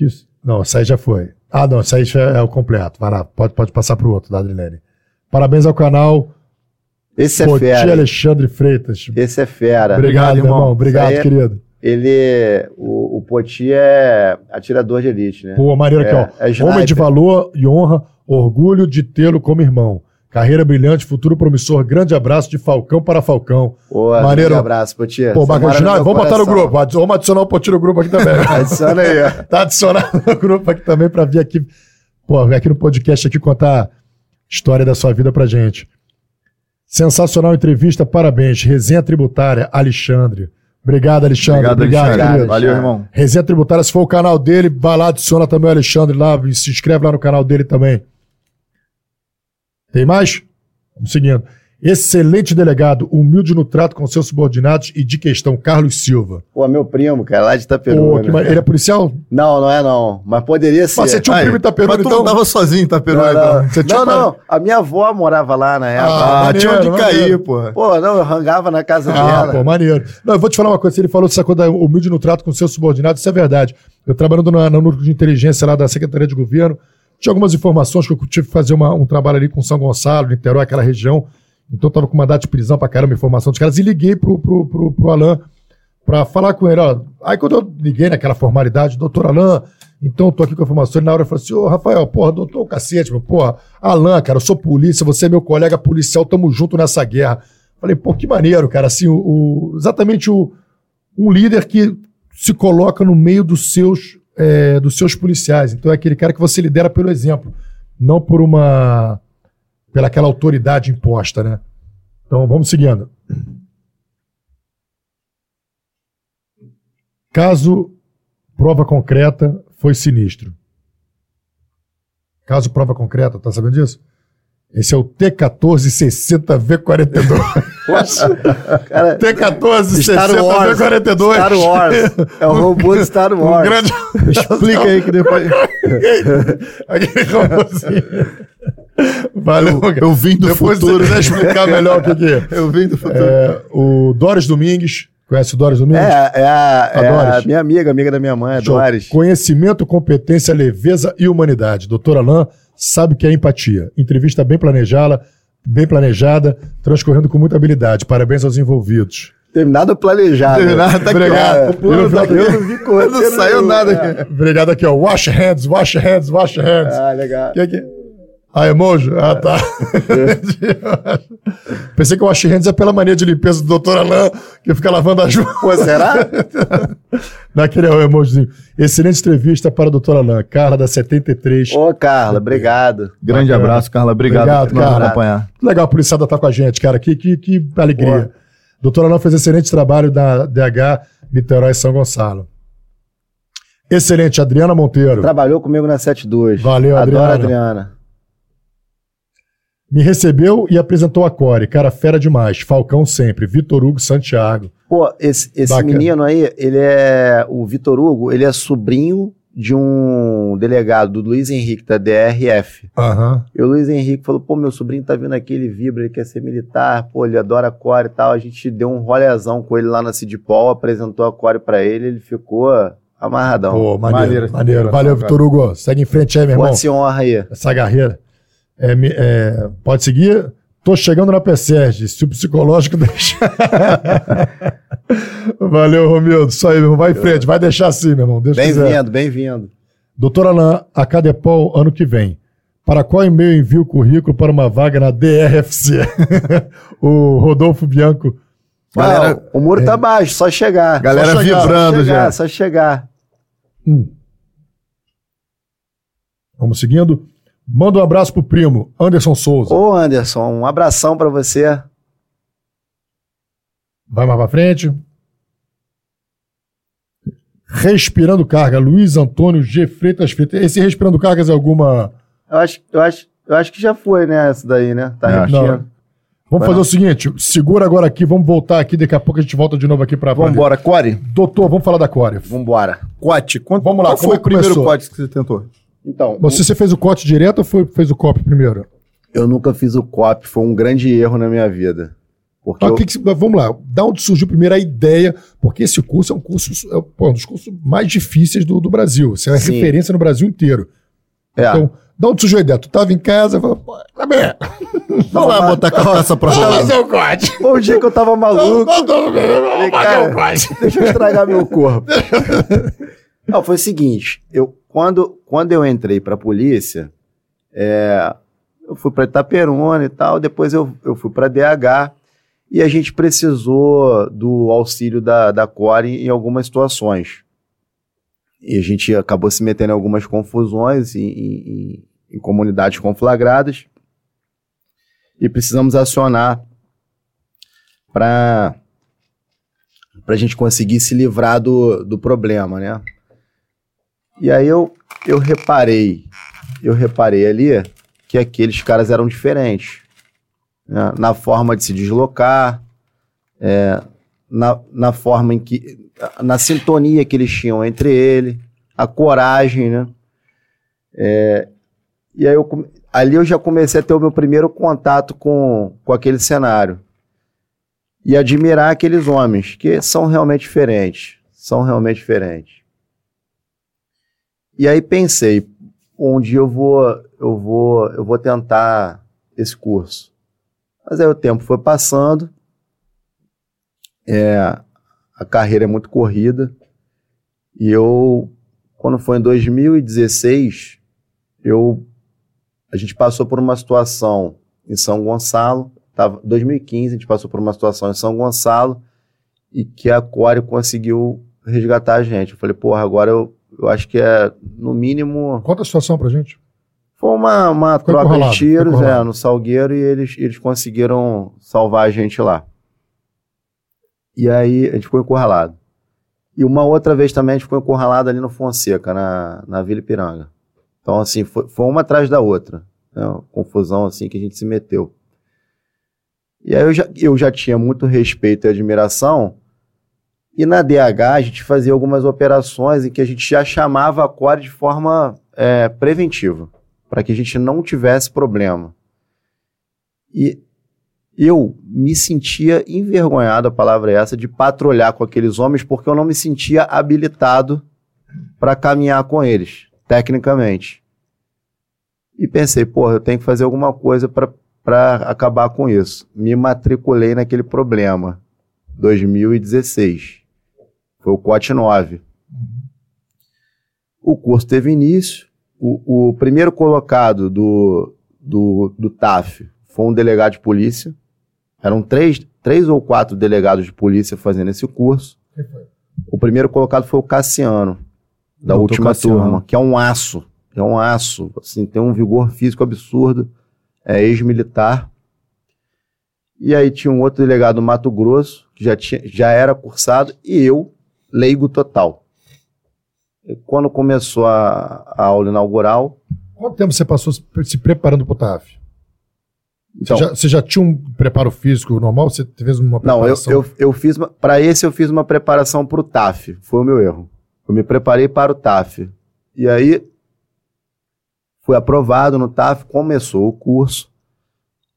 Isso. Não, essa aí já foi. Ah, não, essa aí já é o completo. Vai lá, pode, pode passar para o outro, da Adrilene. Parabéns ao canal. Esse é Poti fera. Alexandre Freitas. Esse é fera. Obrigado, Obrigado, meu irmão. irmão. Obrigado, aí é- querido. Ele, o, o Poti é atirador de elite, né? Pô, maneiro aqui, É, ó. é Homem de valor e honra, orgulho de tê-lo como irmão. Carreira brilhante, futuro promissor. Grande abraço de Falcão para Falcão. Pô, Maneiro. grande abraço, Poti. Pô, bacana. Vamos botar no coração. grupo. Adi- Vamos adicionar o Potinho no grupo aqui também. Adiciona aí, ó. tá adicionado no grupo aqui também pra vir aqui, pô, vir aqui no podcast aqui contar história da sua vida pra gente. Sensacional entrevista, parabéns. Resenha Tributária, Alexandre. Obrigado, Alexandre. Obrigado, Obrigado, Alexandre. querido. Valeu, Alexandre. irmão. Resenha Tributária, se for o canal dele, vai lá, adiciona também o Alexandre lá, e se inscreve lá no canal dele também. Tem mais? Vamos seguindo. Excelente delegado, humilde no trato com seus subordinados e de questão, Carlos Silva. Pô, meu primo, cara, lá de Pô, Itaperuna. que ma- ele é policial? Não, não é não. Mas poderia ser. Mas você tinha um primo em Itaperuna, mas tu então? não tava sozinho em Itaperuna, Não, então. não, Você tinha não, não. A minha avó morava lá na época. Ah, maneiro, tinha onde maneiro. cair, porra. Pô, não, eu rangava na casa Ah, dela. pô, maneiro. Não, eu vou te falar uma coisa. Ele falou dessa coisa da humilde no trato com seus subordinados, isso é verdade. Eu trabalhando na- no núcleo de inteligência lá da Secretaria de Governo, tinha algumas informações que eu tive que fazer uma- um trabalho ali com São Gonçalo, Niterói, aquela região. Então tava com mandado de prisão pra caramba, informação dos caras, e liguei pro, pro, pro, pro Alain pra falar com ele, ó. Aí quando eu liguei naquela formalidade, doutor Alain, então tô aqui com a informação, ele na hora eu falei assim, ô Rafael, porra, doutor cacete, meu, porra, Alain, cara, eu sou polícia, você é meu colega policial, tamo junto nessa guerra. Falei, pô, que maneiro, cara, assim, o, o- exatamente o, um líder que se coloca no meio dos seus, é, dos seus policiais. Então é aquele cara que você lidera pelo exemplo, não por uma, pela aquela autoridade imposta, né? Então vamos seguindo. Caso prova concreta foi sinistro. Caso prova concreta, tá sabendo disso? Esse é o T1460V42. Cara, Star Wars. T1460V42. Star Wars. É o robô do Star Um Wars. grande. Explica aí que depois. Aquele robôzinho. Valeu, cara. Eu vim do Depois futuro. você quiser explicar melhor o que, que é. Eu vim do futuro. É, O Doris Domingues. Conhece o Doris Domingues? É, é, a, é a minha amiga, amiga da minha mãe, a Show. Doris. Conhecimento, competência, leveza e humanidade. Doutor Alain sabe o que é empatia. Entrevista bem planejada, bem planejada, transcorrendo com muita habilidade. Parabéns aos envolvidos. Terminado planejado. Terminado, tá Obrigado. Tá aqui. eu não vi com Não saiu nada aqui. Obrigado aqui, ó. Wash hands, wash hands, wash hands. Ah, legal. Que que... Ah, emoji? Ah, tá. Pensei que o wash hands é pela mania de limpeza do Dr. Alain, que fica lavando as mãos. Pô, será? Naquele emojizinho. Excelente entrevista para o Dr. Alain. Carla, da 73. Ô, Carla, obrigado. Grande Bacana. abraço, Carla. Obrigado, Obrigado, por Carla. acompanhar. Legal, a policiada tá com a gente, cara. Que, que, que alegria. Doutor Alain fez excelente trabalho da DH Niterói São Gonçalo. Excelente, Adriana Monteiro. Trabalhou comigo na 72. Valeu, Adoro a Adriana. Me recebeu e apresentou a Core. Cara, fera demais. Falcão sempre. Vitor Hugo Santiago. Pô, esse, esse menino aí, ele é. O Vitor Hugo, ele é sobrinho de um delegado, do Luiz Henrique, da DRF. Aham. E o Luiz Henrique falou: pô, meu sobrinho tá vindo aqui, ele vibra, ele quer ser militar, pô, ele adora core e tal. A gente deu um rolezão com ele lá na Cidipol, apresentou a core pra ele, ele ficou amarradão. Pô, maneiro. Maneiro Maneiro. Valeu, Vitor Hugo. Segue em frente aí, meu irmão. Pode se honra aí. Essa carreira. É, é, pode seguir. Tô chegando na PSERG, se o psicológico deixar. Valeu, Romildo. Isso aí, meu irmão. Vai em frente, vai deixar assim, meu irmão. Bem-vindo, bem-vindo. Doutor Alain, a Cadepol ano que vem. Para qual e-mail envio o currículo para uma vaga na DRFC? o Rodolfo Bianco. Galera, o muro tá baixo, só chegar. Galera só chegar, vibrando só chegar, já. Só chegar. Hum. Vamos seguindo. Manda um abraço pro primo, Anderson Souza. Ô, Anderson, um abração pra você. Vai mais pra frente. Respirando Carga, Luiz Antônio G. Freitas Freitas. Esse Respirando Cargas é alguma. Eu acho, eu acho, eu acho que já foi, né, essa daí, né? Tá acho. repetindo. Vamos Vai fazer não. o seguinte: segura agora aqui, vamos voltar aqui, daqui a pouco a gente volta de novo aqui pra. pra- Vambora, Core. Doutor, vamos falar da Core. Vambora. Cote. Quanto, Vamos lá, Qual como foi é o primeiro cote que você tentou? Então, Você, você fez o corte direto ou foi, fez o copo primeiro? eu nunca fiz o COP, foi um grande erro na minha vida. Porque Ah, eu- que que vamos lá, da onde surgiu primeiro a ideia? Porque esse curso é um curso, é pô, um dos cursos mais difíceis do, do Brasil. Você é Sim. referência no Brasil inteiro. é, Então, da onde surgiu a ideia? Tu tava em casa, falou, pô, tá bem. Vamos lá botar a cabeça pra Vamos rolar. fazer o corte. foi um dia que eu tava maluco. Não, não, não, não, Vamos o. Deixa eu estragar meu corpo. Não, foi o seguinte, eu, quando, quando eu entrei pra polícia, é, eu fui pra Itaperuna e tal, depois eu, eu fui pra DH e a gente precisou do auxílio da, da Core em algumas situações. E a gente acabou se metendo em algumas confusões em, em- em- comunidades conflagradas e precisamos acionar para para a gente conseguir se livrar do, do problema, né? E aí eu, eu reparei, eu reparei ali que aqueles caras eram diferentes. né? Na forma de se deslocar, é, na, na forma em que. na sintonia que eles tinham entre ele, a coragem, né? É, e aí eu, ali eu já comecei a ter o meu primeiro contato com, com aquele cenário e admirar aqueles homens que são realmente diferentes, são realmente diferentes. E aí pensei, um dia eu vou, eu vou, eu vou tentar esse curso. Mas aí o tempo foi passando, é, a carreira é muito corrida e eu, quando foi em 2016, eu, a gente passou por uma situação em São Gonçalo Tava, 2015, a gente passou por uma situação em São Gonçalo e que a Core conseguiu resgatar a gente. Eu falei, porra, agora eu, eu acho que é, no mínimo, Conta a situação pra gente. foi uma, uma Ficou troca de tiros é, no Salgueiro e eles, eles conseguiram salvar a gente lá. E aí a gente ficou encurralado. E uma outra vez também a gente ficou encurralado ali no Fonseca, na, na Vila Ipiranga. Então, assim, foi, foi uma atrás da outra. Né? Uma confusão assim que a gente se meteu. E aí eu já, eu já tinha muito respeito e admiração. E na DH a gente fazia algumas operações em que a gente já chamava a Core de forma é, preventiva, para que a gente não tivesse problema. E eu me sentia envergonhado, a palavra é essa, de patrulhar com aqueles homens, porque eu não me sentia habilitado para caminhar com eles, tecnicamente. E pensei, porra, eu tenho que fazer alguma coisa para acabar com isso. Me matriculei naquele problema. 2016. Foi o COT 9. O curso teve início. O, o primeiro colocado do, do, do TAF foi um delegado de polícia. Eram três, três ou quatro delegados de polícia fazendo esse curso. O primeiro colocado foi o Cassiano, da Doutor última Cassiano. turma, que é um aço. É um aço. Assim, tem um vigor físico absurdo. É ex-militar. E aí tinha um outro delegado do Mato Grosso, que já, tinha, já era cursado, e eu, leigo total. E quando começou a, a aula inaugural, Quanto tempo você passou se preparando pro TAF? então, você, já, você já tinha um preparo físico normal? Você fez uma Não, eu, preparação? eu, eu fiz. Para esse, eu fiz uma preparação para o TAF. Foi o meu erro. Eu me preparei para o TAF. E aí, fui aprovado no TAF, começou o curso.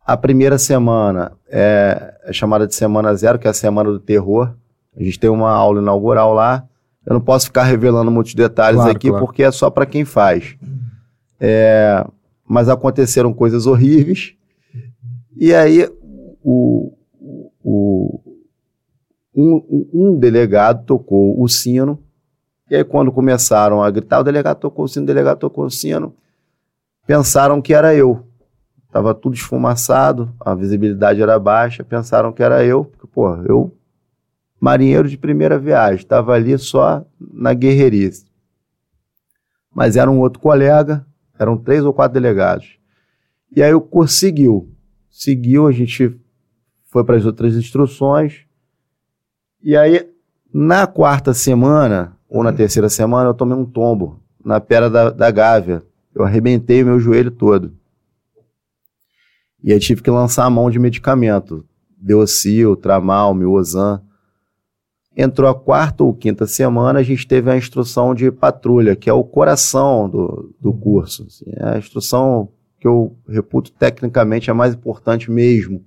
A primeira semana é, é chamada de Semana Zero, que é a Semana do Terror. A gente tem uma aula inaugural lá. Eu não posso ficar revelando muitos detalhes Claro, aqui, claro. porque é só para quem faz. É, mas aconteceram coisas horríveis. E aí, o, o, um, um delegado tocou o sino, e aí quando começaram a gritar, o delegado tocou o sino, o delegado tocou o sino, pensaram que era eu. Tava tudo esfumaçado, a visibilidade era baixa, pensaram que era eu, porque, pô, eu marinheiro de primeira viagem, estava ali só na guerreirice. Mas era um outro colega, eram três ou quatro delegados. E aí o curso seguiu. Seguiu, a gente foi para as outras instruções. E aí, na quarta semana, ou na terceira semana, eu tomei um tombo na pedra da, da Gávea. Eu arrebentei o meu joelho todo. E aí tive que lançar a mão de medicamento. Deocil, Tramal, Miozan. Entrou a quarta ou quinta semana, a gente teve a instrução de patrulha, que é o coração do, do curso. Assim, é a instrução que eu reputo tecnicamente a mais importante mesmo,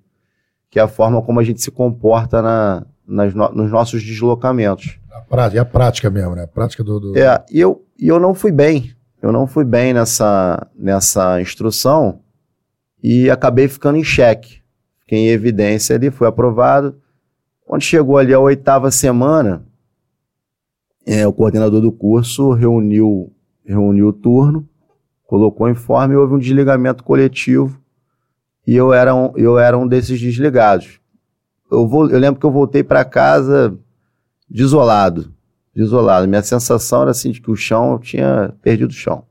que é a forma como a gente se comporta na, nas no, nos nossos deslocamentos. A prática, é a prática mesmo, né? A prática do. do... É, e eu, e eu não fui bem. Eu não fui bem nessa, nessa instrução e acabei ficando em xeque. Fiquei em evidência ali, fui aprovado. Quando chegou ali a oitava semana, é, o coordenador do curso reuniu, reuniu o turno, colocou informe e houve um desligamento coletivo e eu era um, eu era um desses desligados. Eu, vou, eu lembro que eu voltei para casa desolado, desolado. Minha sensação era assim de que o chão, tinha perdido o chão.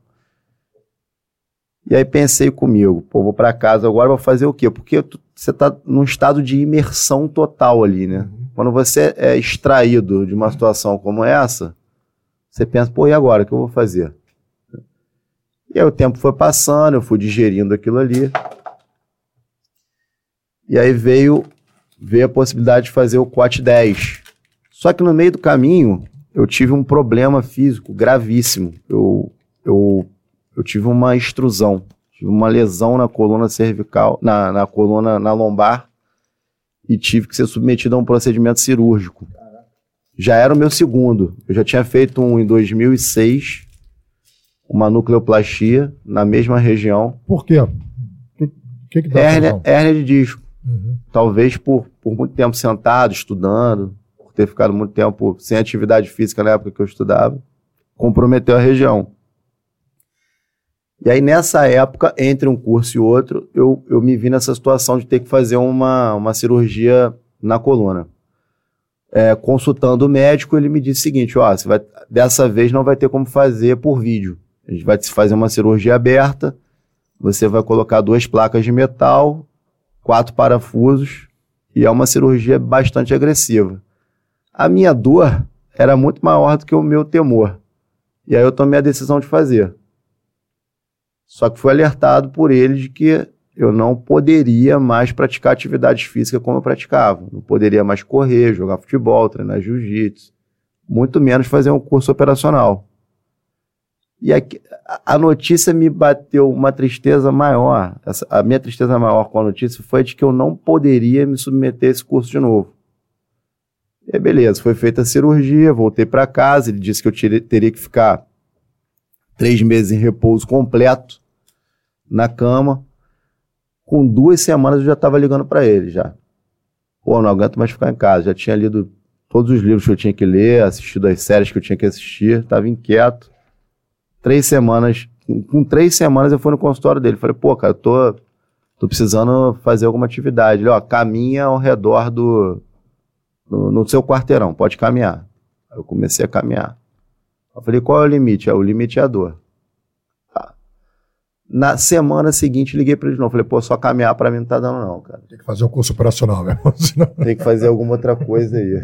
E aí pensei comigo, pô, vou para casa agora, vou fazer o quê? Porque você está num estado de imersão total ali, né? Uhum. Quando você é extraído de uma situação como essa, você pensa, pô, e agora? O que eu vou fazer? E aí o tempo foi passando, eu fui digerindo aquilo ali. E aí veio, veio a possibilidade de fazer o COT 10. Só que no meio do caminho, eu tive um problema físico gravíssimo. Eu, eu eu tive uma extrusão, tive uma lesão na coluna cervical, na, na coluna, na lombar, e tive que ser submetido a um procedimento cirúrgico. Já era o meu segundo. Eu já tinha feito um em 2006, uma nucleoplastia na mesma região. Por quê? O que, que, que dá hérnia, hérnia de disco. Uhum. Talvez por, por muito tempo sentado, estudando, por ter ficado muito tempo sem atividade física na época que eu estudava, comprometeu a região. E aí, nessa época, entre um curso e outro, eu, eu me vi nessa situação de ter que fazer uma, uma cirurgia na coluna. É, consultando o médico, ele me disse o seguinte: ó, você vai, dessa vez não vai ter como fazer por vídeo. A gente vai fazer uma cirurgia aberta, você vai colocar duas placas de metal, quatro parafusos, e é uma cirurgia bastante agressiva. A minha dor era muito maior do que o meu temor. E aí eu tomei a decisão de fazer. Só que fui alertado por ele de que eu não poderia mais praticar atividades físicas como eu praticava. Não poderia mais correr, jogar futebol, treinar jiu-jitsu, muito menos fazer um curso operacional. E aqui, a notícia me bateu uma tristeza maior. Essa, a minha tristeza maior com a notícia foi de que eu não poderia me submeter a esse curso de novo. E beleza, foi feita a cirurgia, voltei para casa. Ele disse que eu teria que ficar três meses em repouso completo na cama. Com duas semanas eu já estava ligando para ele já. Pô, não aguento mais ficar em casa. Já tinha lido todos os livros que eu tinha que ler, assistido as séries que eu tinha que assistir, estava inquieto. Três semanas, com três semanas eu fui no consultório dele. Falei, pô, cara, eu tô, tô precisando fazer alguma atividade. Ele, ó, caminha ao redor do. No, no seu quarteirão, pode caminhar. Aí eu comecei a caminhar. Eu falei, qual é o limite? É, o limite é a dor. Tá. Na semana seguinte, liguei para ele de novo. Falei, pô, só caminhar para mim não tá dando, não, cara. Tem que fazer um curso operacional mesmo. Senão... Tem que fazer alguma outra coisa aí.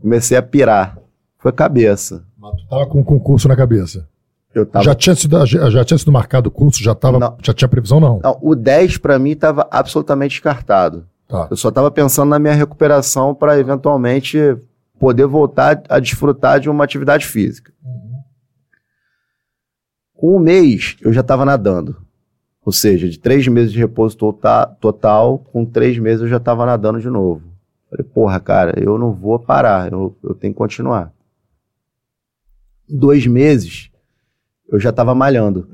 Comecei a pirar. Foi cabeça. Mas tu tava com o concurso na cabeça. Eu tava... já, tinha sido, já tinha sido marcado o curso? Já, tava, não. já tinha previsão, não? Não, o 10 para mim estava absolutamente descartado. Tá. Eu só estava pensando na minha recuperação para eventualmente poder voltar a desfrutar de uma atividade física. Com um mês, eu já estava nadando. Ou seja, de três meses de repouso total, total com três meses eu já estava nadando de novo. Falei, porra, cara, eu não vou parar, eu, eu tenho que continuar. Dois meses, eu já estava malhando.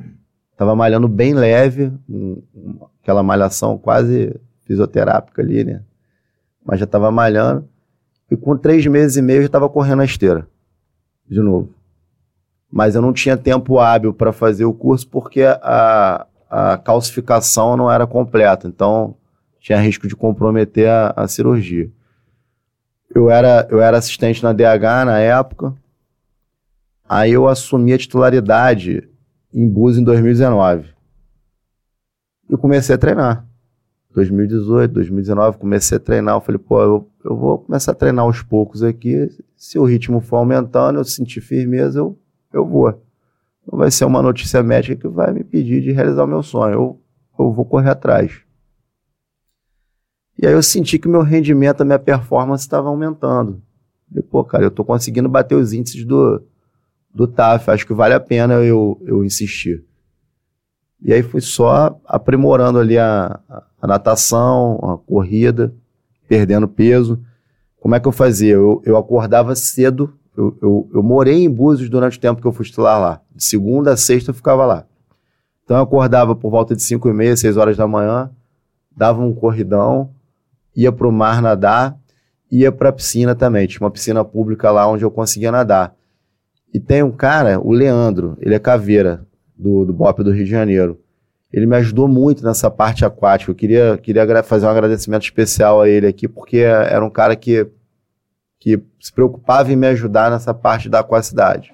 Estava malhando bem leve, um, aquela malhação quase fisioterápica ali, né? Mas já estava malhando. E com três meses e meio eu estava correndo a esteira. De novo. Mas eu não tinha tempo hábil para fazer o curso porque a, a calcificação não era completa. Então tinha risco de comprometer a, a cirurgia. eu era, eu era assistente na DH na época. Aí eu assumi a titularidade em Búzios em 2019. E comecei a treinar. 2018, 2019, comecei a treinar. Eu falei, pô, eu, eu vou começar a treinar aos poucos aqui. Se o ritmo for aumentando, eu sentir firmeza, eu, eu vou. Não vai ser uma notícia médica que vai me pedir de realizar o meu sonho. Eu, eu vou correr atrás. E aí eu senti que meu rendimento, a minha performance estava aumentando. Falei, pô, cara, eu tô conseguindo bater os índices do, do TAF. Acho que vale a pena eu, eu insistir. E aí fui só aprimorando ali a, a natação, a corrida, perdendo peso. Como é que eu fazia? Eu, eu acordava cedo, eu, eu, eu, morei em Búzios durante o tempo que eu fui estilar lá. De segunda a sexta eu ficava lá. Então eu acordava por volta de 5 e meia, 6 horas da manhã, dava um corridão, ia para o mar nadar, ia para a piscina também. Tinha uma piscina pública lá onde eu conseguia nadar. E tem um cara, o Leandro, ele é caveira do, do BOP do Rio de Janeiro ele me ajudou muito nessa parte aquática. Eu queria, queria fazer um agradecimento especial a ele aqui, porque era um cara que, que se preocupava em me ajudar nessa parte da aquacidade.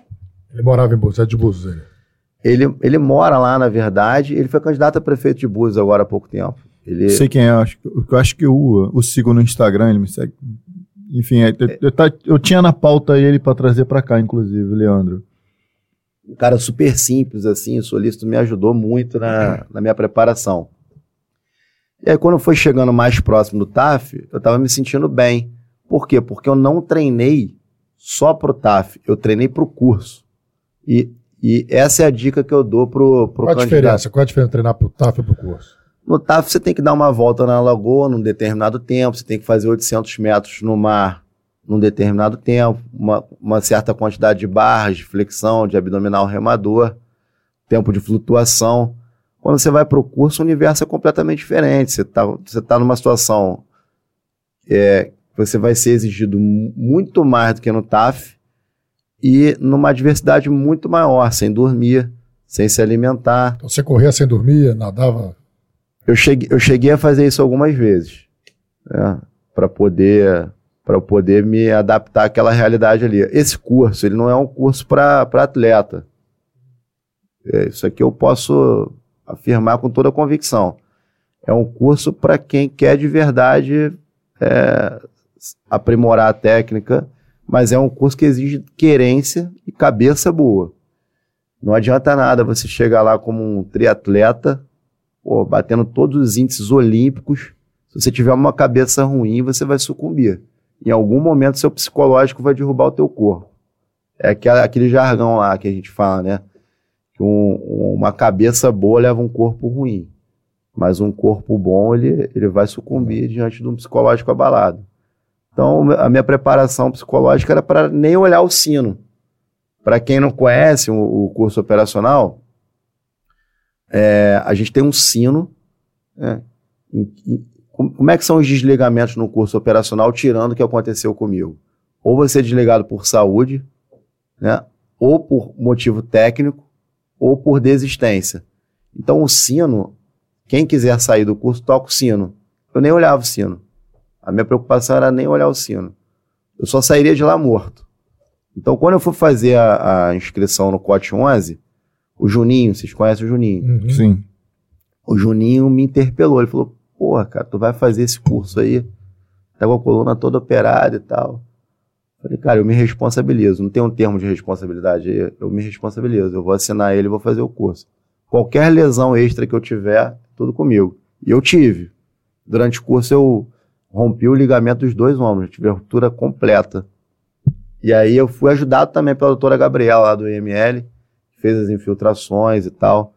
Ele morava em Búzios, é de Búzios ele. ele. Ele mora lá, na verdade. Ele foi candidato a prefeito de Búzios agora há pouco tempo. Ele... Sei quem é, eu acho, eu acho que eu o sigo no Instagram, ele me segue. Enfim, é, eu, eu, eu, tinha na pauta ele para trazer para cá, inclusive, Leandro um cara super simples, assim, o solícito me ajudou muito na, na minha preparação. E aí, quando foi chegando mais próximo do TAF, eu estava me sentindo bem. Por quê? Porque eu não treinei só pro TAF, eu treinei pro curso. E, e essa é a dica que eu dou pro, pro Qual a diferença? Qual a diferença treinar pro TAF e pro curso? No TAF você tem que dar uma volta na lagoa num determinado tempo, você tem que fazer 800 metros no mar num determinado tempo, uma, uma certa quantidade de barras, de flexão, de abdominal remador, tempo de flutuação. Quando você vai para o curso, o universo é completamente diferente. Você está você tá numa situação é, você vai ser exigido muito mais do que no TAF e numa adversidade muito maior, sem dormir, sem se alimentar. Então você corria sem dormir, nadava? Eu cheguei, eu cheguei a fazer isso algumas vezes, né, para poder para poder me adaptar àquela realidade ali. Esse curso, ele não é um curso para atleta. É, isso aqui eu posso afirmar com toda convicção. É um curso para quem quer de verdade é, aprimorar a técnica, mas é um curso que exige querência e cabeça boa. Não adianta nada você chegar lá como um triatleta, pô, batendo todos os índices olímpicos. Se você tiver uma cabeça ruim, você vai sucumbir em algum momento seu psicológico vai derrubar o teu corpo. É aquele, jargão lá que a gente fala, né? Que um, uma cabeça boa leva um corpo ruim. Mas um corpo bom, ele, ele vai sucumbir diante de um psicológico abalado. Então, a minha preparação psicológica era para nem olhar o sino. Para quem não conhece o, o curso operacional, é, a gente tem um sino né, como é que são os desligamentos no curso operacional, tirando o que aconteceu comigo? Ou você é desligado por saúde, né? ou por motivo técnico, ou por desistência. Então o sino, quem quiser sair do curso, toca o sino. Eu nem olhava o sino. A minha preocupação era nem olhar o sino. Eu só sairia de lá morto. Então, quando eu fui fazer a, a inscrição no COT 11, o Juninho, vocês conhecem o Juninho? Sim. O Juninho me interpelou. Ele falou: porra, cara, tu vai fazer esse curso aí, tá com a coluna toda operada e tal. Falei, cara, eu me responsabilizo. Não tem um termo de responsabilidade aí, eu me responsabilizo. Eu vou assinar ele e vou fazer o curso. Qualquer lesão extra que eu tiver, tudo comigo. E eu tive. Durante o curso eu rompi o ligamento dos dois ombros, tive a ruptura completa. E aí eu fui ajudado também pela doutora Gabriela lá do IML, fez as infiltrações e tal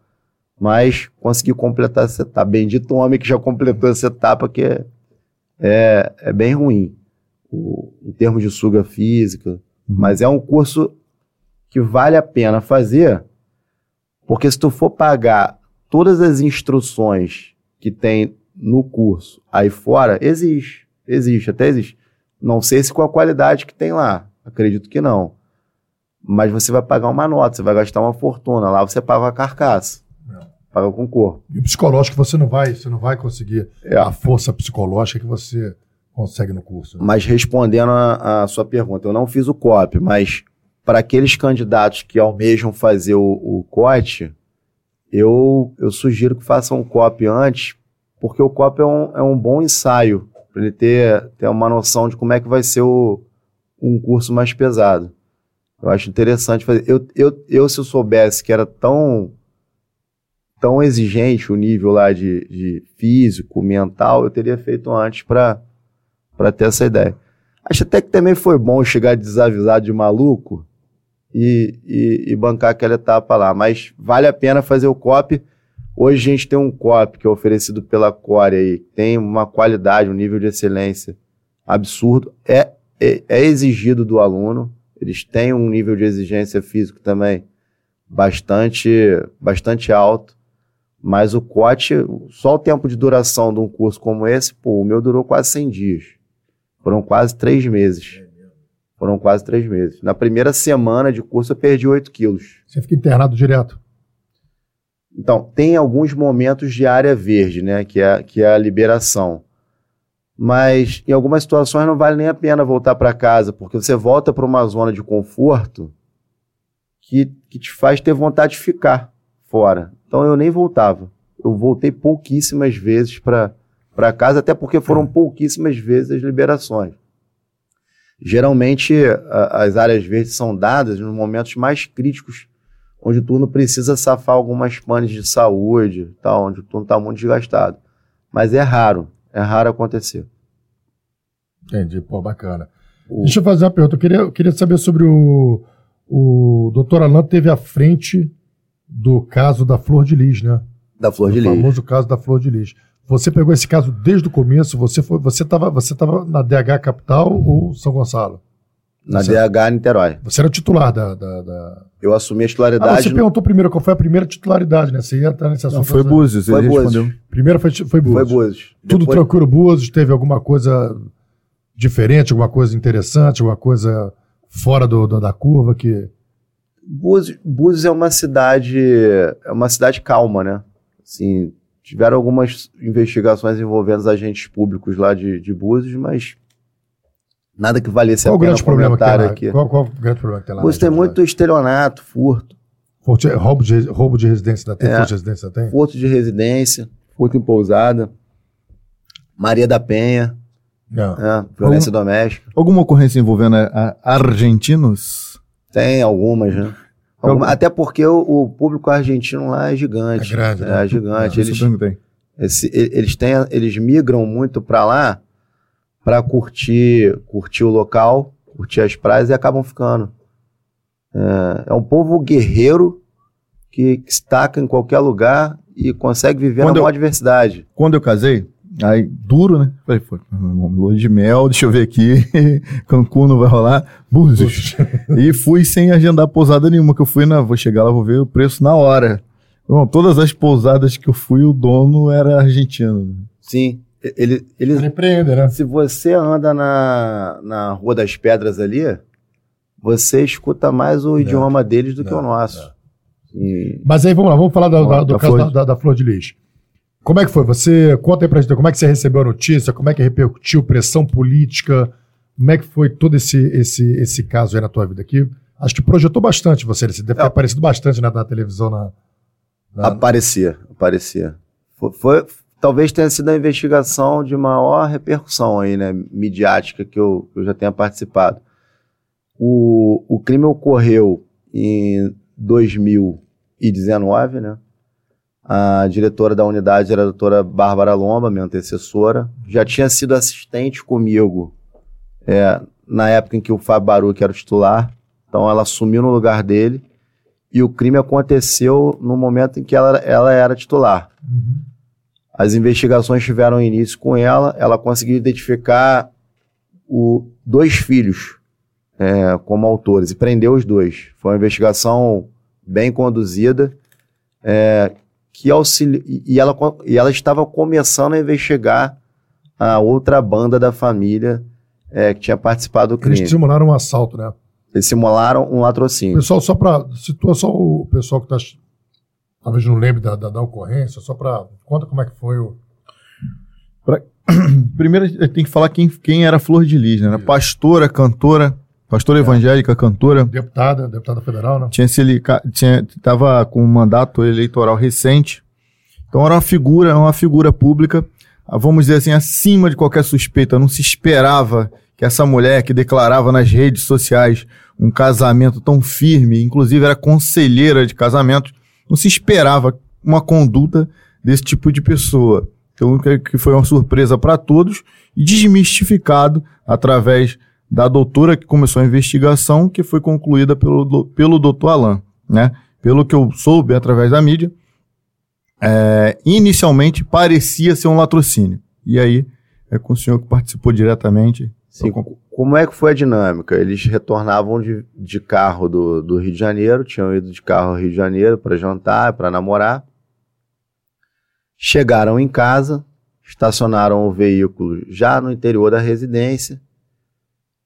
mas consegui completar essa etapa. Bendito homem que já completou essa etapa, que é, é, é bem ruim, o, em termos de suga física. Uhum. Mas é um curso que vale a pena fazer, porque se tu for pagar todas as instruções que tem no curso aí fora, existe, existe, até existe. Não sei se com a qualidade que tem lá, acredito que não. Mas você vai pagar uma nota, você vai gastar uma fortuna. Lá você paga a carcaça paga com o corpo. E o psicológico você não vai, você não vai conseguir é. a força psicológica que você consegue no curso. Né? Mas respondendo a, a, sua pergunta, eu não fiz o COP, mas para aqueles candidatos que almejam fazer o, o COT, eu, eu sugiro que façam o COP antes, porque o COP é um, é um bom ensaio para ele ter, ter uma noção de como é que vai ser o, um curso mais pesado. Eu acho interessante fazer. Eu, eu, eu, se eu soubesse que era tão tão exigente o nível lá de, de físico, mental, eu teria feito antes para ter essa ideia. Acho até que também foi bom chegar desavisado de maluco e, e, e, bancar aquela etapa lá. Mas vale a pena fazer o COP. Hoje a gente tem um COP que é oferecido pela Core aí, tem uma qualidade, um nível de excelência absurdo. É, é, é exigido do aluno. Eles têm um nível de exigência físico também bastante, bastante alto. Mas o COT, só o tempo de duração de um curso como esse, pô, o meu durou quase 100 dias. Foram quase três meses. Foram quase três meses. Na primeira semana de curso eu perdi 8 quilos. Você fica internado direto? Então, tem alguns momentos de área verde, né? Que é, que é a liberação. Mas em algumas situações não vale nem a pena voltar para casa, porque você volta para uma zona de conforto que, que te faz ter vontade de ficar fora. Então eu nem voltava. Eu voltei pouquíssimas vezes para casa, até porque foram pouquíssimas vezes as liberações. Geralmente, a, as áreas verdes são dadas nos momentos mais críticos, onde o turno precisa safar algumas panes de saúde, tal, onde o turno está muito desgastado. Mas é raro, é raro acontecer. Entendi, pô, bacana. O... Deixa eu fazer uma pergunta. Eu queria, eu queria saber sobre o. O doutor Alan teve à frente do caso da Flor de Lis, né? Da Flor de Lis. O famoso caso da Flor de Lis. Você pegou esse caso desde o começo? Você foi, você estava, você tava na DH Capital ou São Gonçalo? Na você, DH Niterói. Você era titular da, da, da... Eu assumi a titularidade. Ah, você no... perguntou primeiro qual foi a primeira titularidade, né? Você ia entrar nesse assunto. Não, foi Búzios, ele foi respondeu. Primeiro foi, foi Búzios. Foi Búzios. Tudo Depois... tranquilo, Búzios? Teve alguma coisa diferente, alguma coisa interessante, alguma coisa fora do, do da curva que... Búzios, Búzios é uma cidade, é uma cidade calma, né? Assim, Tiveram algumas investigações envolvendo os agentes públicos lá de, de Búzios, mas nada que valesse qual a pena comentar aqui. Qual, qual o grande problema que tem lá? Búzios tem muito estelionato, furto. Roubo de, roubo de residência da tem? É, furto de residência tem? Furto de residência, furto em pousada, Maria da Penha, é, violência Algum, doméstica. Alguma ocorrência envolvendo a, a argentinos? Tem algumas, né? Alguma, até porque o, o, público argentino lá é gigante. É grande, né? É gigante. É, eles, esse, eles, têm, eles migram muito para lá para curtir, curtir o local, curtir as praias e acabam ficando. É, é um povo guerreiro que, que estaca em qualquer lugar e consegue viver quando na maior diversidade. Quando eu casei, Aí, duro, né? Falei, pô, lua de mel, deixa eu ver aqui. Cancún não vai rolar. Búzios. e fui sem agendar pousada nenhuma, que eu fui na. Vou chegar lá, vou ver o preço na hora. Bom, todas as pousadas que eu fui, o dono era argentino. Sim. Ele, ele, ele empreende, né? Se você anda na, na Rua das Pedras ali, você escuta mais o idioma deles do não, que o nosso. E... Mas aí vamos lá, vamos falar da, da, do da caso flor da, da, flor de lis. Como é que foi? Você conta aí pra gente como é que você recebeu a notícia, como é que repercutiu, pressão política, como é que foi todo esse, esse, esse caso aí na tua vida aqui? Acho que projetou bastante você, você deve ter é. aparecido bastante né, na televisão. Na, na... Aparecia, aparecia. Foi, foi, talvez tenha sido a investigação de maior repercussão aí, né, midiática que eu, eu já tenha participado. O, o crime ocorreu em 2019, né? A diretora da unidade era a doutora Bárbara Lomba, minha antecessora. Já tinha sido assistente comigo é, na época em que o Fábio Baruch era o titular. Então ela assumiu no lugar dele. E o crime aconteceu no momento em que ela, ela era titular. Uhum. As investigações tiveram início com ela. Ela conseguiu identificar o, dois filhos é, como autores e prendeu os dois. Foi uma investigação bem conduzida. É, que auxili... e, ela, e ela estava começando a investigar a outra banda da família é, que tinha participado do crime. Eles simularam um assalto, né? Eles simularam um latrocínio. Pessoal, só para. Situa só o pessoal que está. Talvez não lembre da, da, da ocorrência, só para. Conta como é que foi o. primeiro tem que falar quem, quem era Flor de Lis, né? Pastora, cantora, pastora é. evangélica, cantora. Deputada, deputada federal, né? Tinha se ele tinha tava com um mandato eleitoral recente. Então era uma figura, uma figura pública, ah, vamos dizer assim, acima de qualquer suspeita. Não se esperava que essa mulher que declarava nas redes sociais um casamento tão firme, inclusive era conselheira de casamento, não se esperava uma conduta desse tipo de pessoa. Então, que foi uma surpresa para todos e desmistificado através da doutora que começou a investigação, que foi concluída pelo, pelo doutor Alain. Né? Pelo que eu soube através da mídia, é, inicialmente parecia ser um latrocínio. E aí é com o senhor que participou diretamente. Sim, como é que foi a dinâmica? Eles retornavam de, de carro do, do Rio de Janeiro, tinham ido de carro ao Rio de Janeiro para jantar, para namorar. Chegaram em casa, estacionaram o veículo já no interior da residência.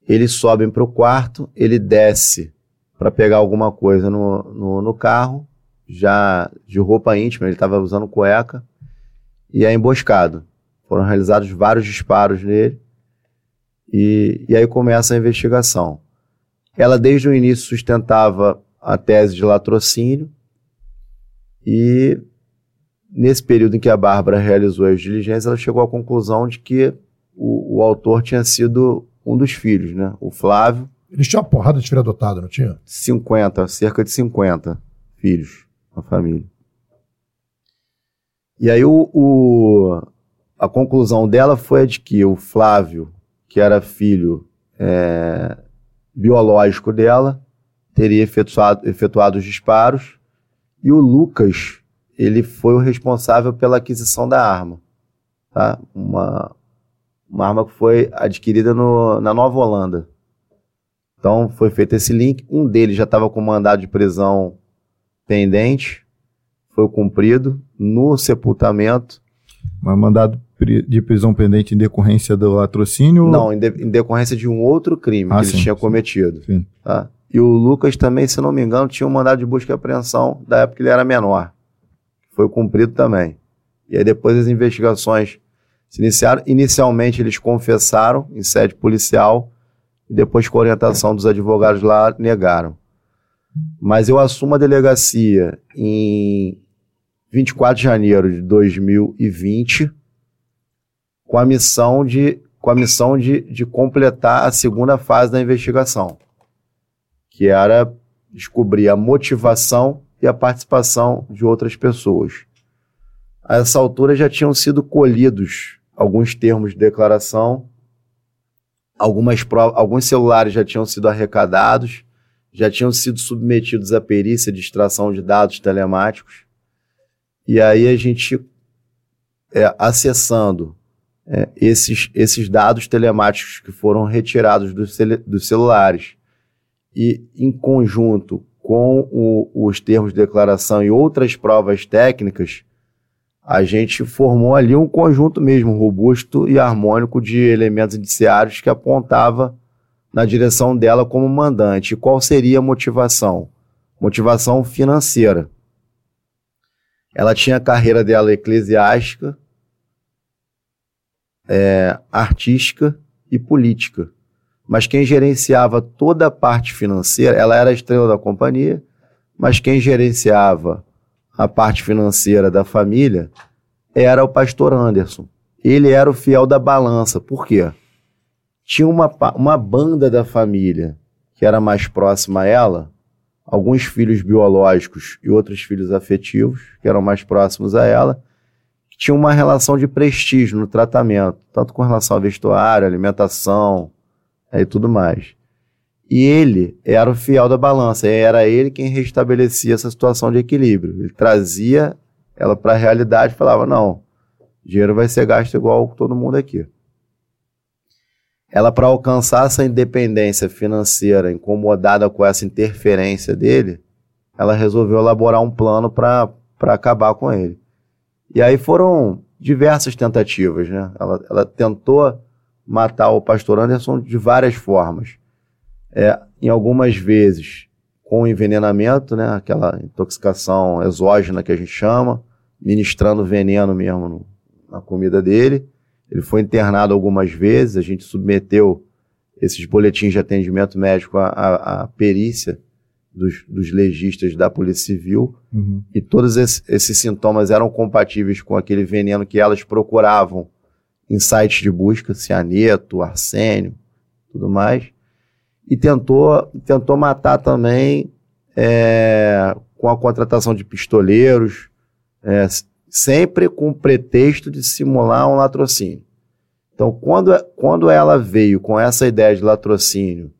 Eles sobem para o quarto, ele desce para pegar alguma coisa no, no, no, carro, já de roupa íntima, ele estava usando cueca, e é emboscado. Foram realizados vários disparos nele, e, e aí começa a investigação. Ela, desde o início, sustentava a tese de latrocínio, e nesse período em que a Bárbara realizou as diligências, ela chegou à conclusão de que o, o autor tinha sido um dos filhos, né? O Flávio. Eles tinham uma porrada de filho adotado, não tinha? 50, cerca de 50 filhos na família. E aí o, o, a conclusão dela foi a de que o Flávio, que era filho é, biológico dela, teria efetuado, efetuado os disparos, e o Lucas, ele foi o responsável pela aquisição da arma. Tá? Uma, uma arma que foi adquirida no, na Nova Holanda. Então foi feito esse link. Um deles já estava com mandado de prisão pendente, foi cumprido no sepultamento. Mas mandado de prisão pendente em decorrência do latrocínio? Não, em, de, em decorrência de um outro crime ah, que sim, ele tinha cometido. Sim. Tá? E o Lucas também, se não me engano, tinha um mandado de busca e apreensão da época que ele era menor foi cumprido também. E aí depois as investigações se iniciaram. Inicialmente eles confessaram em sede policial e depois com orientação dos advogados lá negaram. Mas eu assumo a delegacia em 24 de janeiro de 2020 com a missão de, com a missão de, de completar a segunda fase da investigação, que era descobrir a motivação e a participação de outras pessoas. A essa altura já tinham sido colhidos alguns termos de declaração, algumas provas, alguns celulares já tinham sido arrecadados, já tinham sido submetidos à perícia de extração de dados telemáticos. E aí a gente, é, acessando é, esses, esses dados telemáticos que foram retirados dos, dos celulares e em conjunto com o, os termos de declaração e outras provas técnicas, a gente formou ali um conjunto mesmo robusto e harmônico de elementos indiciários que apontava na direção dela como mandante. Qual seria a motivação? Motivação financeira. Ela tinha a carreira dela eclesiástica, é, artística e política mas quem gerenciava toda a parte financeira, ela era a estrela da companhia, mas quem gerenciava a parte financeira da família era o pastor Anderson. Ele era o fiel da balança. Por quê? Tinha uma, uma banda da família que era mais próxima a ela, alguns filhos biológicos e outros filhos afetivos, que eram mais próximos a ela, que tinham uma relação de prestígio no tratamento, tanto com relação ao vestuário, alimentação, e tudo mais. E ele era o fiel da balança, era ele quem restabelecia essa situação de equilíbrio. Ele trazia ela para a realidade e falava: não, dinheiro vai ser gasto igual todo mundo aqui. Ela, para alcançar essa independência financeira, incomodada com essa interferência dele, ela resolveu elaborar um plano para acabar com ele. E aí foram diversas tentativas, né? Ela, ela tentou matar o pastor Anderson de várias formas. É, em algumas vezes com envenenamento, né, aquela intoxicação exógena que a gente chama, ministrando veneno mesmo no, na comida dele. Ele foi internado algumas vezes, a gente submeteu esses boletins de atendimento médico à, à, à perícia dos, dos, legistas da Polícia Civil uhum. e todos esses, esses, sintomas eram compatíveis com aquele veneno que elas procuravam em sites de busca, cianeto, arsênio, tudo mais, e tentou, tentou matar também é, com a contratação de pistoleiros, é, sempre com o pretexto de simular um latrocínio. Então, quando, quando ela veio com essa ideia de latrocínio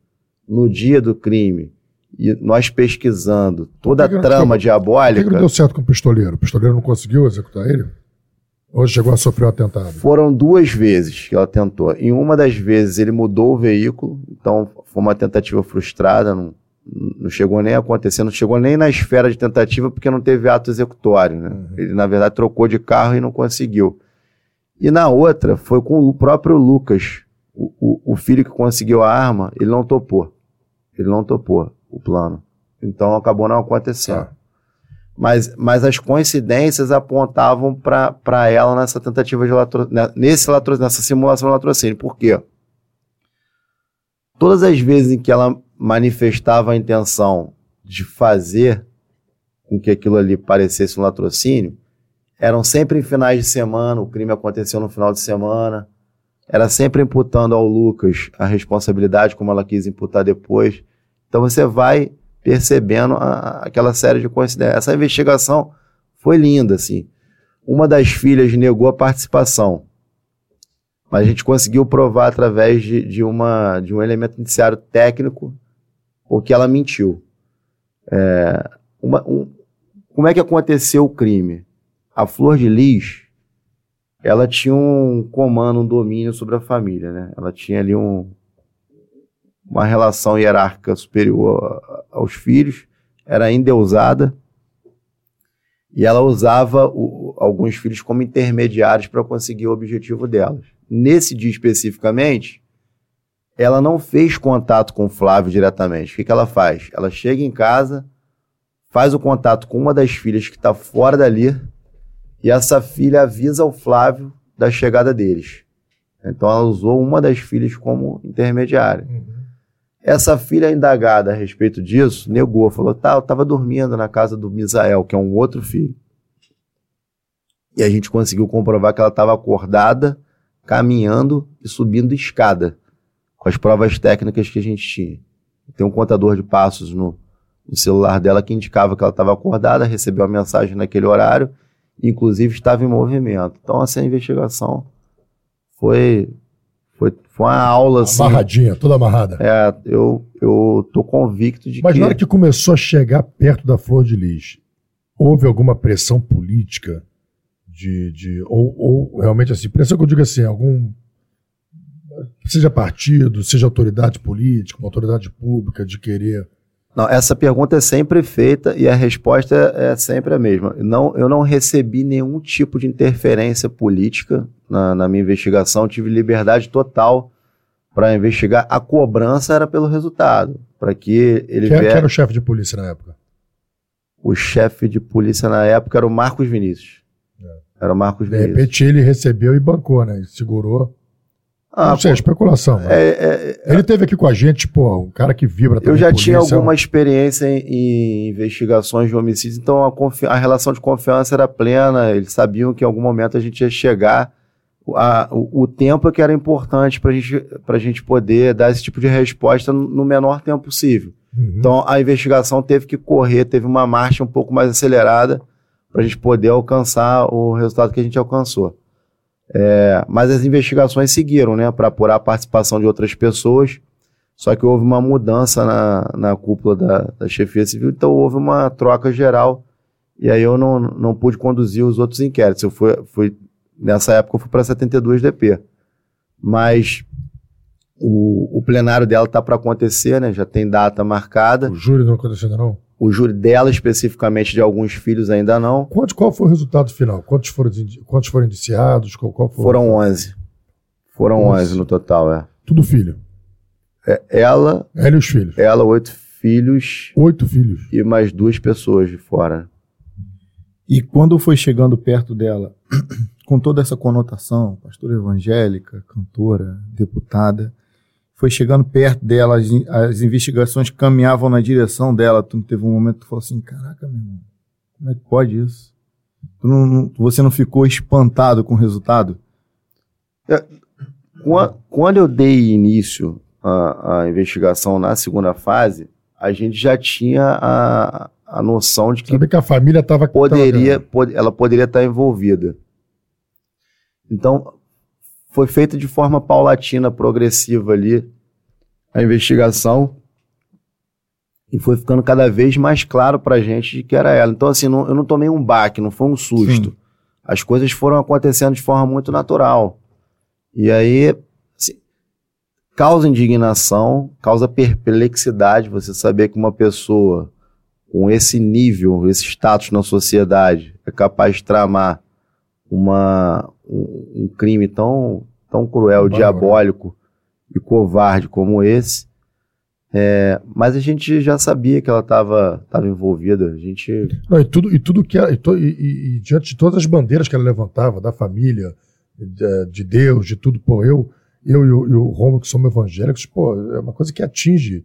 no dia do crime, e nós pesquisando toda a trama diabólica. Por que não deu certo com o pistoleiro? O pistoleiro não conseguiu executar ele? Ou chegou a sofrer um atentado? Foram duas vezes que ela tentou. Em uma das vezes ele mudou o veículo, então foi uma tentativa frustrada, não, não chegou nem a acontecer, não chegou nem na esfera de tentativa porque não teve ato executório. Né? Uhum. Ele, na verdade, trocou de carro e não conseguiu. E na outra foi com o próprio Lucas, o, o, o filho que conseguiu a arma, ele não topou. Ele não topou o plano. Então acabou não acontecendo. Ah. Mas, mas as coincidências apontavam para ela nessa tentativa de latro, né, nesse latro, nessa simulação de latrocínio. Por quê? Todas as vezes em que ela manifestava a intenção de fazer com que aquilo ali parecesse um latrocínio, eram sempre em finais de semana, o crime aconteceu no final de semana, era sempre imputando ao Lucas a responsabilidade, como ela quis imputar depois. Então você vai percebendo a, aquela série de coincidências. Essa investigação foi linda, assim. Uma das filhas negou a participação, mas a gente conseguiu provar através de, de, uma, de um elemento indiciário técnico o que ela mentiu. É, uma, um, como é que aconteceu o crime? A Flor de Lis, ela tinha um comando, um domínio sobre a família, né? Ela tinha ali um, uma relação hierárquica superior aos filhos, era endeusada, e ela usava o, alguns filhos como intermediários para conseguir o objetivo delas. Nesse dia especificamente, ela não fez contato com Flávio diretamente. O que, que ela faz? Ela chega em casa, faz o contato com uma das filhas que está fora dali, e essa filha avisa o Flávio da chegada deles. Então ela usou uma das filhas como intermediária. Uhum. Essa filha indagada a respeito disso negou, falou: tá, eu estava dormindo na casa do Misael, que é um outro filho. E a gente conseguiu comprovar que ela estava acordada, caminhando e subindo escada, com as provas técnicas que a gente tinha. Tem um contador de passos no, no celular dela que indicava que ela estava acordada, recebeu a mensagem naquele horário, inclusive estava em movimento. Então, essa investigação foi foi, foi uma aula assim. Amarradinha, toda amarrada. É, eu, eu tô convicto de Mas que. Mas na hora que começou a chegar perto da Flor de Lis, houve alguma pressão política? De, de, ou, ou realmente assim, pressão que eu digo assim, algum. Seja partido, seja autoridade política, uma autoridade pública de querer não, essa pergunta é sempre feita e a resposta é, é sempre a mesma. Não, eu não recebi nenhum tipo de interferência política na, na minha investigação, tive liberdade total para investigar. A cobrança era pelo resultado, para que ele quem, vier... quem era o chefe de polícia na época? O chefe de polícia na época era o Marcos Vinícius. É. Era o Marcos de Vinícius. De repente ele recebeu e bancou, né? segurou. Ah, não sei, pô, especulação. É, é, ele teve aqui com a gente, pô, um cara que vibra também. Eu já tinha alguma experiência em, em, investigações de homicídios, então a, a, relação de confiança era plena, eles sabiam que em algum momento a gente ia chegar. A, o, o, tempo é que era importante para gente, a gente poder dar esse tipo de resposta no, no menor tempo possível. Uhum. Então a investigação teve que correr, teve uma marcha um pouco mais acelerada para a gente poder alcançar o resultado que a gente alcançou. É, mas as investigações seguiram, né, para apurar a participação de outras pessoas. Só que houve uma mudança na, na cúpula da, da chefia civil, então houve uma troca geral. E aí eu não, não pude conduzir os outros inquéritos. Eu fui, fui nessa época eu fui para 72 DP. Mas o, o plenário dela está para acontecer, né? Já tem data marcada. O júri não aconteceu não? O júri dela, especificamente, de alguns filhos, ainda não. Quanto, qual foi o resultado final? Quantos foram, quantos foram indiciados? Qual, qual foram 11. Foram 11. 11 no total, é. Tudo filho? É, ela... Ela e os filhos? Ela, oito filhos. Oito filhos? E mais duas pessoas de fora. E quando foi chegando perto dela, com toda essa conotação, pastora evangélica, cantora, deputada, foi chegando perto dela, as, as investigações caminhavam na direção dela. Tu teve um momento que tu falou assim: caraca, meu irmão, como é que pode isso? Não, não, você não ficou espantado com o resultado? É, quando eu dei início à, à, investigação na segunda fase, a gente já tinha a, a noção de que, Sabe que a família estava poderia, pod, ela poderia estar envolvida. Então, foi feita de forma paulatina, progressiva ali a investigação e foi ficando cada vez mais claro pra gente de que era ela. Então, assim, não, eu não tomei um baque, não foi um susto. Sim. As coisas foram acontecendo de forma muito natural. E aí, assim, causa indignação, causa perplexidade você saber que uma pessoa com esse nível, esse status na sociedade, é capaz de tramar uma, um, um crime tão, tão cruel, diabólico e covarde como esse. É, mas a gente já sabia que ela estava tava envolvida. A gente. Não, e tudo, e tudo que ela, e, e, e, diante de todas as bandeiras que ela levantava, da família, de, de Deus, de tudo, pô, eu, eu e o, e o Romulo, que somos evangélicos, pô, é uma coisa que atinge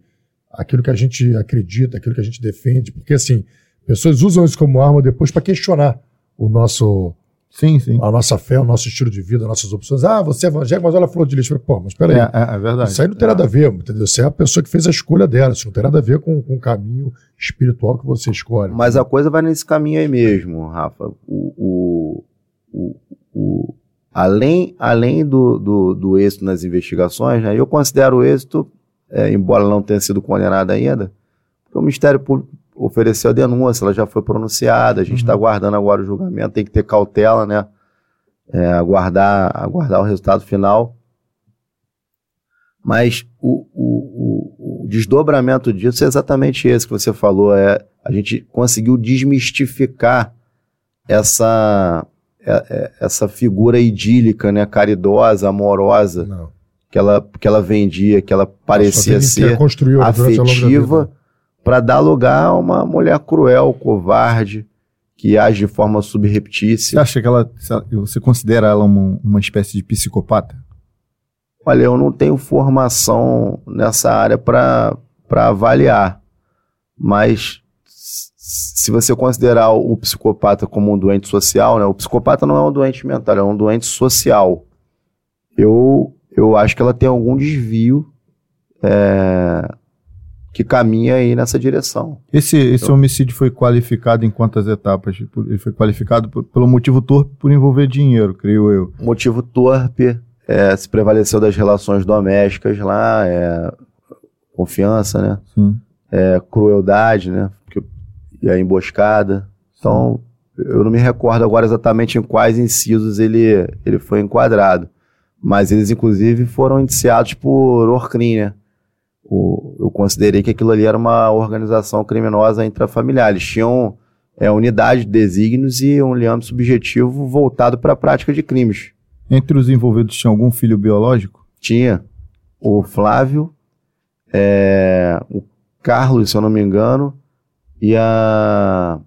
aquilo que a gente acredita, aquilo que a gente defende, porque assim, pessoas usam isso como arma depois para questionar o nosso Sim, sim. A nossa fé, o nosso estilo de vida, nossas opções. Ah, você é evangélico, mas olha flor de lixo. Pô, mas peraí. É, é, é, verdade. Isso aí não tem nada a ver, entendeu? Você é a pessoa que fez a escolha dela. Isso não tem nada a ver com, com o caminho espiritual que você escolhe. Mas a coisa vai nesse caminho aí mesmo, Rafa. O, o, o, o além além do, do, do, êxito nas investigações, né, eu considero o êxito, é, embora não tenha sido condenado ainda, porque o Ministério Público ofereceu a denúncia, ela já foi pronunciada, a gente está uhum. aguardando agora o julgamento, tem que ter cautela, né? É, aguardar, aguardar o resultado final. Mas o, o, o, o, desdobramento disso é exatamente esse que você falou. É, a gente conseguiu desmistificar essa, é, é, essa figura idílica, né, caridosa, amorosa, Não. que ela, que ela vendia, que ela parecia ser afetiva para dar lugar a uma mulher cruel, covarde, que age de forma subreptícia. Você acha que ela, você considera ela uma, uma espécie de psicopata? Olha, eu não tenho formação nessa área para avaliar, mas se você considerar o psicopata como um doente social, né, o psicopata não é um doente mental, é um doente social. Eu, eu acho que ela tem algum desvio é, que caminha aí nessa direção. Esse, esse então, homicídio foi qualificado em quantas etapas? Ele foi qualificado por, pelo motivo torpe por envolver dinheiro, creio eu. Motivo torpe, é, se prevaleceu das relações domésticas lá, é, confiança, né? Sim. É, crueldade, né? e a emboscada. Então, Sim. eu não me recordo agora exatamente em quais incisos ele, ele foi enquadrado. Mas eles, inclusive, foram indiciados por Orcrim, né? O, eu considerei que aquilo ali era uma organização criminosa intrafamiliar. Eles tinham é, unidade de desígnios e um âmbito subjetivo voltado para a prática de crimes. Entre os envolvidos tinha algum filho biológico? Tinha. O Flávio, é, o Carlos, se eu não me engano, e a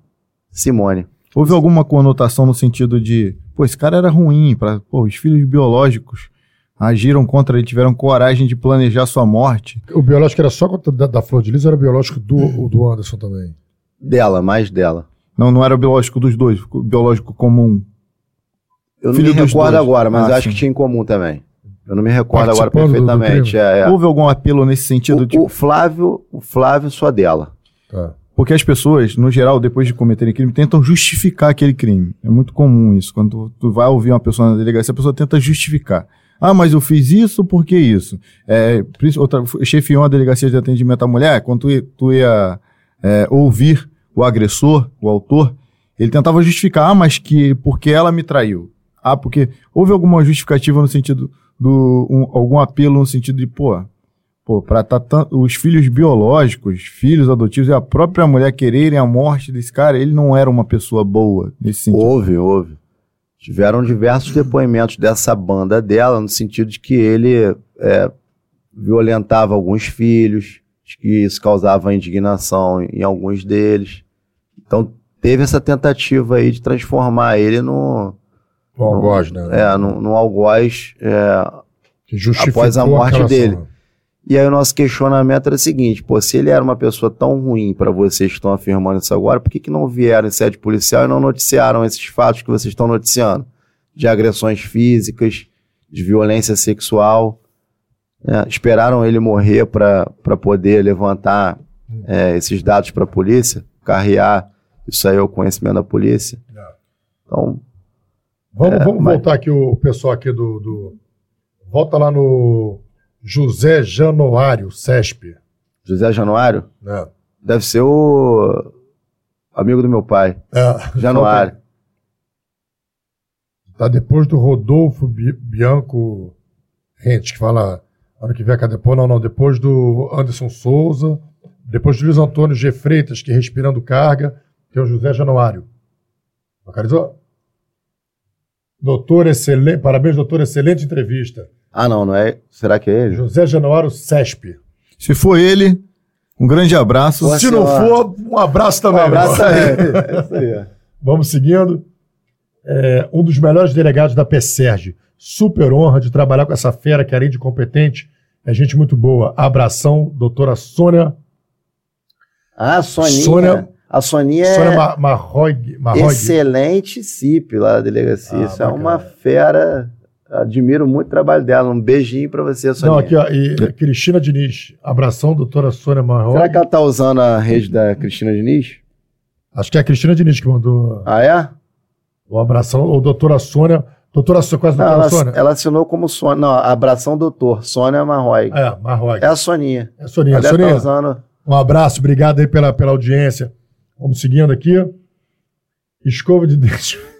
Simone. Houve alguma conotação no sentido de, pô, esse cara era ruim para os filhos biológicos agiram contra ele, tiveram coragem de planejar sua morte. O biológico era só da, da Flor de Lis ou era o biológico do, do Anderson também? Dela, mais dela. Não, não era o biológico dos dois, o biológico comum. Eu não Filho me recordo agora, mas ah, acho sim. que tinha em comum também. Eu não me recordo agora perfeitamente. Do, do é, é. Houve algum apelo nesse sentido? O, tipo... o Flávio, o Flávio só dela. Tá. Porque as pessoas, no geral, depois de cometerem crime, tentam justificar aquele crime. É muito comum isso. Quando tu, tu vai ouvir uma pessoa na delegacia, a pessoa tenta justificar. Ah, mas eu fiz isso, por que isso? É, outra, chefiou a delegacia de atendimento à mulher, quando tu ia, tu ia é, ouvir o agressor, o autor, ele tentava justificar, ah, mas que porque ela me traiu. Ah, porque houve alguma justificativa no sentido do um, algum apelo no sentido de, pô, pô, para tá, os filhos biológicos, filhos adotivos e a própria mulher quererem a morte desse cara, ele não era uma pessoa boa nesse sentido. Houve, houve. Tiveram diversos depoimentos dessa banda dela, no sentido de que ele é, violentava alguns filhos, de que isso causava indignação em alguns deles. Então teve essa tentativa aí de transformar ele no, No algoz, né? É, no, no algoz, é, após a morte dele. ação. E aí o nosso questionamento era o seguinte, pô, se ele era uma pessoa tão ruim para vocês que estão afirmando isso agora, por que, que não vieram em sede policial e não noticiaram esses fatos que vocês estão noticiando? De agressões físicas, de violência sexual. né? Esperaram ele morrer para poder levantar é, esses dados para a polícia, carrear isso aí ao conhecimento da polícia. Então, Vamos, É, vamos mas- voltar aqui o, o pessoal aqui do, do- Volta lá no José Januário, CESP. José Januário Né? deve ser o amigo do meu pai, É, Januário. Tá depois do Rodolfo Bi- Bianco Rente, que fala ano que vem, cadê? Pô, não, não. Depois do Anderson Souza, depois do Luiz Antônio G. Freitas, que respirando carga, tem o José Januário. Localizou? Doutor, excelente. Parabéns, doutor, excelente entrevista. Ah, não, não é? Será que é ele? José Januário CESP. Se for ele, um grande abraço. Boa Se não senhora. for, um abraço também. Um abraço aí. É. Vamos seguindo. É, um dos melhores delegados da PSERG. Super honra de trabalhar com essa fera que, além de competente, é gente muito boa. Abração, doutora Sônia, Ah, a Soninha. Sônia- a Soninha é Sônia Marroig. Marroig. excelente CIP lá da delegacia. Ah, Isso é bacana. uma fera. Admiro muito o trabalho dela. Um beijinho pra você, Soninha. Não, aqui, ó, e Cristina Diniz. Abração, doutora Sônia Marroig. Será que ela tá usando a rede da Cristina Diniz? Acho que é a Cristina Diniz que mandou Ah, é? o abração. Ou doutora Sônia. Doutora Sônia, quase Não, doutora ela, Sônia? ela assinou como Sônia. Não, abração doutor. Sônia Marroy. É, É, Marroig. a Soninha. É, Soninha. Ela deve Soninha, tá usando. Um abraço, obrigado aí pela, pela audiência. Vamos seguindo aqui. Escova de dente.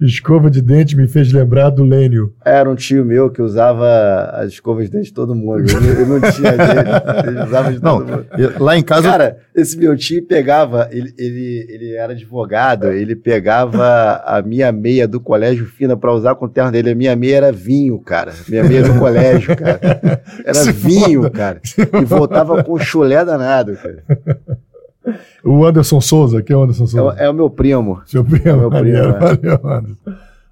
Escova de dente me fez lembrar do Lênio. Era um tio meu que usava as escovas de dente de todo mundo. Ele, ele não tinha jeito. Ele usava de Não, todo mundo. eu- lá em casa. Cara, esse meu tio pegava, ele, ele, ele era advogado, ele pegava a minha meia do colégio fina pra usar com o terno dele. A minha meia era vinho, cara. Minha meia do colégio, cara. Era Se vinho, foda. cara. E voltava com chulé danado, cara. O Anderson Souza, quem é o Anderson É, Souza? o- é o meu primo. Seu primo. meu primo, Maneiro, é. valeu, Anderson.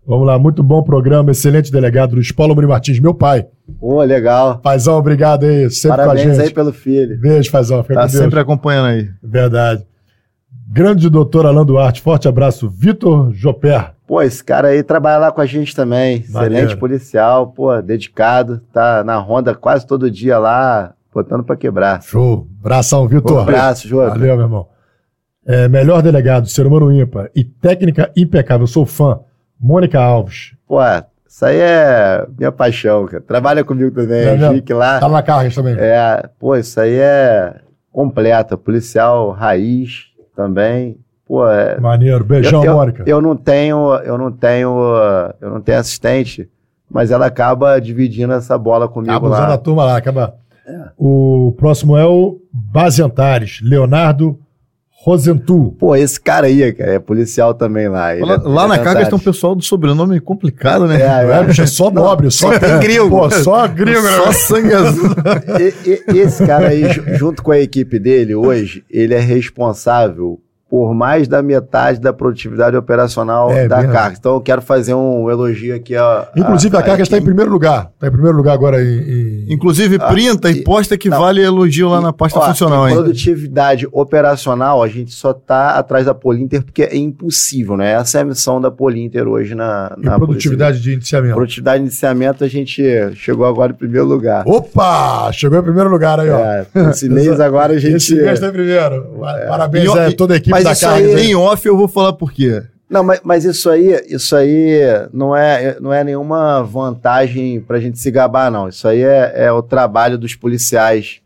Vamos lá, muito bom programa, excelente delegado Luiz Paulo Muni Martins, meu pai. Pô, legal. Paizão, obrigado aí, sempre com a Parabéns gente. aí pelo filho. Beijo, Paizão, fica Tá com Deus. sempre acompanhando aí. Verdade. Grande doutor Alain Duarte, forte abraço. Vitor Joper. Pô, esse cara aí trabalha lá com a gente também. Maneiro. Excelente policial, pô, dedicado. Tá na ronda quase todo dia lá, botando pra quebrar. Show. Abração, Um Vitor. abraço, Jô. Valeu, meu irmão. É, melhor delegado, ser humano ímpar e técnica impecável. Sou fã. Mônica Alves. Pô, isso aí é minha paixão, cara. Trabalha comigo também, É lá. Tá na carga também. É, pô, isso aí é completa. Policial raiz também. Pô, é. Maneiro. Beijão, eu, eu- Mônica. Eu não tenho, eu não tenho, eu não tenho assistente, mas ela acaba dividindo essa bola comigo Acaba usando lá. a turma lá. Acaba. É. O próximo é o Baziantares. Leonardo Rosentu. Pô, esse cara aí, cara, é policial também lá. Ele Lá, é- lá ele na é carga tem um pessoal do sobrenome complicado, né? É, É, bicho, é só nobre, só tem gringo. Pô, só gringo, né? Só sangue azul. E- e- esse cara aí, ju- junto com a equipe dele, hoje, ele é responsável por mais da metade da produtividade operacional É, da carga. Então, eu quero fazer um elogio aqui. ó, Inclusive, a, carga está em primeiro lugar. Está em primeiro lugar agora em. em- Inclusive, Ah, printa e e- posta que não. vale elogio lá na pasta Ó, funcional, em hein? Produtividade operacional, a gente só tá atrás da Polinter porque é impossível, né? Essa é a missão da Polinter hoje na, na produtividade de Polícia. indiciamento. Produtividade de iniciamento, a gente chegou agora em primeiro lugar. Opa! Chegou em primeiro lugar aí, ó. É, esse mês agora a gente. Esse mês está em primeiro. Parabéns E, ó, a e- toda a equipe mas da isso carga. aí-. Em off eu vou falar por quê. Não, mas, mas isso aí, isso aí não é, não é nenhuma vantagem pra gente se gabar, não. Isso aí é, é o trabalho dos policiais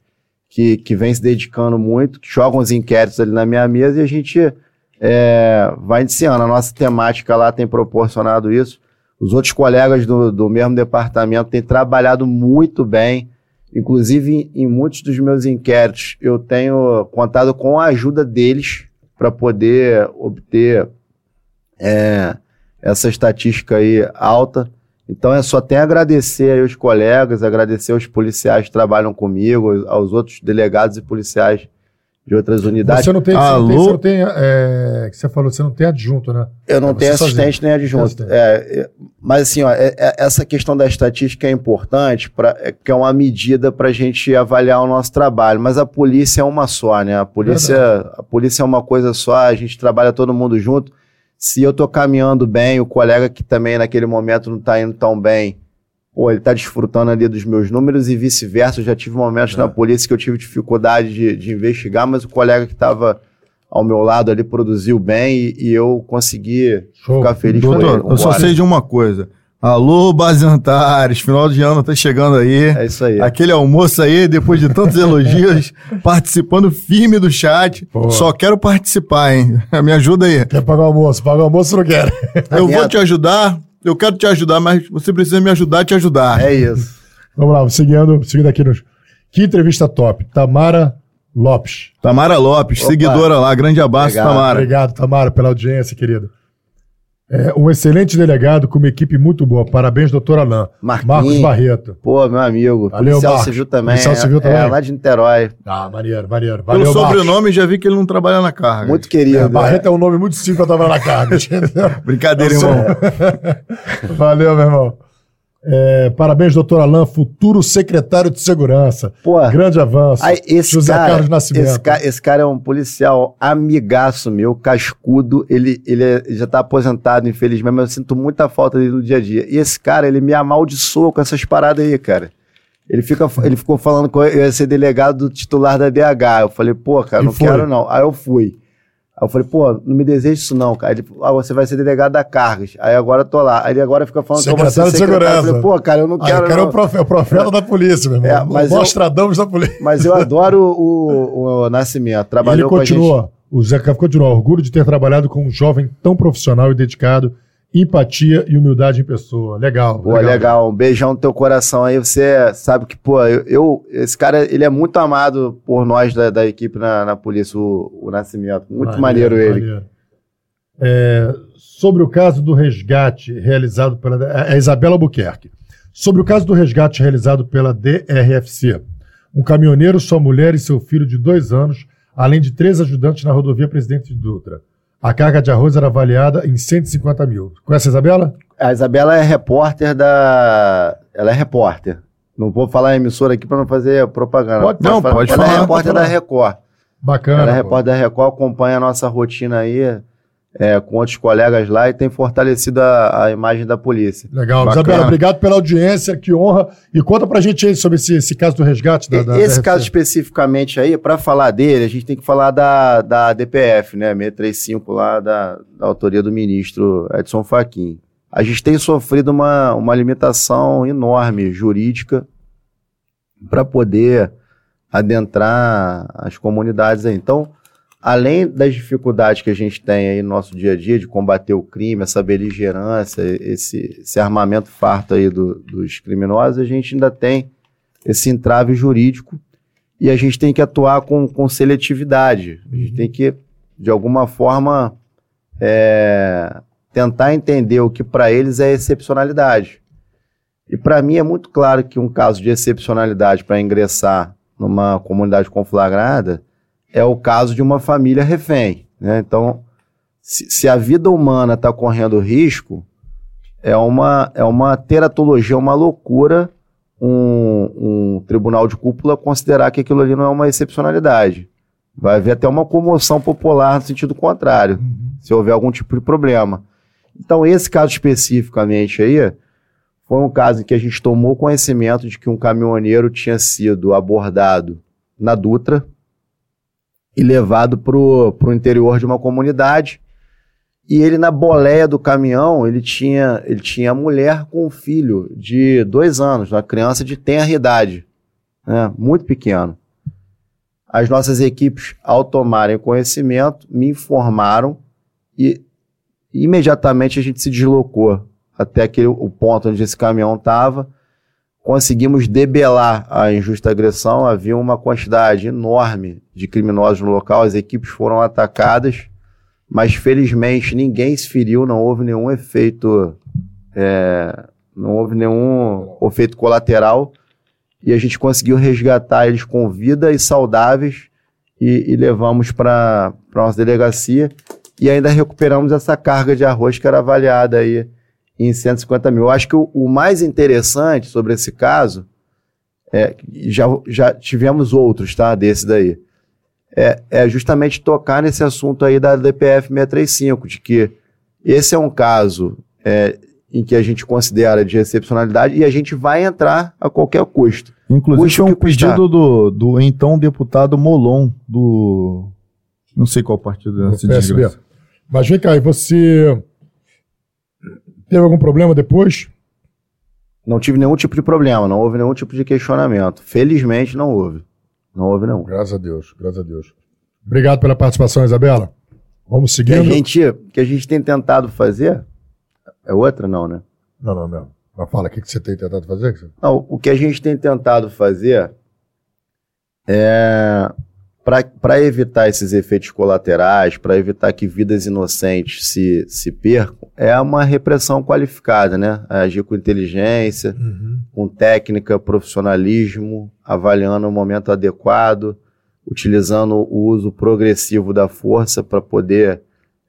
que, que vem se dedicando muito, que jogam os inquéritos ali na minha mesa e a gente é, vai iniciando. A nossa temática lá tem proporcionado isso. Os outros colegas do, do mesmo departamento têm trabalhado muito bem. Inclusive, em, em muitos dos meus inquéritos, eu tenho contado com a ajuda deles para poder obter é, essa estatística aí alta. Então, é só tem agradecer aí os colegas, agradecer aos policiais que trabalham comigo, aos outros delegados e policiais de outras unidades. Você não tem, Alô? você não tem, você não tem é, que você falou, você não tem adjunto, né? Eu não É, tenho assistente sozinho. nem adjunto. É, mas assim, ó, é- é- essa questão da estatística é importante, pra, é, que é uma medida para a gente avaliar o nosso trabalho. Mas a polícia é uma só, né? A polícia, a polícia é uma coisa só, a gente trabalha todo mundo junto. Se eu tô caminhando bem, o colega que também naquele momento não tá indo tão bem, pô, ele tá desfrutando ali dos meus números e vice-versa. Eu já tive momentos É. na polícia que eu tive dificuldade de, de investigar, mas o colega que estava ao meu lado ali produziu bem e, e eu consegui Show. ficar feliz com ele. Doutor, eu só sei de uma coisa. Alô, Basantares, final de ano tá chegando aí. É isso aí. Aquele almoço aí, depois de tantos elogios, participando firme do chat. Boa. Só quero participar, hein? Me ajuda aí. Quer pagar o almoço? Pagar o almoço não quer. Eu vou te ajudar, eu quero te ajudar, mas você precisa me ajudar a te ajudar. É isso. Vamos lá, seguindo, seguindo aqui nos. Que entrevista top. Tamara Lopes. Tamara Lopes, Opa. seguidora lá, grande abraço, Legal. Tamara. Obrigado, Tamara, pela audiência, querido. É, um excelente delegado com uma equipe muito boa. Parabéns, doutor Alain. Marquinhos. Marcos Barreto. Pô, meu amigo. Valeu, policial Marcos. civil também. Policial é- civil É, também. lá de Niterói. Ah, maneiro, maneiro. Pelo Valeu, sobrenome, já vi que ele não trabalha na carga. Muito querido. Marcos. Barreto é um nome muito simples pra trabalhar na carga. entendeu? Brincadeira, irmão. Valeu, meu irmão. É, parabéns, doutor Alain, futuro secretário de segurança. Pô, Grande avanço. Aí, esse José cara, Carlos Nascimento. Esse, ca- esse cara é um policial amigaço meu, cascudo. Ele, ele, é- já tá aposentado, infelizmente, mas eu sinto muita falta dele no dia a dia. E esse cara, ele me amaldiçoa com essas paradas aí, cara. Ele, fica, ele ficou falando que eu ia ser delegado do titular da DH. Eu falei, pô, cara, E não foi. quero não. Aí eu fui. Aí eu falei, pô, não me deseja isso não, cara. Ele, ah, você vai ser delegado da Cargas. Aí agora eu tô lá. Aí ele agora fica falando que eu vou ser Secretário de secretário. Eu Segurança. falei, pô, cara, eu não Ah, quero eu quero não. o profe- o profeta da polícia, meu irmão. É, mas eu- Nostradamus da polícia. Mas eu adoro o, o Nascimento. Ele Trabalhou com a gente. continua, o Zé Café continua, orgulho de ter trabalhado com um jovem tão profissional e dedicado, empatia e humildade em pessoa. Legal. Pô, legal. Um beijão no teu coração aí. Você sabe que, pô, eu, eu- esse cara, ele é muito amado por nós da, da equipe na, na polícia, o, o Nascimento. Muito maneiro, ele. maneiro. É, sobre o caso do resgate realizado pela. É Isabela Albuquerque. Sobre o caso do resgate realizado pela DRFC. Um caminhoneiro, sua mulher e seu filho de dois anos, além de três ajudantes na rodovia Presidente Dutra. A carga de arroz era avaliada em 150 mil. Conhece a Isabela? A Isabela é repórter da. Ela é repórter. Não vou falar a emissora aqui para não fazer propaganda. Pode- não, pode Ela falar, é repórter pode da falar. Record. Bacana. Ela é pô. repórter da Record, acompanha a nossa rotina aí é, com outros colegas lá e tem fortalecido a, a imagem da polícia. Legal. Bacana. Isabela, obrigado pela audiência, que honra. E conta pra gente aí sobre esse, esse caso do resgate da, da Esse DRFC. caso especificamente aí, para falar dele, a gente tem que falar da, da DPF, né? 635 lá, da, da autoria do ministro Edson Fachin. A gente tem sofrido uma, uma limitação enorme jurídica para poder adentrar as comunidades aí. Então, além das dificuldades que a gente tem aí no nosso dia a dia de combater o crime, essa beligerância, esse, esse armamento farto aí do- dos criminosos, a gente ainda tem esse entrave jurídico e a gente tem que atuar com, com seletividade. A gente tem que, de alguma forma, é, tentar entender o que para eles é excepcionalidade. E para mim é muito claro que um caso de excepcionalidade para ingressar numa comunidade conflagrada é o caso de uma família refém. né? Então, se, se a vida humana está correndo risco, é uma, é uma teratologia, uma loucura um, um tribunal de cúpula considerar que aquilo ali não é uma excepcionalidade. Vai haver até uma comoção popular no sentido contrário, se houver algum tipo de problema. Então, esse caso especificamente aí, foi um caso em que a gente tomou conhecimento de que um caminhoneiro tinha sido abordado na Dutra e levado para o interior de uma comunidade. E ele, na boleia do caminhão, ele tinha, ele tinha mulher com um filho de dois anos, uma criança de tenra idade, né, muito pequeno. As nossas equipes, ao tomarem conhecimento, me informaram e imediatamente a gente se deslocou até aquele, o ponto onde esse caminhão estava. Conseguimos debelar a injusta agressão. Havia uma quantidade enorme de criminosos no local, as equipes foram atacadas, mas felizmente ninguém se feriu, não houve nenhum efeito, é, não houve nenhum efeito colateral. E a gente conseguiu resgatar eles com vida e saudáveis e, e levamos para a nossa delegacia. E ainda recuperamos essa carga de arroz que era avaliada aí em 150 mil. Eu acho que o, o mais interessante sobre esse caso, é, já, já tivemos outros, tá? Desse daí. É, é justamente tocar nesse assunto aí da DPF 635, de que esse é um caso é, em que a gente considera de excepcionalidade e a gente vai entrar a qualquer custo. Inclusive, Custe foi o um pedido do, do então deputado Molon, do. Não sei qual partido é Do esse PSB. Mas vem cá, e você teve algum problema depois? Não tive nenhum tipo de problema, não houve nenhum tipo de questionamento. Felizmente não houve. Não houve nenhum. Graças a Deus, graças a Deus. Obrigado pela participação, Isabela. Vamos O que a seguindo. gente, o que a gente tem tentado fazer. É outra, não, né? Não, não, não. Mas fala, o que que você tem tentado fazer? Não, o que a gente tem tentado fazer é para evitar esses efeitos colaterais, para evitar que vidas inocentes se, se percam, é uma repressão qualificada, né? Agir com inteligência, com técnica, profissionalismo, avaliando o momento adequado, utilizando o uso progressivo da força para poder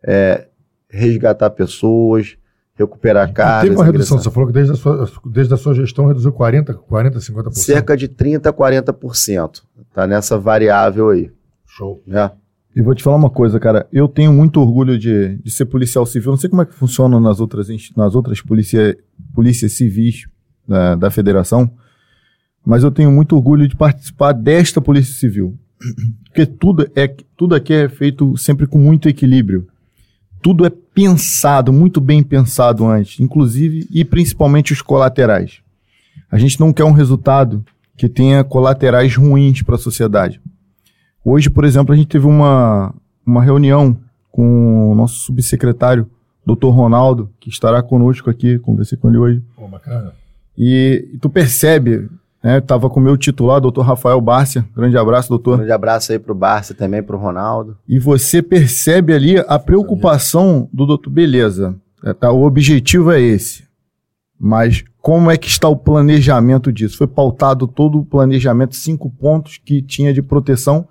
é, resgatar pessoas, recuperar cargas. Teve uma redução, ingressar- você falou que desde a sua, desde a sua gestão reduziu 40%, 40%, 50%. cerca de 30% a 40%. Tá nessa variável aí, Show. né? E vou te falar uma coisa, cara. Eu tenho muito orgulho de, de ser policial civil. Não sei como é que funciona nas outras, nas outras polícia, polícias civis da, da federação, mas eu tenho muito orgulho de participar desta polícia civil. Porque tudo, é, tudo aqui é feito sempre com muito equilíbrio. Tudo é pensado, muito bem pensado antes, inclusive e principalmente os colaterais. A gente não quer um resultado que tenha colaterais ruins para a sociedade. Hoje, por exemplo, a gente teve uma, uma reunião com o nosso subsecretário, Dr. Ronaldo, que estará conosco aqui, conversei com ele hoje. Pô, bacana. E, e tu percebe, né? Tava com o meu titular, Dr. Rafael Bárcia. Grande abraço, doutor. grande abraço aí pro Barça também, pro Ronaldo. E você percebe ali a preocupação do doutor. Beleza, é, tá, o objetivo é esse. Mas como é que está o planejamento disso? Foi pautado todo o planejamento, cinco pontos que tinha de proteção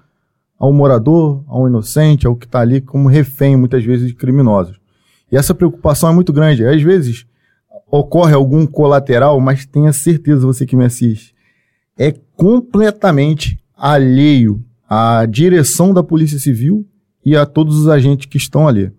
ao morador, ao inocente, ao que está ali como refém, muitas vezes, de criminosos. E essa preocupação é muito grande. Às vezes ocorre algum colateral, mas tenha certeza, você que me assiste, é completamente alheio à direção da Polícia Civil e a todos os agentes que estão ali.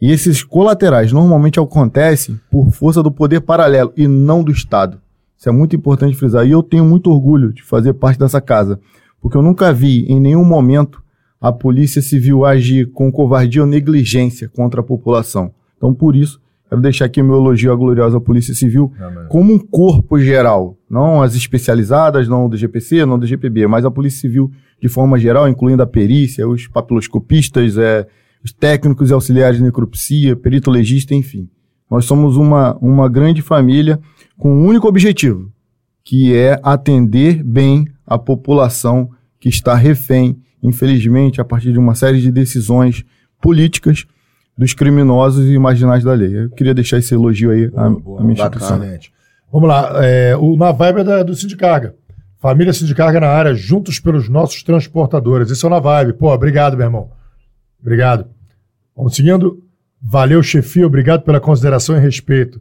E esses colaterais normalmente acontecem por força do poder paralelo e não do Estado. Isso é muito importante frisar. E eu tenho muito orgulho de fazer parte dessa casa, porque eu nunca vi em nenhum momento a Polícia Civil agir com covardia ou negligência contra a população. Então, por isso, quero deixar aqui meu elogio à gloriosa Polícia Civil como um corpo geral, não as especializadas, não do GPC, não do GPB, mas a Polícia Civil de forma geral, incluindo a perícia, os papiloscopistas, é, os técnicos e auxiliares de necropsia, perito legista, enfim. Nós somos uma, uma grande família com um único objetivo, que é atender bem a população que está refém, infelizmente, a partir de uma série de decisões políticas dos criminosos e marginais da lei. Eu queria deixar esse elogio aí à, Boa, à minha instituição. Excelente. Vamos lá. é, o, na vibe é da, do Sindicarga. Família Sindicarga na área, juntos pelos nossos transportadores. Isso é o na vibe. Pô, obrigado, meu irmão. Obrigado. Vamos seguindo. Valeu, chefia. Obrigado pela consideração e respeito.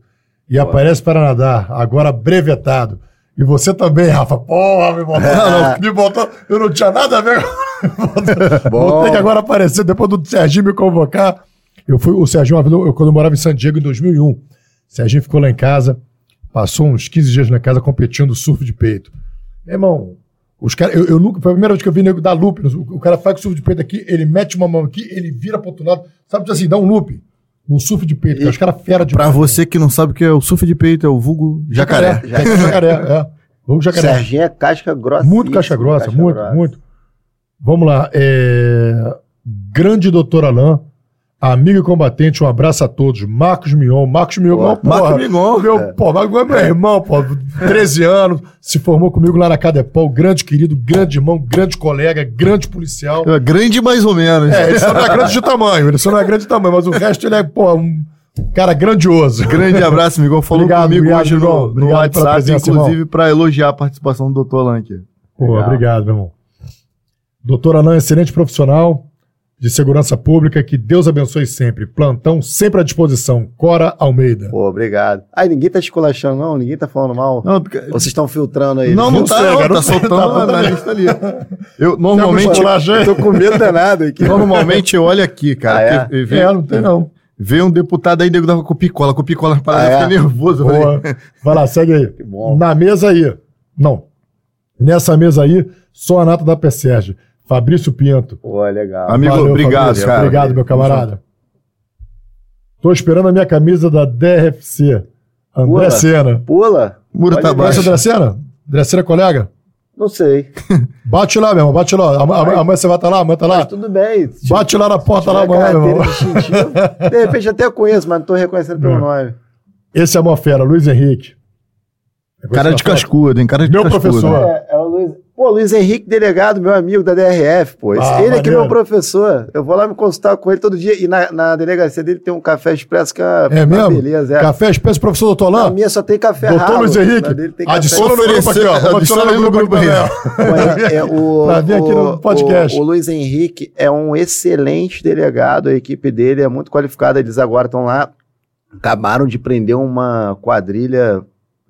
E aparece para nadar, agora brevetado. E você também, Rafa. Porra, me botou. não, me botou. Eu não tinha nada a ver. Vou ter que agora aparecer. Depois do Serginho me convocar. Eu fui, o Serginho, uma vez, eu, quando eu morava em San Diego, em 2001. O Serginho ficou lá em casa, passou uns 15 dias na casa competindo surf de peito. Meu irmão, os caras, eu, eu nunca, foi a primeira vez que eu vi nego dar loop. O, o cara faz com surf de peito aqui, ele mete uma mão aqui, ele vira pro outro lado. Sabe assim, dá um loop no surf de peito. que Os caras fera de Pra você que não sabe o que é o surf de peito, é o vulgo jacaré. Jacaré. Jacaré, é. Vamos jacaré. Serginho é casca grossa. Muito caixa grossa, muito, muito. Vamos lá. É... Grande doutor Alain, amigo e combatente, um abraço a todos. Marcos Mion. Marcos Mion, Pô, porra, Marcos Migon. Meu, pô, Marcos Mion é meu irmão, pô. 13 anos, se formou comigo lá na Cadepol. Grande querido, grande irmão, grande colega, grande policial. É grande mais ou menos. É, ele só não é grande de tamanho, ele só não é grande de tamanho, mas o resto ele é, pô, um cara grandioso. Grande abraço, Migão. Falou Obrigado, comigo obrigado, hoje Migão. no, no Obrigado WhatsApp, presença, inclusive, para elogiar a participação do Dr. Alan aqui. Pô, obrigado, meu irmão. Doutor Alain, excelente profissional de segurança pública, que Deus abençoe sempre. Plantão sempre à disposição. Cora Almeida. Pô, obrigado. Ai, ninguém tá esculachando, não? Ninguém tá falando mal? Não, Ou vocês estão filtrando aí? não, não Não tá, sei, não, cara, tá soltando tá na lista ali. Eu normalmente, Normalmente. Tô com medo danado aqui. normalmente eu olho aqui, cara. Ah, é? porque vê, É, não tem não. vê um deputado aí, nego dava com picola, com picola, para Ah, é? ficar nervoso. eu Boa. Vai lá, segue aí. bom. Na mesa aí. Não. Nessa mesa aí, só a nata da PSERG. Fabrício Pinto. Pô, legal. Amigo, Valeu, obrigado, Fabrício. cara. Obrigado, meu camarada. Tô esperando a minha camisa da DRFC. André Pula. Sena. Pula? Muro tá baixo. André Sena? André Sena é colega? Não sei. Bate lá, meu irmão, bate lá. Am- am- Amanhã você vai estar lá, amanhã tá lá. Mas tudo bem. Bate lá na porta lá amanhã, meu irmão. De repente até conheço, mas não tô reconhecendo pelo É. nome. Esse é a mó fera, Luiz Henrique. Cara de cascudo, hein? Cara de Meu cascudo. professor. É, é. Pô, Luiz Henrique, delegado, meu amigo da DRF, pô. Ah, ele aqui é meu professor. Eu vou lá me consultar com ele todo dia. E na, na delegacia dele tem um café expresso que é É mesmo? beleza. É. Café Espécie Professor Doutor Na Alain? minha só tem café Doutor ralo. Luiz Na Henrique, adiciona no grupo aqui, ó. Vamos adicionar no grupo também. Pô, é- é o- Pra vir aqui no o- podcast. O, o Luiz Henrique é um excelente delegado, a equipe dele é muito qualificada. Eles agora estão lá, acabaram de prender uma quadrilha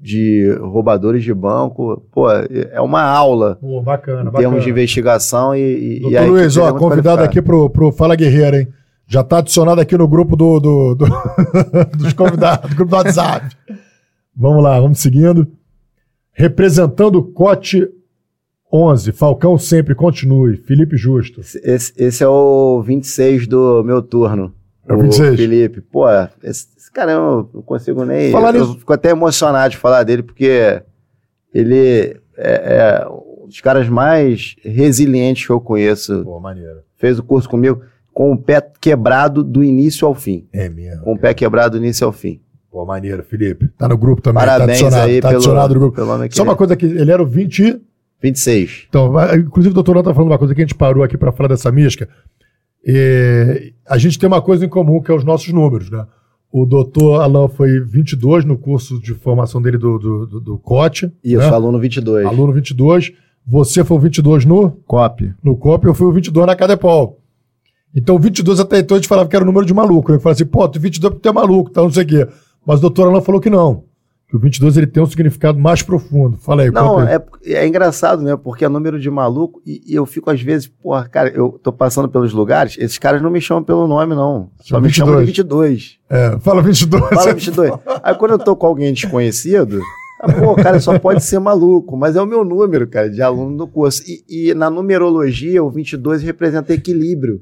de roubadores de banco. Pô, é uma aula Pô, bacana, em bacana. de investigação e. e- e Doutor a equipe Luiz, ó, convidado aqui pro, pro Fala Guerreiro, hein? Já tá adicionado aqui no grupo do, do- do- dos convidados, do grupo do WhatsApp. Vamos lá, vamos seguindo. Representando o Cote 11, Falcão sempre continue. Felipe Justo. Esse, esse é o 26 do meu turno. É o 26? Felipe. Pô, esse, esse cara eu não consigo nem. Falar eu nisso- fico até emocionado de falar dele, porque ele é, é um dos caras mais resilientes que eu conheço. Pô, maneiro. Fez o curso comigo com o pé quebrado do início ao fim. É mesmo. Com o pé quebrado do início ao fim. Pô, maneiro, Felipe. Tá no grupo também, Parabéns tá adicionado, aí tá pelo, adicionado no grupo. pelo homem Só uma coisa aqui, ele era o 20. 26. Então, inclusive o doutor Ló tá falando uma coisa que a gente parou aqui para falar dessa mística. É, a gente tem uma coisa em comum, que é os nossos números, né? O doutor Alain foi 22 no curso de formação dele do, do, do, do COT. Isso, né? aluno 22. Aluno 22. Você foi o 22 no, Copy. no COP, eu fui o 22 na Cadepol. Então, o 22 até então a gente falava que era o número de maluco. Né? Eu falava assim, pô, tu 22 porque tu é maluco, tá, não sei o quê. Mas o doutor Alain falou que não. Que o 22 ele tem um significado mais profundo. Fala aí, Não, é, é engraçado, né? Porque é número de maluco e, e eu fico às vezes, porra, cara, eu tô passando pelos lugares, esses caras não me chamam pelo nome, não. Só Chama me chamam de 22. 22. É, fala 22. Fala 22. Aí quando eu tô com alguém desconhecido, ah, pô, cara, só pode ser maluco, mas é o meu número, cara, de aluno do curso. E, e na numerologia, o 22 representa equilíbrio.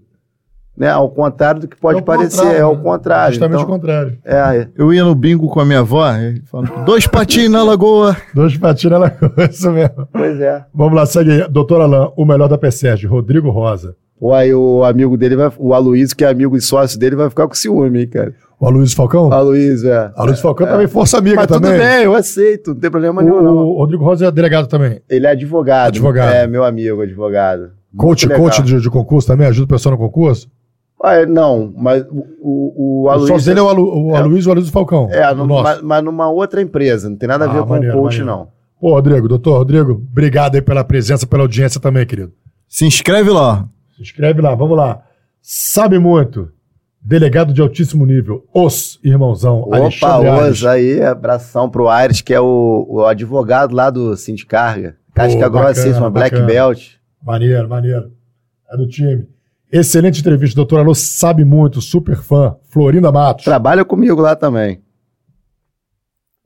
Né? Ao contrário do que pode É o parecer, é o né? contrário. Justamente Então, o contrário. é, Eu ia no bingo com a minha avó, falando, dois patins na lagoa. Dois patinhos na isso mesmo. pois é. Vamos lá, segue aí. Doutor Alain, o melhor da PSERG, Rodrigo Rosa. Pô, aí o amigo dele, vai, o Aloysio, que é amigo e sócio dele, vai ficar com ciúme, hein, cara. O Aloysio Falcão? O Aloysio, é. Aloysio Falcão também, força amiga Mas também. tudo bem, eu aceito, não tem problema nenhum, não. O Rodrigo Rosa é delegado também. Ele é advogado. Advogado. É, meu amigo, advogado. Coach, coach de, de concurso também? Ajuda o pessoal no concurso? Ah, não, mas o, o, o O Aloysio... sócio dele é o, Alu, o É. Aloysio e o Aloysio Falcão. É, no- nosso. mas, mas numa outra empresa, não tem nada a ver Ah, com maneiro, o coach, maneiro. não. Pô, Rodrigo, doutor Rodrigo, obrigado aí pela presença, pela audiência também, querido. Se inscreve lá. Se inscreve lá, vamos lá. Sabe muito. Delegado de altíssimo nível, os irmãozão, Opa, Alexandre Aires. hoje aí, abração pro Aires, que é o, o advogado lá do Sindicarga. Casca bacana, grossíssima, Black bacana. Belt. Maneiro, maneiro. É do time. Excelente entrevista, doutor Alô, sabe muito, super fã. Florinda Matos. Trabalha comigo lá também.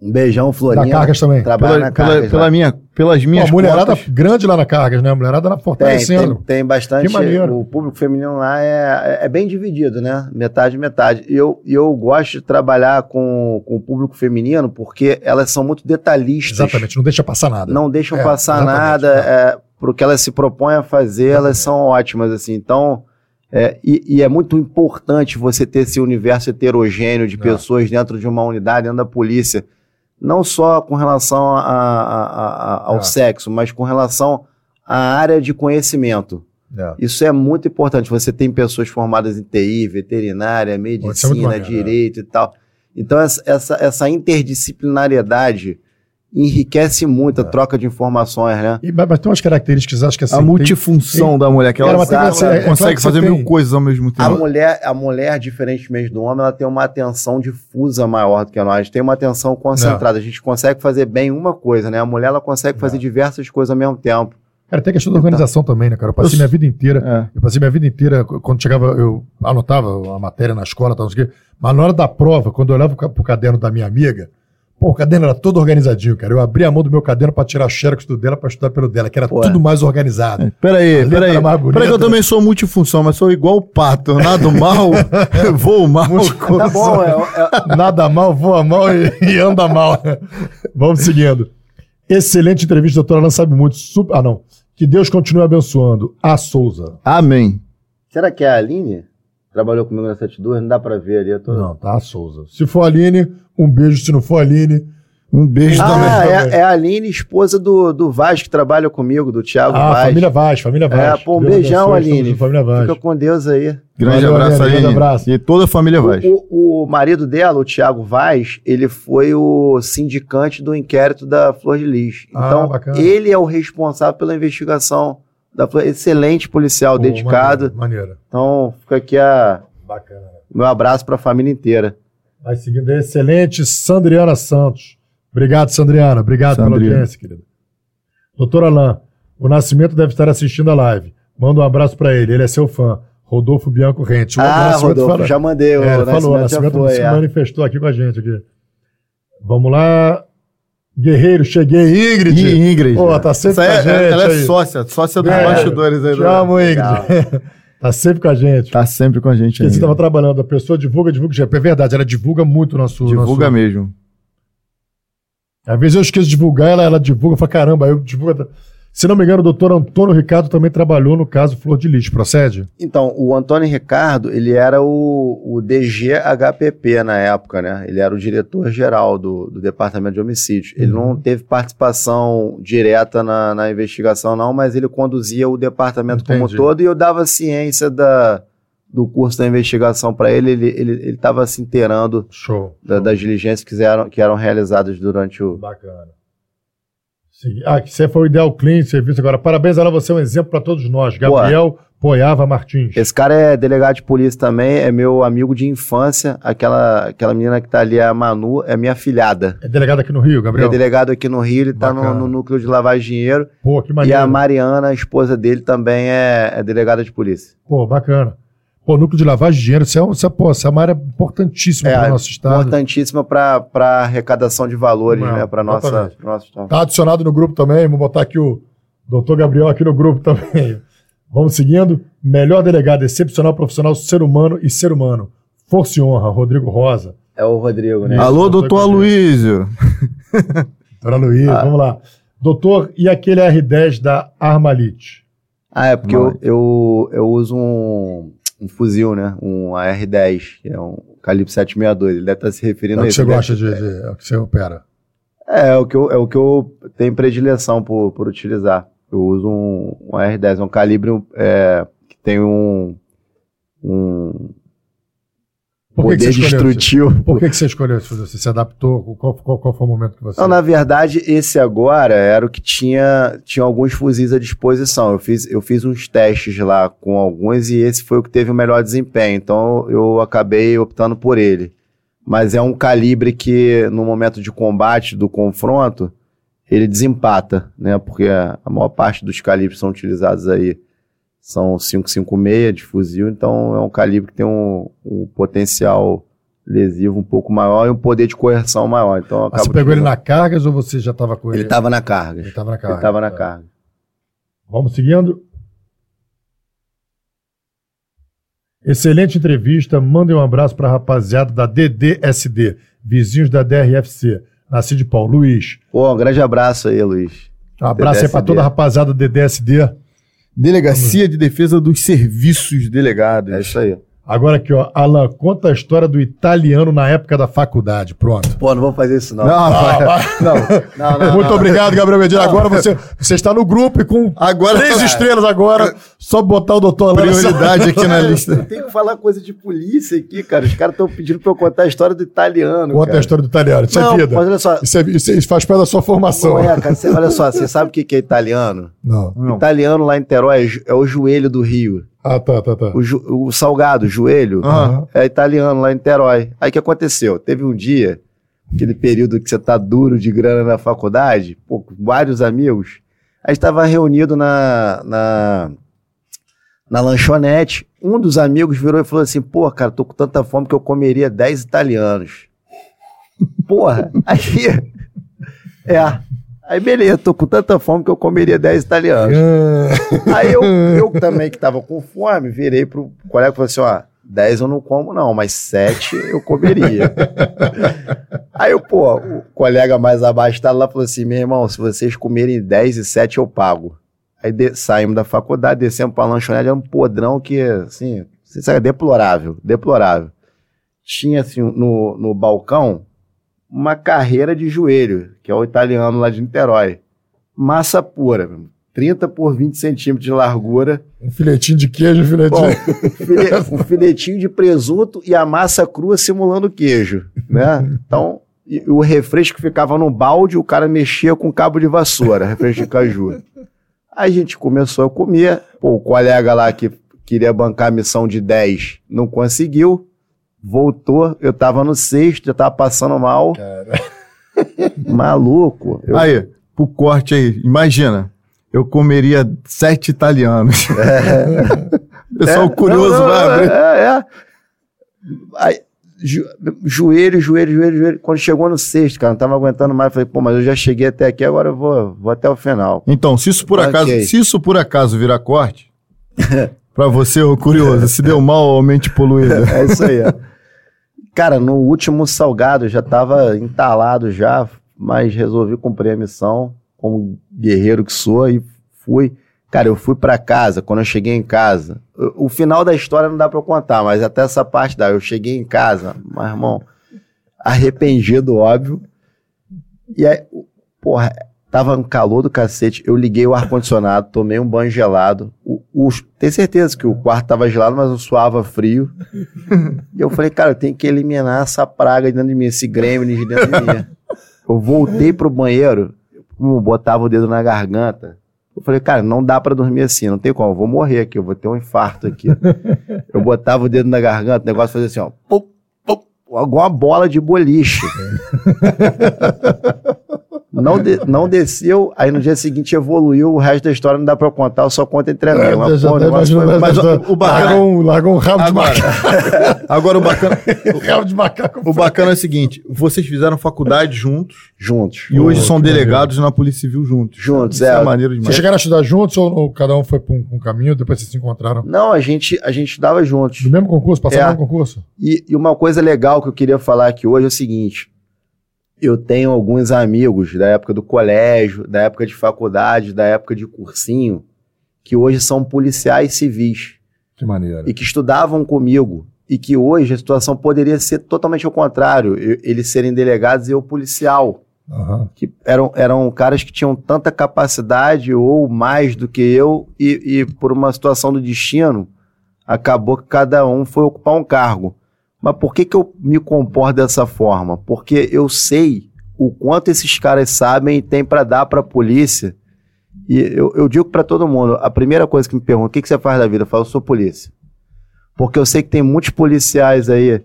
Um beijão, Da Florinha. Cargas também. Trabalha Pela, na pela, Cargas. pela lá. minha, pelas Pô, minhas a mulherada contas, grande lá na Cargas, né? A mulherada lá Tem, fortalecendo. tem, tem bastante. Que maneiro. O público feminino lá é, é bem dividido, né? Metade, metade. E eu, e eu gosto de trabalhar com, com o público feminino porque elas são muito detalhistas. Exatamente, não deixa passar nada. Não deixam É, passar nada. é. É, pro que elas se propõem a fazer, elas são ótimas, assim. Então, é, e, e é muito importante você ter esse universo heterogêneo de É. pessoas dentro de uma unidade, dentro da polícia. Não só com relação a- a- a- ao É. sexo, mas com relação à área de conhecimento. É. Isso é muito importante. Você tem pessoas formadas em TI, veterinária, medicina, maneiro, direito e tal. Então, essa, essa, essa interdisciplinariedade enriquece muito a troca de informações, né? E, mas, mas tem umas características, acho que assim. a tem- multifunção da mulher, que ela tem que ser- é claro consegue fazer tem- mil coisas ao mesmo A tempo. mulher, a mulher, diferentemente do homem, ela tem uma atenção difusa maior do que nós. Tem uma atenção concentrada. A gente consegue fazer bem uma coisa, né? A mulher, ela consegue fazer diversas coisas ao mesmo tempo. Cara, tem a questão da organização também, né, cara? Eu passei Eu- minha vida inteira. É. Eu passei minha vida inteira, qu- quando chegava, eu anotava a matéria na escola, tal, não sei o quê. Mas na hora da prova, quando eu olhava pro caderno da minha amiga, pô, o caderno era todo organizadinho, cara. Eu abria a mão do meu caderno pra tirar xerox do dela pra estudar pelo dela, que era Pô, tudo mais organizado. Peraí, letra peraí. bonita, Peraí que eu também sou multifunção, mas sou igual o pato. Eu nado mal, vou mal. Tá bom, é, é- Nada mal, voa mal e, e anda mal. Vamos seguindo. Excelente entrevista, doutora Alan sabe muito. Super- ah, não. Que Deus continue abençoando. A Souza. Amém. Será que é a Aline? Trabalhou comigo na 72? Não dá pra ver ali. Tô... Não, tá a Souza. Se for a Aline, um beijo. Se não for a Aline, Um beijo Ah, também. também. é, é a Aline, esposa do, do Vaz, que trabalha comigo, do Thiago ah, Vaz. família Vaz, família Vaz. É, pô, um Deus beijão, abençoe, estamos Aline. Família Vaz. Fica com Deus aí. Grande Valeu, abraço, Aline, grande abraço. E toda a família Vaz. O, o marido dela, o Thiago Vaz, ele foi o sindicante do inquérito da Flor de Lis. Ah, Então, bacana. ele é o responsável pela investigação da Flor. Excelente policial, Pô, dedicado. Maneiro. maneiro. Então, fica aqui a, Bacana. meu abraço para a família inteira. Vai seguindo a excelente Sandriana Santos. Obrigado, Sandriana. Obrigado pela audiência, querida. Doutor Alain, o Nascimento deve estar assistindo a live. Manda um abraço pra ele, ele é seu fã. Rodolfo Bianco Rente. O ah, Nascimento Rodolfo, fala- já mandei. O É, ele falou, o Nascimento Nascimento foi. se é. manifestou aqui com a gente. Aqui. Vamos lá. Guerreiro, cheguei. Ingrid. E Ingrid. Pô, tá sempre Essa é- gente Ela é aí. sócia, sócia dos É, bastidores aí. Te amo, Ingrid. Tá sempre com a gente. Tá sempre com a gente Porque você estava trabalhando, a pessoa divulga, divulga. É verdade, ela divulga muito o nosso. Divulga nosso... mesmo. Às vezes eu esqueço de divulgar, ela, ela divulga, eu falo, caramba, eu divulgo. Se não me engano, o doutor Antônio Ricardo também trabalhou no caso Flor de Lis, procede? Então, o Antônio Ricardo, ele era o, o DGHPP na época, né? Ele era o diretor-geral do, do Departamento de Homicídios. Ele Uhum. não teve participação direta na, na investigação, não, mas ele conduzia o departamento como Entendi. todo e eu dava ciência da, do curso da investigação para ele. Ele estava se inteirando Show. da- das diligências que eram, que eram realizadas durante o. Bacana. Segui- Ah, que você foi o Ideal Clean, serviço agora. Parabéns, ela, você é um exemplo para todos nós. Gabriel Poiava Martins. Esse cara é delegado de polícia também, é meu amigo de infância. Aquela, aquela menina que tá ali, a Manu, é minha filhada. É delegado aqui no Rio, Ele Gabriel? é delegado aqui no Rio, ele tá no, no núcleo de lavagem de dinheiro. Pô, que E maneiro. a Mariana, a esposa dele, também é, é delegada de polícia. Pô, bacana. Pô, núcleo de lavagem de dinheiro, isso é, isso é, pô, isso é uma área importantíssima É, para o nosso estado. Importantíssima para arrecadação de valores, Não, né? Para nossa, pro nosso estado. Tá adicionado no grupo também, vou botar aqui o doutor Gabriel aqui no grupo também. Vamos seguindo. Melhor delegado, excepcional profissional, ser humano e ser humano. Força e honra, Rodrigo Rosa. É o Rodrigo, né? Alô, doutor doutor. Aloysio. Doutora Luiz, Ah. vamos lá. Doutor, e aquele R10 da Armalite? Ah, é porque eu, eu, eu uso um, um fuzil, né? Um AR-10, que é um calibre 762. Ele deve estar se É referindo o a que isso. você Ele gosta deve- de, de- É o que você opera. É, é o que eu, é o que eu tenho predileção por, por utilizar. Eu uso um, um R10, é um calibre é, que tem um, um Por que, que poder esse- destrutivo. Por que, que você escolheu esse fuzil? Você se adaptou? Qual, qual, qual foi o momento que você... Não, na verdade, esse agora era o que tinha, tinha alguns fuzis à disposição. Eu fiz, eu fiz uns testes lá com alguns e esse foi o que teve o melhor desempenho. Então eu acabei optando por ele. Mas é um calibre que, no momento de combate, do confronto, ele desempata, né? Porque a maior parte dos calibres que são utilizados aí são 5,56 de fuzil, então é um calibre que tem um, um potencial lesivo um pouco maior e um poder de coerção maior. Então Ah, você pegou ele na cargas ou você já estava com ele? Ele estava na carga. Ele estava na carga. Ele estava na Tá. carga. Vamos seguindo. Excelente entrevista. Mandem um abraço para a rapaziada da DDSD, vizinhos da DRFC. Nasci de Paulo. Luiz. Pô, um grande abraço aí, Luiz. Um abraço aí para DDSD. toda a rapaziada da DDSD. Delegacia de Defesa dos Serviços Delegados. É isso aí. Agora aqui, ó. Alan, conta a história do italiano na época da faculdade. Pronto. Pô, não vou fazer isso não. Não, Ah, vai. não. Não, não, Muito não. obrigado, Gabriel Medina. Agora você, você está no grupo e com Agora três tá- estrelas agora. Só botar o doutor Alan. Prioridade aqui na Eu lista. tenho que falar coisa de polícia aqui, cara. Os caras estão pedindo pra eu contar a história do italiano. Conta cara. a história do italiano. Isso Não, é vida. mas olha só. Isso, é- isso é- isso faz parte da sua formação. Não é, cara. Cê- olha só, você sabe o que é italiano? Não. Não. Italiano lá em Terói é é o joelho do Rio. Ah, tá, tá, tá. O, ju- o salgado, o joelho, Aham. é italiano lá em Terói. Aí o que aconteceu? Teve um dia, aquele período que você tá duro de grana na faculdade, pô, com vários amigos, a gente tava reunido na, na, na lanchonete. Um dos amigos virou e falou assim: pô, cara, tô com tanta fome que eu comeria 10 italianos. Porra, aí. É. Aí beleza, tô com tanta fome que eu comeria 10 italianos. Ah, Aí eu, eu também, que tava com fome, virei pro colega e falei assim: ó, 10 eu não como, não, mas 7 eu comeria. Aí eu, pô, o colega mais abaixo tá lá falou assim: meu irmão, se vocês comerem 10 e 7, eu pago. Aí de- saímos da faculdade, descemos pra lanchonete, era um podrão que, assim, isso é deplorável, deplorável. Tinha, assim, no, no balcão, uma carreira de joelho, que é o italiano lá de Niterói. Massa pura, meu. 30 por 20 centímetros de largura. um filetinho de queijo, um Bom, filetinho. file- um filetinho de presunto e a massa crua simulando queijo, né? Então, e o refresco ficava no balde, o cara mexia com cabo de vassoura, refresco de caju. Aí a gente começou a comer, pô, o colega lá que queria bancar a missão de 10 não conseguiu, voltou, eu tava no sexto, já tava passando mal. Maluco. Eu- Aí, pro corte aí, imagina. Eu comeria sete italianos. Pessoal É, curioso não, não, vai abrir. É, é. Aí, jo- joelho, joelho, joelho, joelho. Quando chegou no sexto, cara, não tava aguentando mais. Falei, pô, mas eu já cheguei até aqui, agora eu vou, vou até o final. Então, se isso por acaso, se isso por acaso virar corte, pra você, ô curioso, se deu mal ou mente poluída. É isso aí. ó. Cara, no último salgado já tava entalado já, mas resolvi cumprir a missão como guerreiro que sou e fui. Cara, eu fui pra casa, quando eu cheguei em casa. O, o final da história não dá eu contar, mas até essa parte dá. Eu cheguei em casa, mas irmão, arrependido, óbvio. E aí, porra, tava um calor do cacete. Eu liguei o ar-condicionado, tomei um banho gelado. O, o, tenho certeza que o quarto tava gelado, mas eu suava frio. E eu falei, cara, eu tenho que eliminar essa praga dentro de mim, esse gremlin de dentro de mim. Eu voltei pro banheiro, como botava o dedo na garganta. Eu falei, cara, não dá pra dormir assim, não tem como, eu vou morrer aqui, eu vou ter um infarto aqui. Eu botava o dedo na garganta, o negócio fazia assim, ó, pum, pum, igual uma bola de boliche. Não, de- não desceu, aí no dia seguinte evoluiu, o resto da história não dá pra contar, eu só conto entre amigos. Mas, Já pô, o foi- mas essa- o- o bacana- largou, um, largou um rabo Agora, de macaco. agora o bacana, rabo de macaco. o bacana é o seguinte: vocês fizeram faculdade juntos juntos. e hoje são delegados na Polícia Civil juntos. Juntos, Isso é. é maneiro Vocês demais. chegaram a estudar juntos ou, ou cada um foi pra um, um caminho, depois vocês se encontraram? Não, a gente, a gente estudava juntos. Do mesmo concurso? Passaram É. no mesmo concurso? E, e uma coisa legal que eu queria falar aqui hoje é o seguinte: eu tenho alguns amigos da época do colégio, da época de faculdade, da época de cursinho, que hoje são policiais civis Que maneiro. e que estudavam comigo. E que hoje a situação poderia ser totalmente ao contrário, eu- eles serem delegados e eu policial. Aham. que eram, eram caras que tinham tanta capacidade ou mais do que eu, e, e por uma situação do destino, acabou que cada um foi ocupar um cargo. Mas por que, que eu me comporto dessa forma? Porque eu sei o quanto esses caras sabem e têm para dar para a polícia. E eu, eu digo para todo mundo: a primeira coisa que me pergunta, o que, que você faz da vida? Eu falo, eu sou polícia. Porque eu sei que tem muitos policiais aí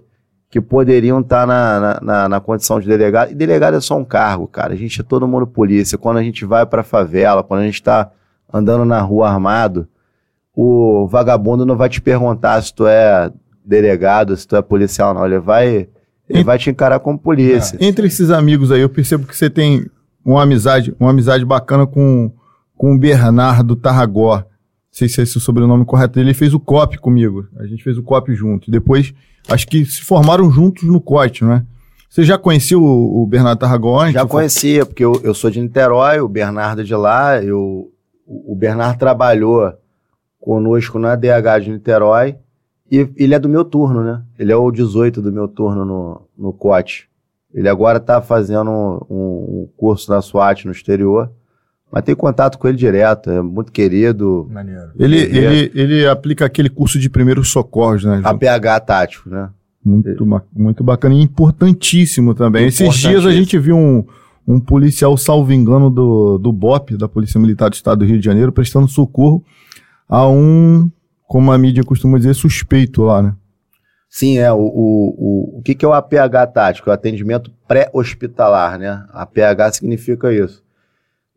que poderiam estar na, na, na, na condição de delegado. E delegado é só um cargo, cara. A gente é todo mundo polícia. Quando a gente vai pra favela, quando a gente tá andando na rua armado, o vagabundo não vai te perguntar se tu é delegado, se tu é policial, não. Ele vai, ele vai te encarar como polícia. Entre esses amigos aí, eu percebo que você tem uma amizade, uma amizade bacana com, com o Bernardo Tarragó. Não sei se é esse o sobrenome correto dele. Ele fez o COP comigo. A gente fez o COP junto. Depois, acho que se formaram juntos no COT, não é? Você já conhecia o, o Bernardo Tarragó antes? Já conhecia, porque eu, eu sou de Niterói, o Bernardo é de lá. Eu, o Bernardo trabalhou conosco na DH de Niterói E ele é do meu turno, né? Ele é o 18 do meu turno no, no COT. Ele agora está fazendo um, um, curso na SWAT no exterior. Mas tem contato com ele direto, é muito querido. Maneiro. Ele, ele, ele aplica aquele curso de primeiros socorros, né? APH tático, né? Muito, muito bacana e importantíssimo também. Esses dias a gente viu um, um policial, salvo engano, do, do BOP, da Polícia Militar do Estado do Rio de Janeiro, prestando socorro a um, como a mídia costuma dizer, suspeito lá, né? Sim, é. O, o, o, o que, que é o APH tático? É o atendimento pré-hospitalar, né? APH significa isso.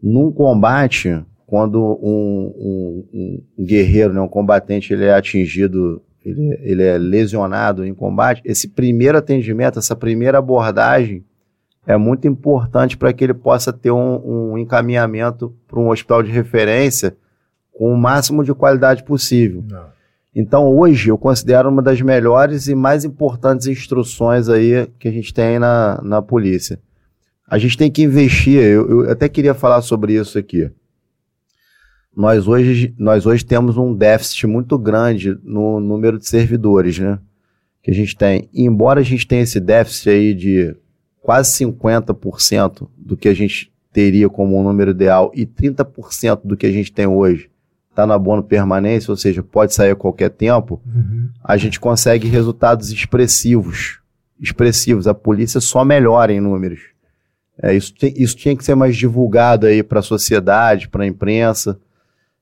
Num combate, quando um, um, um, guerreiro, né, um combatente, ele é atingido, ele, ele é lesionado em combate, esse primeiro atendimento, essa primeira abordagem é muito importante para que ele possa ter um, um encaminhamento para um hospital de referência com o máximo de qualidade possível. Não. Então, hoje, eu considero uma das melhores e mais importantes instruções aí que a gente tem na, na polícia. A gente tem que investir, eu, eu até queria falar sobre isso aqui. Nós hoje, nós hoje temos um déficit muito grande no número de servidores, né? Que a gente tem. E embora a gente tenha esse déficit aí de quase 50% do que a gente teria como um número ideal e 30% do que a gente tem hoje está no abono permanência, ou seja, pode sair a qualquer tempo, uhum. a gente consegue resultados expressivos. Expressivos. A polícia só melhora em números. É, isso, tem, isso tinha que ser mais divulgado aí para a sociedade, para a imprensa,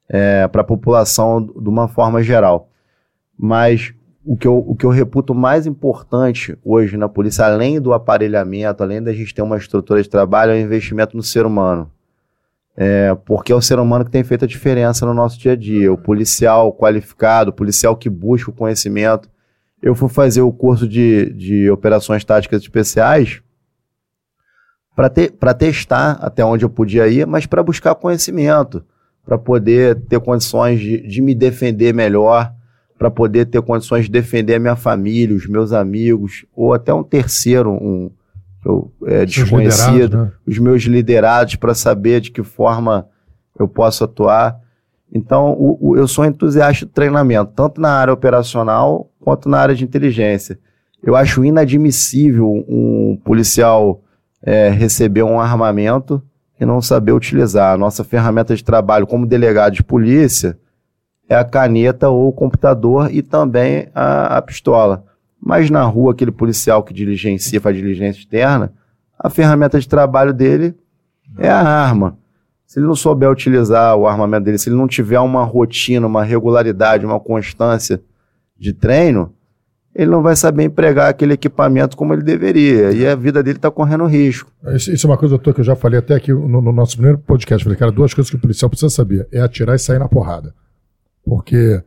é, para a população de uma forma geral. Mas o que, eu, o que eu reputo mais importante hoje na polícia, além do aparelhamento, além da gente ter uma estrutura de trabalho, é o investimento no ser humano. É, porque é o ser humano que tem feito a diferença no nosso dia a dia. O policial qualificado, o policial que busca o conhecimento. Eu fui fazer o curso de, de operações táticas especiais para te, testar até onde eu podia ir, mas para buscar conhecimento, para poder ter condições de, de me defender melhor, para poder ter condições de defender a minha família, os meus amigos, ou até um terceiro, um, eu é, desconhecido, né? os meus liderados para saber de que forma eu posso atuar. Então, o, o, eu sou entusiasta de treinamento, tanto na área operacional quanto na área de inteligência. Eu acho inadmissível um policial é, receber um armamento e não saber utilizar. A nossa ferramenta de trabalho como delegado de polícia é a caneta ou o computador e também a, a pistola. Mas na rua, aquele policial que diligencia, faz diligência externa, a ferramenta de trabalho dele é a arma. Se ele não souber utilizar o armamento dele, se ele não tiver uma rotina, uma regularidade, uma constância de treino, ele não vai saber empregar aquele equipamento como ele deveria. E a vida dele está correndo risco. Isso, isso, é uma coisa, doutor, que eu já falei até aqui no, no nosso primeiro podcast. Falei, cara, duas coisas que o policial precisa saber: é atirar e sair na porrada. Porque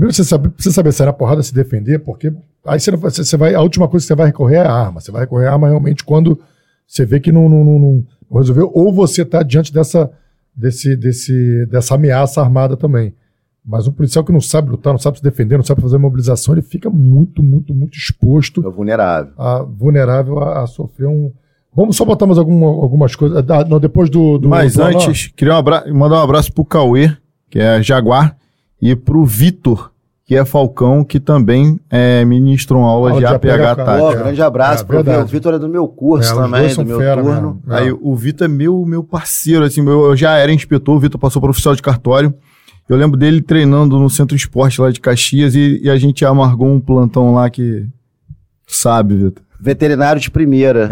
Primeiro você precisa saber sair na porrada, se defender, porque aí você, você, você, vai. A última coisa que você vai recorrer é a arma. Você vai recorrer à arma realmente quando você vê que não, não, não, não resolveu, ou você está diante dessa, desse, desse, dessa ameaça armada também. Mas um policial que não sabe lutar, não sabe se defender, não sabe fazer mobilização, ele fica muito, muito, muito exposto. É vulnerável. A, vulnerável a, a sofrer um. Vamos só botar mais alguma, algumas coisas. Ah, não, depois do. do Mas do antes, queria um abra... mandar um abraço pro Cauê, que é Jaguar, e pro Vitor, que é Falcão, que também é, ministra uma aula, aula de, APH, APH tática. grande abraço é, pro O Vitor é do meu curso é, também, do meu fera, turno. Aí é. o Vitor é meu, meu parceiro, assim, eu já era inspetor, o Vitor passou para oficial de cartório. Eu lembro dele treinando no Centro Esporte lá de Caxias e, e a gente amargou um plantão lá que sabe, Vitor. Veterinário de primeira.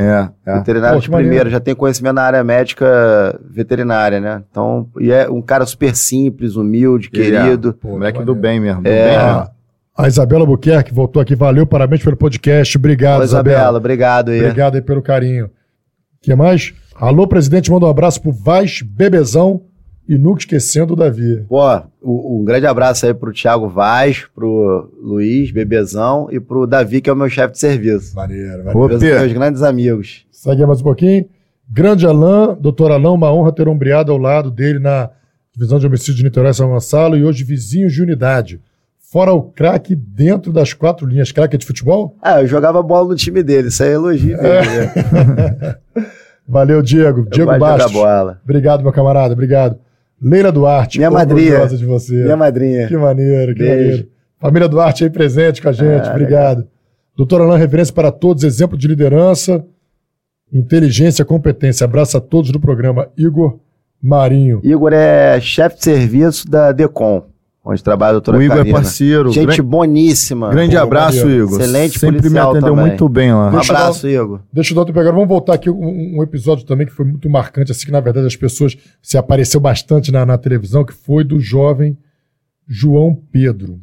É. é. Veterinário Pô, de primeira, maneiro. já tem conhecimento na área médica veterinária, né? Então, e é um cara super simples, humilde, Ele é. querido. É. Pô, moleque do bem mesmo. Do é. Bem mesmo. A Isabela Buquerque voltou aqui, valeu, parabéns pelo podcast. Obrigado, Ô, Isabela. Isabela. Obrigado aí. Obrigado aí pelo carinho. O que mais? Alô, presidente, manda um abraço pro Vaz Bebezão e nunca esquecendo o Davi. Pô, um, grande abraço aí pro Thiago Vaz, pro Luiz, Bebezão e pro Davi, que é o meu chefe de serviço. Maneiro, maneiro. Meus, meus grandes amigos. Segue mais um pouquinho. Grande Alain, doutor Alain, uma honra ter ombreado ao lado dele na divisão de homicídio de Niterói São Gonçalo e hoje vizinhos de unidade. Fora o craque dentro das quatro linhas. Craque é de futebol? Ah, eu jogava bola no time dele, isso aí é elogio. É. Né? Valeu, Diego. Eu Diego Bastos. Obrigado, meu camarada. Obrigado. Leila Duarte. Minha madrinha. de você. Minha madrinha. Que maneiro, que Beijo. maneiro. Família Duarte aí presente com a gente, é, obrigado. Legal. Doutor Alain, referência para todos, exemplo de liderança, inteligência, competência. Abraço a todos do programa. Igor Marinho. Igor é chefe de serviço da DECOM, onde trabalha a doutora O Igor é Karina. é parceiro. Gente boníssima. Grande Pô, abraço, Maria. Igor. Excelente Sempre me atendeu também. muito bem lá. Um deixa abraço, dar, Igor. Deixa eu dar outro pegar. Vamos voltar aqui um, um, episódio também que foi muito marcante, assim, que na verdade as pessoas se apareceu bastante na, na televisão, que foi do jovem João Pedro.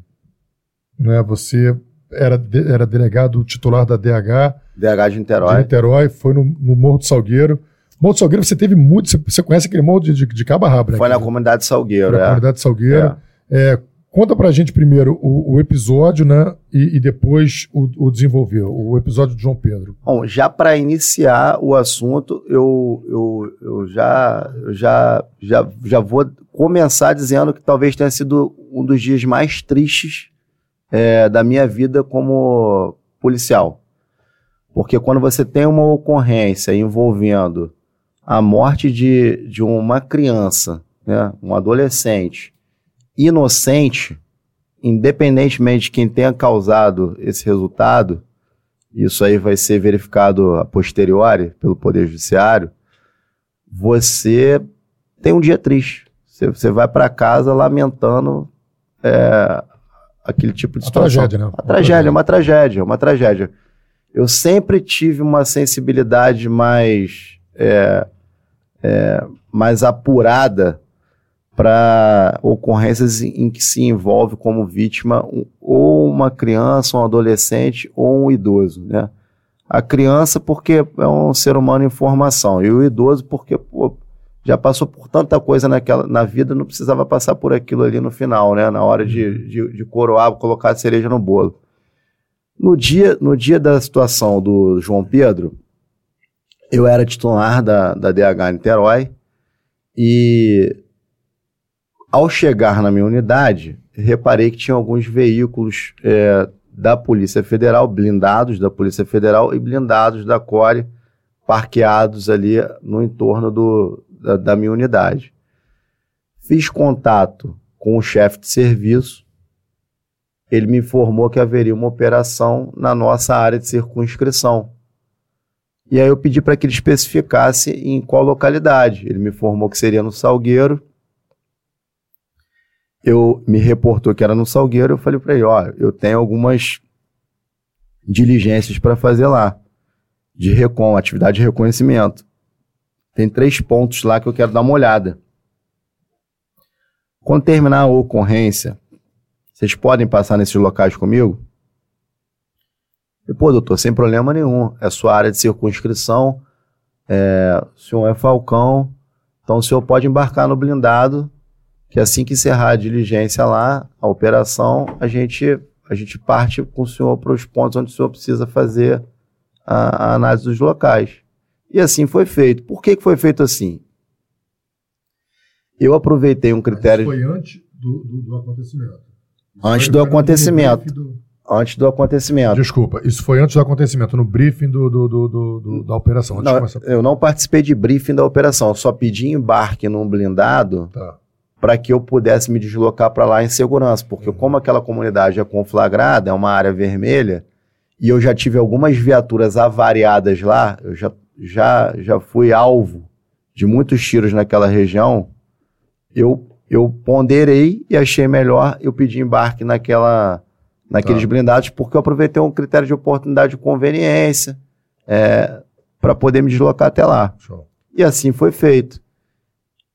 Né? Você era, de, era delegado titular da DH. DH de Niterói. De Niterói, foi no, no Morro do Salgueiro. Morro do Salgueiro, você teve muito. Você, você conhece aquele morro de, de, de Cabo Rabo, né? Foi na comunidade Salgueiro, foi na é. comunidade Salgueiro. É. É, conta pra gente primeiro o, o episódio, né? E, e depois o, o, desenvolver, o episódio de João Pedro. Bom, já para iniciar o assunto, eu, eu, eu, já, eu já, já, já vou começar dizendo que talvez tenha sido um dos dias mais tristes é, da minha vida como policial. Porque quando você tem uma ocorrência envolvendo a morte de, de uma criança, né, um adolescente, inocente, independentemente de quem tenha causado esse resultado, isso aí vai ser verificado a posteriori pelo Poder Judiciário, você tem um dia triste. Você, você vai para casa lamentando é, aquele tipo de situação. Uma tragédia, né? Uma, tragédia, uma tragédia, uma tragédia. Eu sempre tive uma sensibilidade mais, é, é, mais apurada para ocorrências em que se envolve como vítima ou uma criança, um adolescente ou um idoso, né? A criança porque é um ser humano em formação e o idoso porque pô, já passou por tanta coisa naquela, na vida, não precisava passar por aquilo ali no final, né? Na hora de, uhum. de, de coroar, colocar a cereja no bolo. No dia, no dia da situação do João Pedro, eu era titular da, da DH Niterói e ao chegar na minha unidade, reparei que tinha alguns veículos é, da Polícia Federal, blindados da Polícia Federal e blindados da CORE, parqueados ali no entorno do, da, da minha unidade. Fiz contato com o chefe de serviço, ele me informou que haveria uma operação na nossa área de circunscrição. E aí eu pedi para que ele especificasse em qual localidade. Ele me informou que seria no Salgueiro. Eu me reportou que era no Salgueiro. Eu falei para ele: ó, eu tenho algumas diligências para fazer lá, de recon, atividade de reconhecimento. Tem três pontos lá que eu quero dar uma olhada. Quando terminar a ocorrência, vocês podem passar nesses locais comigo? E, pô, doutor, sem problema nenhum. É sua área de circunscrição. É, o senhor é Falcão. Então o senhor pode embarcar no blindado, que assim que encerrar a diligência lá, a operação, a gente, a gente parte com o senhor para os pontos onde o senhor precisa fazer a, a análise dos locais. E assim foi feito. Por que, que foi feito assim? Eu aproveitei um critério. Mas foi antes do, do, do acontecimento. Antes do acontecimento. Do... Antes do acontecimento. Desculpa, isso foi antes do acontecimento, no briefing do, do, do da operação. Não, Eu não participei de briefing da operação, eu só pedi embarque num blindado tá. Para que eu pudesse me deslocar para lá em segurança. Porque, uhum. como aquela comunidade é conflagrada, é uma área vermelha, e eu já tive algumas viaturas avariadas lá, eu já já, já fui alvo de muitos tiros naquela região, eu, eu ponderei e achei melhor eu pedir embarque naquela, naqueles tá. blindados, porque eu aproveitei um critério de oportunidade de conveniência é, para poder me deslocar até lá. Show. E assim foi feito.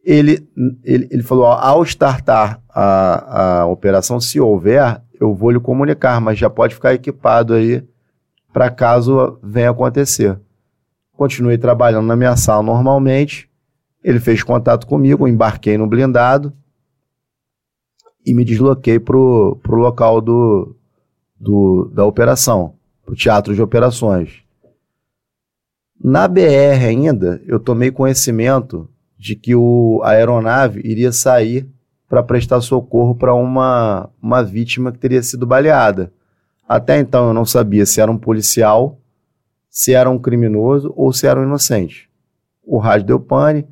Ele, ele, ele falou: ó, ao startar a, a operação, se houver, eu vou lhe comunicar, mas já pode ficar equipado aí para caso venha acontecer. Continuei trabalhando na minha sala normalmente. Ele fez contato comigo, embarquei no blindado e me desloquei para o local do, do, da operação, para o teatro de operações. Na BR ainda, eu tomei conhecimento de que o, a aeronave iria sair para prestar socorro para uma, uma vítima que teria sido baleada. Até então eu não sabia se era um policial se era um criminoso ou se era um inocente. O rádio deu pane.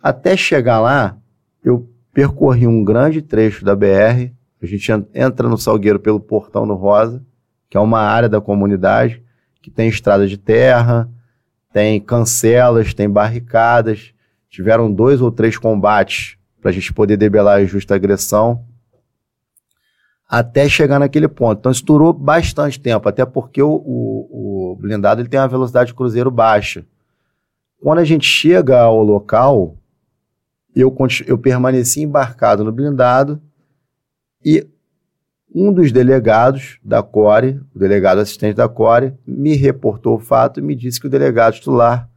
Até chegar lá, eu percorri um grande trecho da BR A gente entra no Salgueiro pelo Portão do Rosa, que é uma área da comunidade que tem estrada de terra, tem cancelas, tem barricadas. Tiveram dois ou três combates para a gente poder debelar a justa agressão até chegar naquele ponto. Então isso durou bastante tempo, até porque o, o, o blindado ele tem uma velocidade de cruzeiro baixa. Quando a gente chega ao local, eu, eu permaneci embarcado no blindado e um dos delegados da CORE, o delegado assistente da CORE, me reportou o fato e me disse que o delegado titular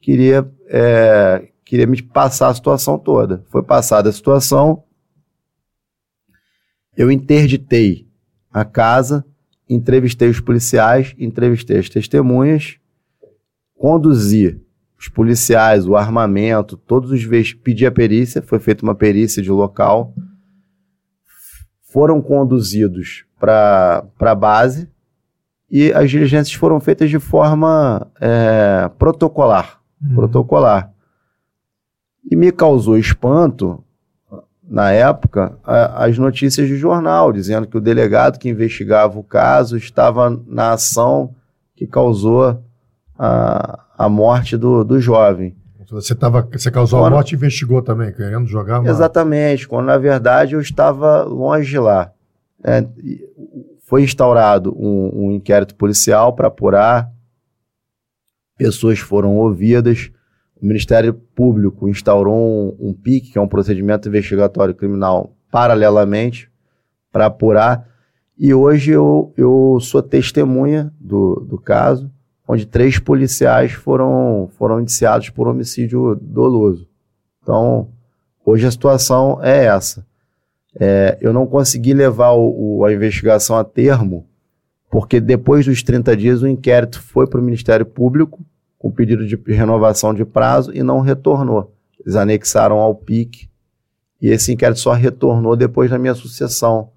queria, é, queria me passar a situação toda. Foi passada a situação, eu interditei a casa, entrevistei os policiais, entrevistei as testemunhas, conduzi os policiais, o armamento, todos os vezes pedi a perícia, foi feita uma perícia de local, foram conduzidos para a base e as diligências foram feitas de forma é, protocolar, uhum. protocolar. E me causou espanto na época, a, as notícias de jornal, dizendo que o delegado que investigava o caso estava na ação que causou a, a morte do, do jovem. Você, tava, você causou quando, a morte e investigou também, querendo jogar uma... Exatamente, quando na verdade eu estava longe de lá. É, foi instaurado um, um inquérito policial para apurar, pessoas foram ouvidas, o Ministério Público instaurou um, um PIC, que é um procedimento investigatório criminal, paralelamente, para apurar. E hoje eu, eu sou testemunha do, do caso, onde três policiais foram, foram indiciados por homicídio doloso. Então, hoje a situação é essa. É, eu não consegui levar o, o, a investigação a termo, porque depois dos 30 dias o inquérito foi para o Ministério Público com pedido de renovação de prazo e não retornou. Eles anexaram ao PIC e esse inquérito só retornou depois da minha sucessão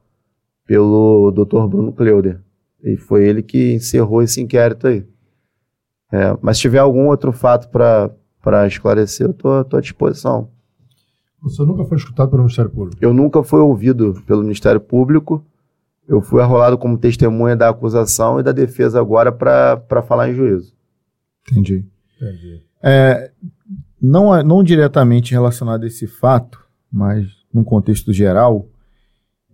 pelo Dr. Bruno Kleuder. E foi ele que encerrou esse inquérito aí. É, mas se tiver algum outro fato para esclarecer, eu estou à disposição. Você nunca foi escutado pelo Ministério Público? Eu nunca fui ouvido pelo Ministério Público. Eu fui arrolado como testemunha da acusação e da defesa agora para falar em juízo. Entendi. Entendi. É, não, não diretamente relacionado a esse fato, mas num contexto geral,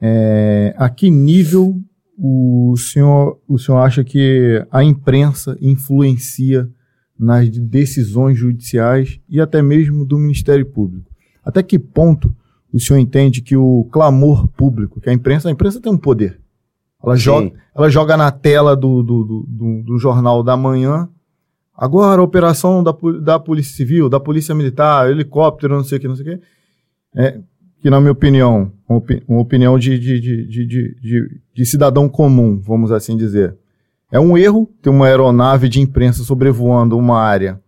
é, a que nível o senhor, o senhor acha que a imprensa influencia nas decisões judiciais e até mesmo do Ministério Público? Até que ponto o senhor entende que o clamor público, que a imprensa, a imprensa tem um poder. Ela, joga, ela joga na tela do, do, do, do jornal da manhã Agora, operação da, da Polícia Civil, da Polícia Militar, helicóptero, não sei o que, não sei o que. É, que, na minha opinião, uma, opi uma opinião de, de, de, de, de cidadão comum, vamos assim dizer, é um erro ter uma aeronave de imprensa sobrevoando uma área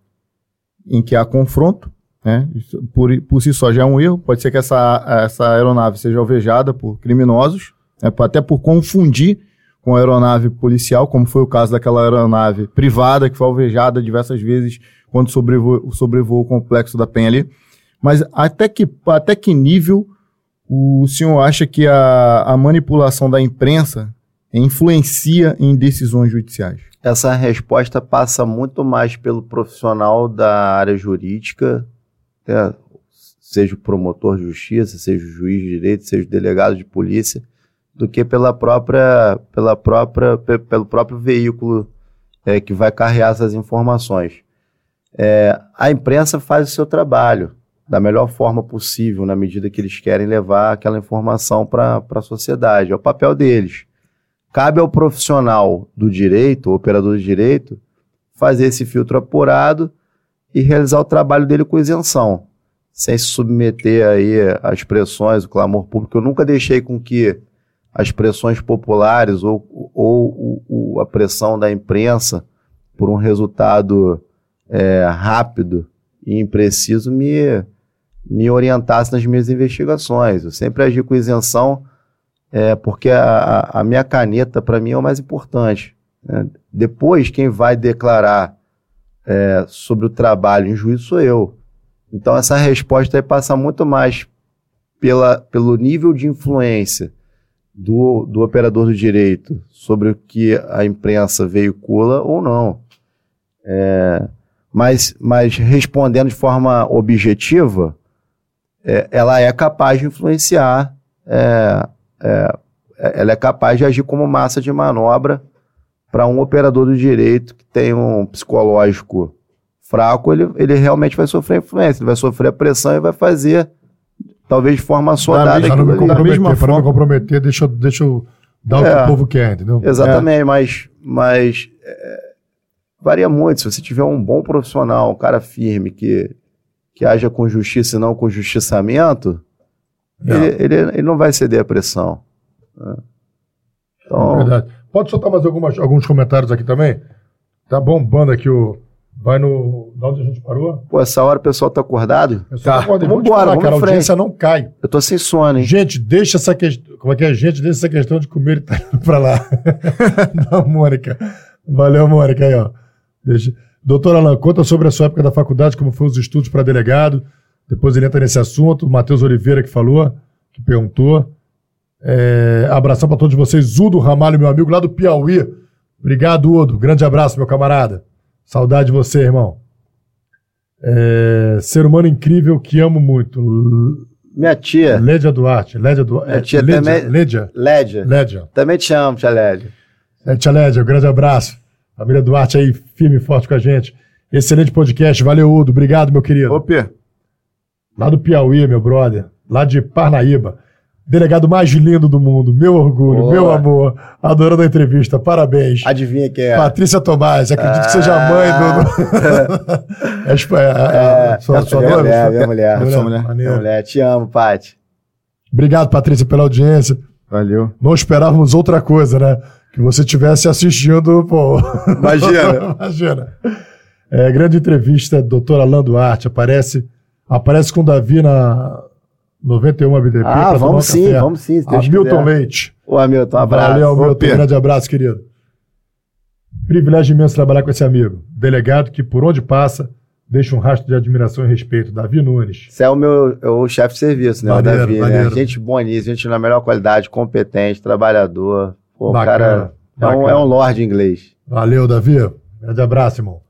em que há confronto, né? Por, por si só já é um erro. Pode ser que essa, essa aeronave seja alvejada por criminosos, né? até por confundir com aeronave policial, como foi o caso daquela aeronave privada que foi alvejada diversas vezes quando sobrevoou, sobrevoou o complexo da Penha ali. Mas até que, até que nível o senhor acha que a, a manipulação da imprensa influencia em decisões judiciais? Essa resposta passa muito mais pelo profissional da área jurídica, né? seja o promotor de justiça, seja o juiz de direito, seja o delegado de polícia, do que pela própria, pela própria, pelo próprio veículo é, que vai carregar essas informações. É, a imprensa faz o seu trabalho da melhor forma possível, na medida que eles querem levar aquela informação para a sociedade. É o papel deles. Cabe ao profissional do direito, o operador de direito, fazer esse filtro apurado e realizar o trabalho dele com isenção, sem se submeter aí às pressões, o clamor público. Eu nunca deixei com que as pressões populares ou, ou, ou, a pressão da imprensa por um resultado é, rápido e impreciso me, me orientasse nas minhas investigações. Eu sempre agi com isenção, é, porque a, a minha caneta, para mim, é o mais importante. Né? Depois, quem vai declarar é, sobre o trabalho em juízo sou eu. Então, essa resposta aí passa muito mais pela, pelo nível de influência do, do operador do direito sobre o que a imprensa veicula ou não. É, mas, mas respondendo de forma objetiva, é, ela é capaz de influenciar, é, é, ela é capaz de agir como massa de manobra para um operador do direito que tem um psicológico fraco, ele, ele realmente vai sofrer influência, ele vai sofrer pressão e vai fazer talvez de forma assodada. Para não me comprometer, para não me comprometer deixa, deixa eu dar o que é. o povo quer, entendeu? Exatamente, é. mas, mas é, varia muito. Se você tiver um bom profissional, um cara firme, que, que haja com justiça e não com justiçamento. Ele, ele, ele, não vai ceder à pressão. Né? Então... É verdade. Pode soltar mais algumas, alguns comentários aqui também? Tá bombando aqui o Vai no. Da onde a gente parou? Pô, essa hora o pessoal tá acordado? Pessoal tá. tá acordado. Vamos embora, cara. A audiência não cai. Eu tô sem sono, hein? Gente, deixa essa questão. Como é que é? Gente, deixa essa questão de comer e tá indo pra lá. Não, Mônica. Valeu, Mônica. Aí, ó. Deixa. Doutor Alan, conta sobre a sua época da faculdade, como foram os estudos para delegado. Depois ele entra nesse assunto. Matheus Oliveira que falou, que perguntou. É, abração para todos vocês. Udo Ramalho, meu amigo, lá do Piauí. Obrigado, Udo. Grande abraço, meu camarada. Saudade de você, irmão. É, ser humano incrível que amo muito. Minha tia. Lédia Duarte. Lédia Duarte. Minha tia Lédia, também. Lédia. Lédia. Lédia. Também te amo, tia Lédia. É, tia Lédia, um grande abraço. Família Duarte aí, firme e forte com a gente. Excelente podcast. Valeu, Udo. Obrigado, meu querido. Opa. Lá do Piauí, meu brother. Lá de Parnaíba. Delegado mais lindo do mundo, meu orgulho, Boa. meu amor, adorando a entrevista, parabéns. Adivinha quem é? Patrícia Tomás, acredito ah. que seja a mãe do. é, é, é, sua, sua minha mulher, minha mulher. Minha mulher. Minha mulher. Te amo, Paty. Obrigado, Patrícia, pela audiência. Valeu. Não esperávamos outra coisa, né? Que você estivesse assistindo, pô. Imagina. Imagina. É, grande entrevista, doutor Alain Duarte, aparece, aparece com o Davi na, 91 BDP. Ah, vamos sim, café. vamos sim. Hamilton Leite. Ô, Hamilton, um abraço. Valeu, Hamilton. Um grande abraço, querido. Privilégio imenso trabalhar com esse amigo. Delegado que, por onde passa, deixa um rastro de admiração e respeito. Davi Nunes. Você é o meu é o chefe de serviço, né? Maneiro, Davi, né? maneiro. né? Gente boníssima, gente na melhor qualidade, competente, trabalhador. Pô, bacana, cara é um, é um lord inglês. Valeu, Davi. Grande abraço, irmão.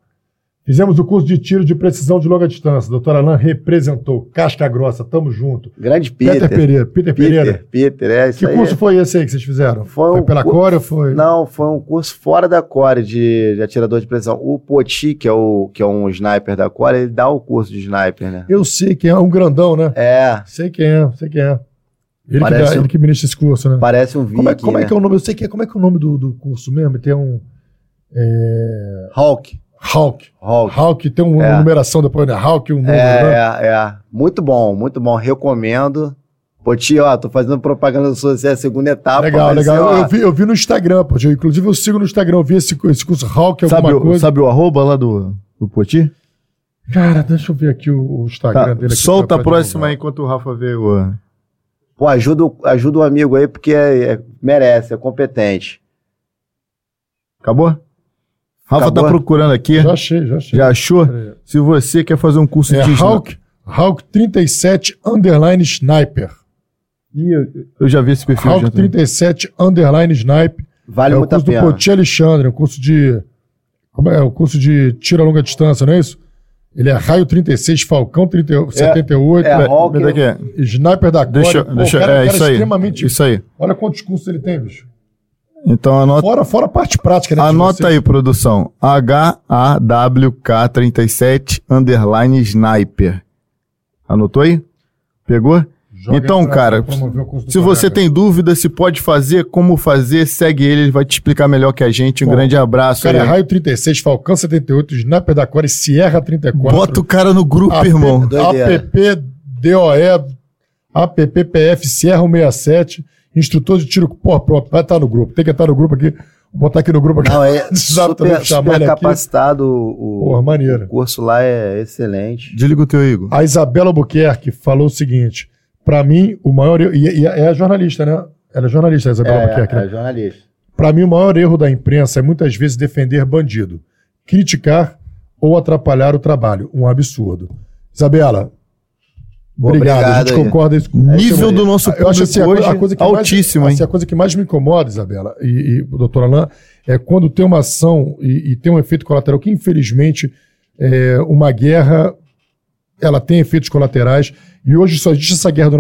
Fizemos o curso de tiro de precisão de longa distância. Doutor Alain representou. Casca grossa, tamo junto. Grande Peter. Peter Pereira. Peter, Peter Pereira. Peter, é isso Que aí. curso foi esse aí que vocês fizeram? Foi, foi um pela Core ou foi? Não, foi um curso fora da Core de, de atirador de precisão. O Poti, que é, o, que é um sniper da Core, ele dá o curso de sniper, né? Eu sei quem é, um grandão, né? É. Sei quem é, sei quem é. Ele, que, dá, um, ele que ministra esse curso, né? Parece um vídeo. Como, é, como é que é o nome? Eu sei que é. Como é que é o nome do, do curso mesmo? Tem um. É... Hawk. Hawk. Hawk. Hawk tem uma é. numeração depois, né? Hawk, um número, é, né? É, é. Muito bom, muito bom. Recomendo. Pô, tio, ó, tô fazendo propaganda do social, a segunda etapa. Legal, legal. eu, vi, eu vi no Instagram, pô, tio. Inclusive, eu sigo no Instagram, eu vi esse, esse curso Hawk, alguma sabe coisa. O, sabe o arroba lá do, do Poti? Cara, deixa eu ver aqui o, o Instagram tá, dele. Aqui solta a próxima aí enquanto o Rafa vê o... Pô, ajuda, ajuda o amigo aí, porque é, é, merece, é competente. Acabou? Rafa Acabou? tá procurando aqui. Já achei, já achei. Já achou? Se você quer fazer um curso é de... Hawk, Hawk 37 Underline Sniper. Ih, eu, eu já vi esse perfil. Hawk 37 Underline Sniper. Vale é muito o curso do Poti Alexandre, é um curso de... Como é? O curso de tiro a longa distância, não é isso? Ele é raio 36, Falcão 30, 78. É, é, Hawk, é, Sniper da Core. Deixa, Pô, deixa, cara, é, cara isso aí. extremamente... Isso aí. Olha quantos cursos ele tem, bicho. Então anota. Fora, fora a parte prática, né? Anota aí, produção. H-A-W-K-37 underline sniper. Anotou aí? Pegou? Joga então, cara, se você tem dúvida se pode fazer, como fazer, segue ele, ele vai te explicar melhor que a gente. Um Bom, grande abraço. Cara, aí. é Raio 36, Falcão 78, Sniper da Core, Sierra 34. Bota o cara no grupo, AP, irmão. APP, DOE, APPPF, Sierra 67 instrutor de tiro, pô, pronto, vai estar no grupo. Tem que estar no grupo aqui. Vou botar aqui no grupo aqui. Não, é super, super capacitado. O, Porra, maneiro. o curso lá é excelente. Desliga o teu Igor. A Isabela Albuquerque falou o seguinte: para mim, o maior erro. E, e é jornalista, né? Ela é jornalista, a Isabela é, Albuquerque. É, né? é jornalista. Para mim, o maior erro da imprensa é muitas vezes defender bandido, criticar ou atrapalhar o trabalho. Um absurdo. Isabela, Obrigado, a gente aí. concorda isso. Nível do nosso Eu acho assim, público co- a hoje coisa que altíssimo, mais, assim, a coisa que mais me incomoda, Isabela e, e doutor Alain, é quando tem uma ação e, e tem um efeito colateral que, infelizmente, é, uma guerra ela tem efeitos colaterais. E hoje só existe essa guerra do,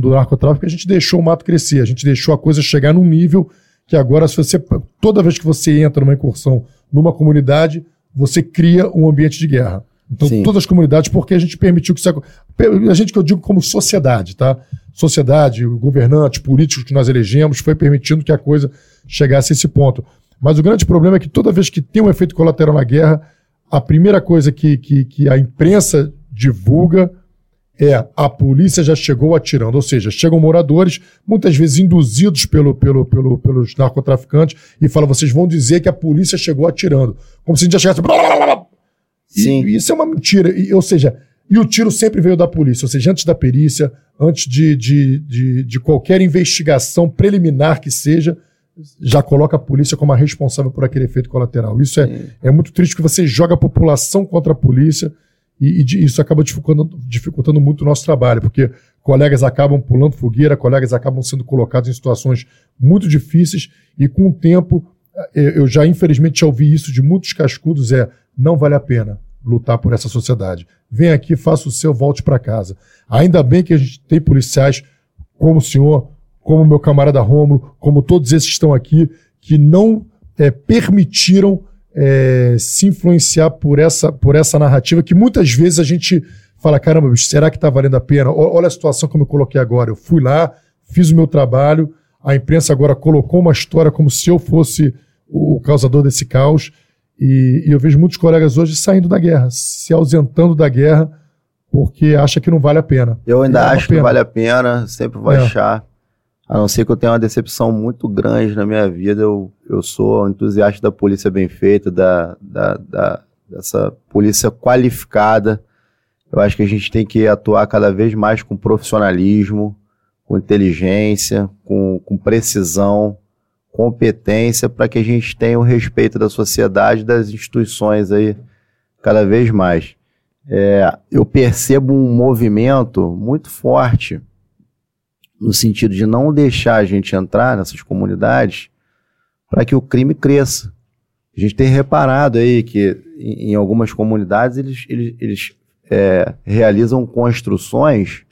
do narcotráfico que a gente deixou o mato crescer, a gente deixou a coisa chegar num nível que agora, se você. Toda vez que você entra numa incursão numa comunidade, você cria um ambiente de guerra. Então, Sim. todas as comunidades, porque a gente permitiu que isso. A gente que eu digo como sociedade, tá? Sociedade, governantes, políticos que nós elegemos, foi permitindo que a coisa chegasse a esse ponto. Mas o grande problema é que toda vez que tem um efeito colateral na guerra, a primeira coisa que, que, que a imprensa divulga é a polícia já chegou atirando, ou seja, chegam moradores, muitas vezes induzidos pelo, pelo, pelo, pelos narcotraficantes, e falam, vocês vão dizer que a polícia chegou atirando. Como se a gente já chegasse. blá, blá, blá, blá. E- Sim. E, isso é uma mentira. E, ou seja, e o tiro sempre veio da polícia, ou seja, antes da perícia, antes de, de, de, de qualquer investigação preliminar que seja, já coloca a polícia como a responsável por aquele efeito colateral. Isso é, é muito triste porque você joga a população contra a polícia e, e isso acaba dificultando, dificultando muito o nosso trabalho, porque colegas acabam pulando fogueira, colegas acabam sendo colocados em situações muito difíceis e com o tempo, eh, eu já infelizmente já ouvi isso de muitos cascudos, é não vale a pena lutar por essa sociedade. Vem aqui, faça o seu, volte para casa. Ainda bem que a gente tem policiais como o senhor, como meu camarada Rômulo, como todos esses que estão aqui, que não eh, permitiram eh, se influenciar por essa, por essa narrativa que muitas vezes a gente fala, caramba, bicho, será que está valendo a pena? Olha a situação que eu coloquei agora. Eu fui lá, fiz o meu trabalho, a imprensa agora colocou uma história como se eu fosse o causador desse caos. E, e eu vejo muitos colegas hoje saindo da guerra, se ausentando da guerra, porque acha que não vale a pena. Eu ainda É acho que vale a pena, sempre vou É. achar. A não ser que eu tenha uma decepção muito grande na minha vida, eu, eu sou um entusiasta da polícia bem feita, da, da, da- dessa polícia qualificada. Eu acho que a gente tem que atuar cada vez mais com profissionalismo, com inteligência, com, com precisão, competência, para que a gente tenha o respeito da sociedade das instituições aí cada vez mais. É, eu percebo um movimento muito forte no sentido de não deixar a gente entrar nessas comunidades para que o crime cresça. A gente tem reparado aí que em, algumas comunidades eles, eles, eles, é, realizam construções,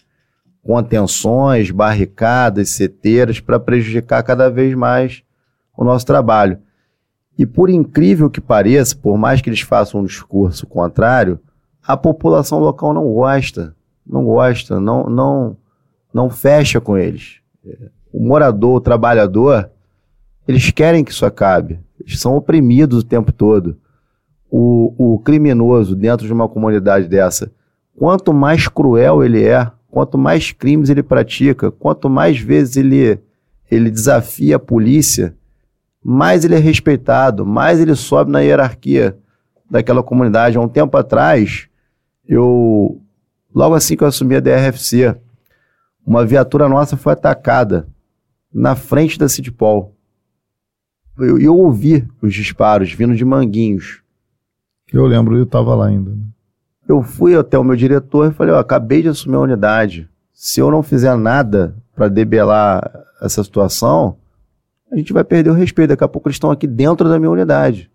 contenções, barricadas, seteiras para prejudicar cada vez mais o nosso trabalho. E por incrível que pareça, por mais que eles façam um discurso contrário, a população local não gosta, não gosta, não, não, não fecha com eles. O morador, o trabalhador, eles querem que isso acabe. Eles são oprimidos o tempo todo. O, o criminoso dentro de uma comunidade dessa, quanto mais cruel ele é, quanto mais crimes ele pratica, quanto mais vezes ele, ele desafia a polícia, mais ele é respeitado, mais ele sobe na hierarquia daquela comunidade. Há um tempo atrás, eu, logo assim que eu assumi a DRFC, uma viatura nossa foi atacada na frente da City Paul. Eu, eu ouvi os disparos vindo de Manguinhos. Eu lembro, eu tava lá ainda. né? Eu fui até o meu diretor e falei: ó, acabei de assumir a unidade. Se eu não fizer nada para debelar essa situação, a gente vai perder o respeito. Daqui a pouco eles estão aqui dentro da minha unidade.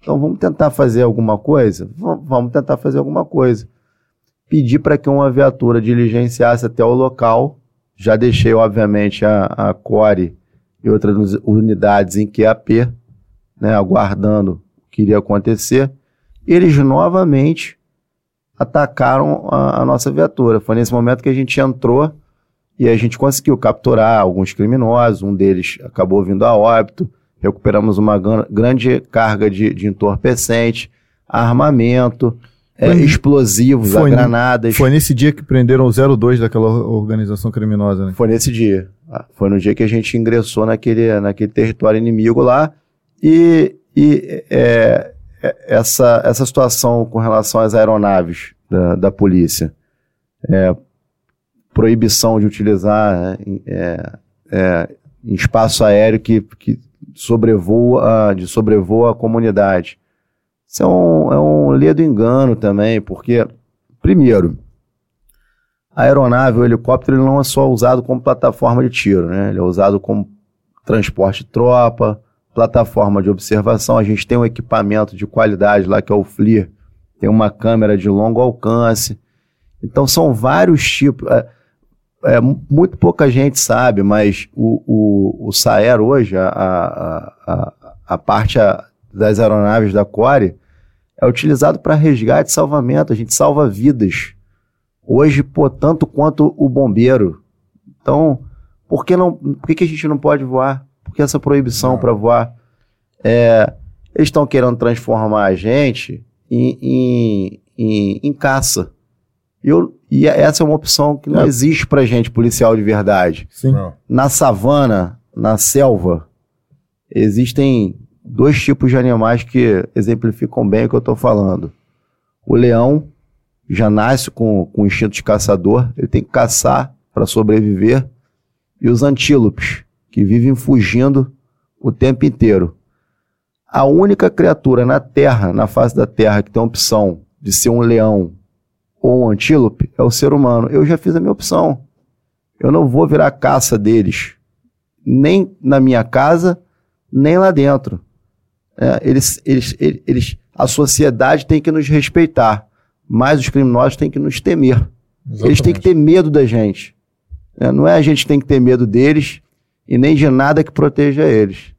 Então vamos tentar fazer alguma coisa? Va- Vamos tentar fazer alguma coisa. Pedi para que uma viatura diligenciasse até o local. Já deixei, obviamente, a, a Core e outras unidades em QAP, né, aguardando o que iria acontecer. Eles novamente atacaram a, a nossa viatura. Foi nesse momento que a gente entrou e a gente conseguiu capturar alguns criminosos. Um deles acabou vindo a óbito. Recuperamos uma gran- grande carga de, de entorpecente, armamento, é, explosivos, foi- granadas. Foi nesse dia que prenderam o 02 daquela organização criminosa, né? Foi nesse dia. Ah, Foi no dia que a gente ingressou naquele, naquele território inimigo lá. E, e é, é, essa, essa situação com relação às aeronaves da, da polícia, é, proibição de utilizar né, é, é, em espaço aéreo que, que sobrevoa, de sobrevoa a comunidade. Isso é um, é um ledo engano também, porque, primeiro, a aeronave, o helicóptero, ele não é só usado como plataforma de tiro, né? Ele é usado como transporte de tropa, plataforma de observação. A gente tem um equipamento de qualidade lá que é o FLIR, tem uma câmera de longo alcance. Então são vários tipos. É, muito pouca gente sabe, mas o, o, o SAER hoje, a, a, a, a parte das aeronaves da Core, é utilizado para resgate e salvamento. A gente salva vidas. Hoje, pô, tanto quanto o bombeiro. Então, por que, não, por que, que a gente não pode voar? Por que essa proibição para voar? É, eles estão querendo transformar a gente em, em, em, em caça. E, eu, e essa é uma opção que não é. existe pra gente, policial de verdade. Sim. Na savana, na selva, existem dois tipos de animais que exemplificam bem o que eu estou falando. O leão já nasce com, com instinto de caçador, ele tem que caçar para sobreviver. E os antílopes, que vivem fugindo o tempo inteiro. A única criatura na Terra, na face da Terra, que tem a opção de ser um leão ou um antílope é o ser humano. Eu já fiz a minha opção. Eu não vou virar caça deles, nem na minha casa, nem lá dentro. É, eles, eles, eles, a sociedade tem que nos respeitar, mas os criminosos têm que nos temer. Exatamente. Eles têm que ter medo da gente. É, não é a gente que tem que ter medo deles e nem de nada que proteja eles.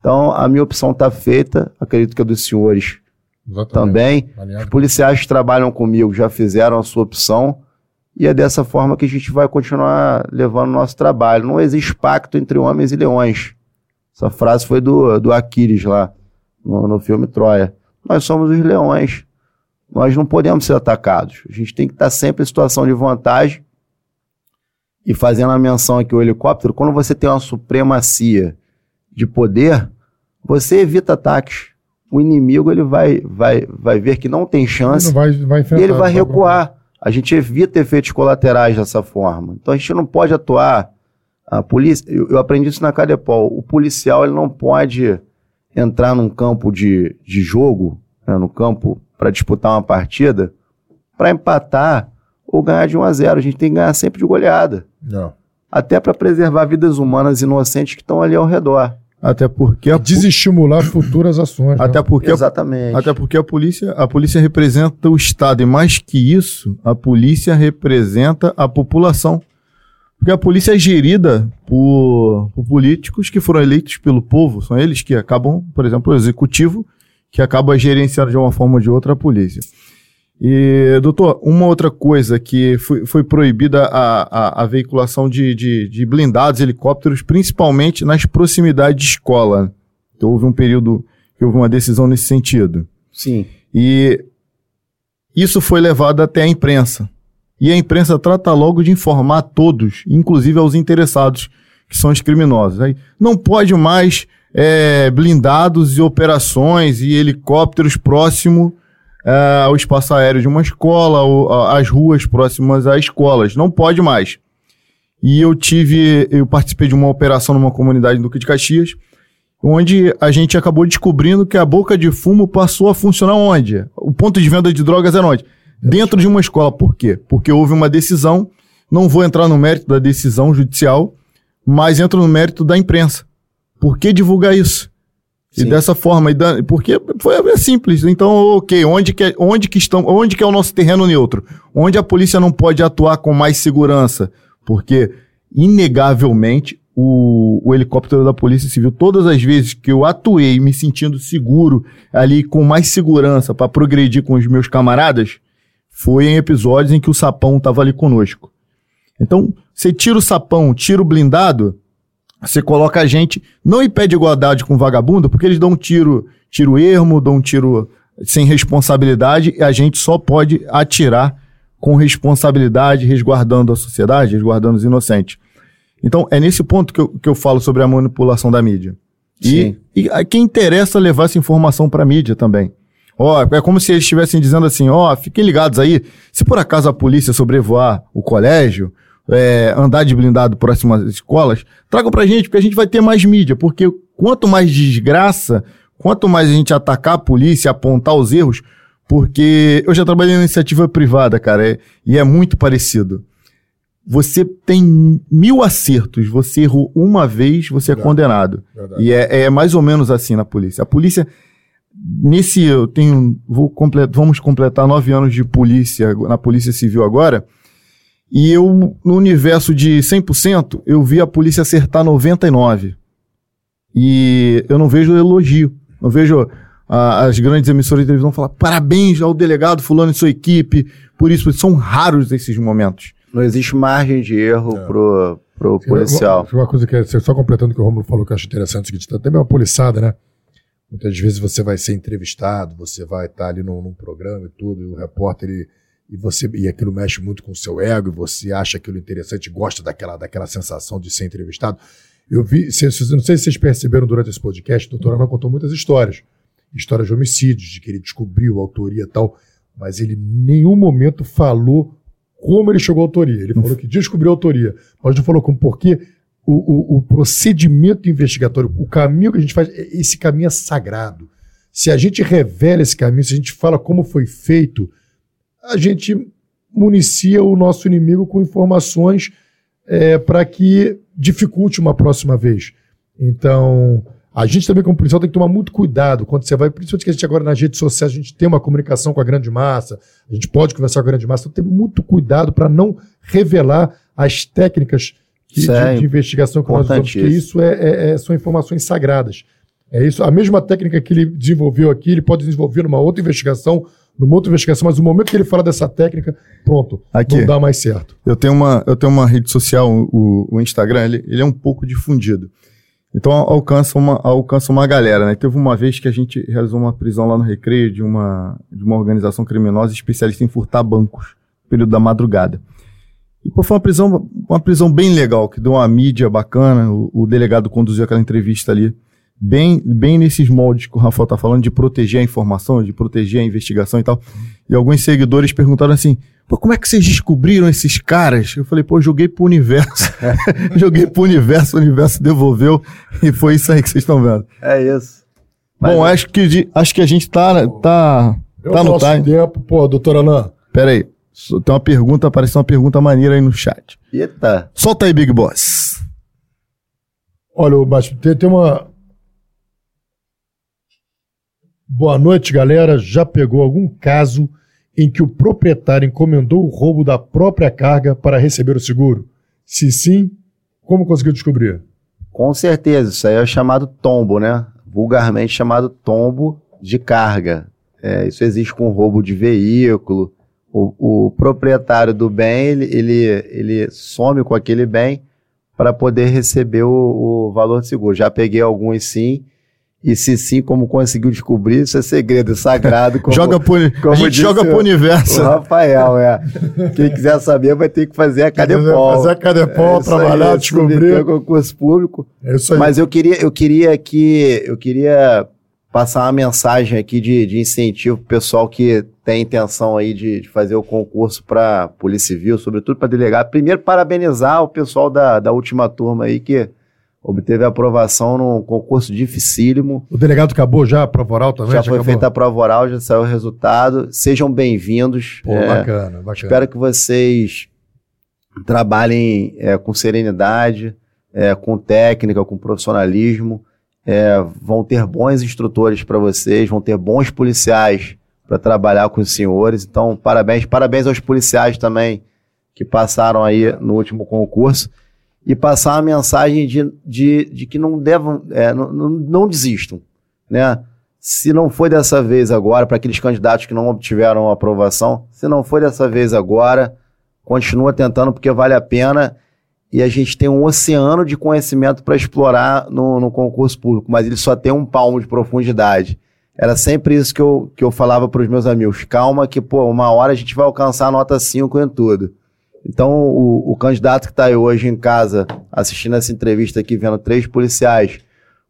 Então, a minha opção está feita, acredito que a dos senhores Exatamente. também. Os policiais que trabalham comigo já fizeram a sua opção e é dessa forma que a gente vai continuar levando o nosso trabalho. Não existe pacto entre homens e leões. Essa frase foi do, do Aquiles lá, no, no filme Troia. Nós somos os leões. Nós não podemos ser atacados. A gente tem que estar sempre em situação de vantagem. E fazendo a menção aqui o helicóptero, quando você tem uma supremacia de poder, você evita ataques o inimigo ele vai, vai, vai ver que não tem chance vai, vai e ele vai recuar. A gente evita efeitos colaterais dessa forma. Então a gente não pode atuar. A polícia, eu, eu aprendi isso na Cadepol. O policial ele não pode entrar num campo de, de jogo, né, no campo para disputar uma partida, para empatar ou ganhar de 1 a 0. A gente tem que ganhar sempre de goleada. Não. Até para preservar vidas humanas inocentes que estão ali ao redor. Até porque a... desestimular futuras ações. Até porque Exatamente. A, até porque a polícia, a polícia representa o Estado e mais que isso, a polícia representa a população. Porque a polícia é gerida por, por políticos que foram eleitos pelo povo, são eles que acabam, por exemplo, o executivo que acaba gerenciando de uma forma ou de outra a polícia. E, doutor, uma outra coisa que foi, foi proibida a, a, a veiculação de, de, de, blindados, helicópteros, principalmente nas proximidades de escola. Então, houve um período que houve uma decisão nesse sentido. Sim. E isso foi levado até a imprensa. E a imprensa trata logo de informar todos, inclusive aos interessados, que são os criminosos. Aí, não pode mais é, blindados e operações e helicópteros próximo uh, o espaço aéreo de uma escola, ou, as ruas próximas a escolas. Não pode mais. E eu tive, eu participei de uma operação numa comunidade do Duque de Caxias, onde a gente acabou descobrindo que a boca de fumo passou a funcionar onde? O ponto de venda de drogas era onde? Dentro de uma escola. Por quê? Porque houve uma decisão, não vou entrar no mérito da decisão judicial, mas entro no mérito da imprensa. Por que divulgar isso? Sim. E dessa forma, porque foi é simples. Então, ok, onde que, é, onde, que estão, onde que é o nosso terreno neutro? Onde a polícia não pode atuar com mais segurança? Porque, inegavelmente, o, o helicóptero da Polícia Civil, todas as vezes que eu atuei me sentindo seguro ali, com mais segurança para progredir com os meus camaradas, foi em episódios em que o sapão estava ali conosco. Então, você tira o sapão, tira o blindado, você coloca a gente não em pé de igualdade com vagabundo, porque eles dão um tiro, tiro ermo, dão um tiro sem responsabilidade, e a gente só pode atirar com responsabilidade, resguardando a sociedade, resguardando os inocentes. Então, é nesse ponto que eu, que eu falo sobre a manipulação da mídia. E, e a quem interessa levar essa informação para a mídia também. Ó, é como se eles estivessem dizendo assim, ó, fiquem ligados aí, se por acaso a polícia sobrevoar o colégio, é, andar de blindado próximo às escolas, tragam pra gente, porque a gente vai ter mais mídia. Porque quanto mais desgraça, quanto mais a gente atacar a polícia, apontar os erros, porque eu já trabalhei na iniciativa privada, cara, é, e é muito parecido. você tem mil acertos, você errou uma vez, você é Verdade. condenado. Verdade. E é, é mais ou menos assim na polícia. A polícia, nesse, eu tenho, vou comple- vamos completar nove anos de polícia, na polícia civil agora, e eu, no universo de 100%, eu vi a polícia acertar 99. E eu não vejo elogio, não vejo ah, as grandes emissoras de televisão falar parabéns ao delegado fulano e sua equipe, por isso, são raros esses momentos. Não existe margem de erro É. pro, pro policial. Uma, uma coisa que é, só completando o que o Romulo falou que eu acho interessante, é tá também uma poliçada, né? Muitas vezes você vai ser entrevistado, você vai estar ali num, num programa e tudo, e o repórter, ele, e você e aquilo mexe muito com o seu ego, e você acha aquilo interessante, gosta daquela, daquela sensação de ser entrevistado. Eu vi, não sei se vocês perceberam durante esse podcast, o doutor Ana contou muitas histórias. Histórias de homicídios, de que ele descobriu a autoria e tal, mas ele em nenhum momento falou como ele chegou à autoria. Ele falou que descobriu a autoria, mas não falou como, porque o, o, o procedimento investigatório, o caminho que a gente faz, é- esse caminho é sagrado. Se a gente revela esse caminho, se a gente fala como foi feito, a gente municia o nosso inimigo com informações para que dificulte uma próxima vez. Então, a gente também, como policial, tem que tomar muito cuidado quando você vai, principalmente que a gente agora nas redes sociais, a gente tem uma comunicação com a grande massa, a gente pode conversar com a grande massa, então tem muito cuidado para não revelar as técnicas que- de, é de investigação que nós usamos, porque isso é, é- é- são informações sagradas. É isso, a mesma técnica que ele desenvolveu aqui, ele pode desenvolver numa outra investigação, numa outra investigação, mas no momento que ele fala dessa técnica, pronto, Aqui. não dá mais certo. Eu tenho uma, eu tenho uma rede social, o, o Instagram, ele, ele é um pouco difundido. Então alcança uma, alcança uma galera, né? Teve uma vez que a gente realizou uma prisão lá no Recreio de uma, de uma organização criminosa especialista em furtar bancos, no período da madrugada. E pô, foi uma prisão, uma prisão bem legal, que deu uma mídia bacana, o, o delegado conduziu aquela entrevista ali, bem, bem nesses moldes que o Rafael tá falando, de proteger a informação, de proteger a investigação e tal. E alguns seguidores perguntaram assim, pô, como é que vocês descobriram esses caras? Eu falei, pô, joguei pro universo. joguei pro universo, o universo devolveu e foi isso aí que vocês estão vendo. É isso. Mas Bom, acho que, acho que a gente tá, tá, Eu tá no time. tempo, pô, doutor Alain, Pera aí, tem uma pergunta, apareceu uma pergunta maneira aí no chat. Eita. Solta aí, Big Boss. Olha, o Baixo, tem, tem uma. Boa noite, galera. Já pegou algum caso em que o proprietário encomendou o roubo da própria carga para receber o seguro? Se sim, como conseguiu descobrir? Com certeza, isso aí é chamado tombo, né? Vulgarmente chamado tombo de carga. É, isso existe com roubo de veículo. O, o proprietário do bem, ele, ele, ele some com aquele bem para poder receber o, o valor de seguro. Já peguei alguns sim, e se sim, como conseguiu descobrir, isso é segredo, é sagrado. Como, joga pro, a como gente disse joga pro universo. o Rafael, é. Quem quiser saber vai ter que fazer a Cadepol. Fazer a Cadepol, É aí, trabalhar, submeter descobrir. concurso público. É isso aí. Mas eu queria, eu queria que eu queria passar uma mensagem aqui de, de incentivo pro pessoal que tem intenção aí de, de fazer o concurso para Polícia Civil, sobretudo para delegado. Primeiro, parabenizar o pessoal da, da última turma aí que obteve aprovação num concurso dificílimo. O delegado acabou já, a prova oral também? já foi acabou? feita a prova oral, já saiu o resultado. Sejam bem-vindos. Pô, É, bacana, bacana. Espero que vocês trabalhem é, com serenidade, é, com técnica, com profissionalismo. É, vão ter bons instrutores para vocês, vão ter bons policiais para trabalhar com os senhores. Então, parabéns, parabéns aos policiais também que passaram aí no último concurso e passar uma mensagem de, de, de que não devam, é, não, não desistam, né? Se não foi dessa vez agora, para aqueles candidatos que não obtiveram aprovação, se não foi dessa vez agora, continua tentando porque vale a pena e a gente tem um oceano de conhecimento para explorar no, no concurso público, mas ele só tem um palmo de profundidade. Era sempre isso que eu, que eu falava para os meus amigos. Calma que, pô, uma hora a gente vai alcançar a nota 5 em tudo. Então, o, o candidato que está aí hoje em casa, assistindo essa entrevista aqui, vendo três policiais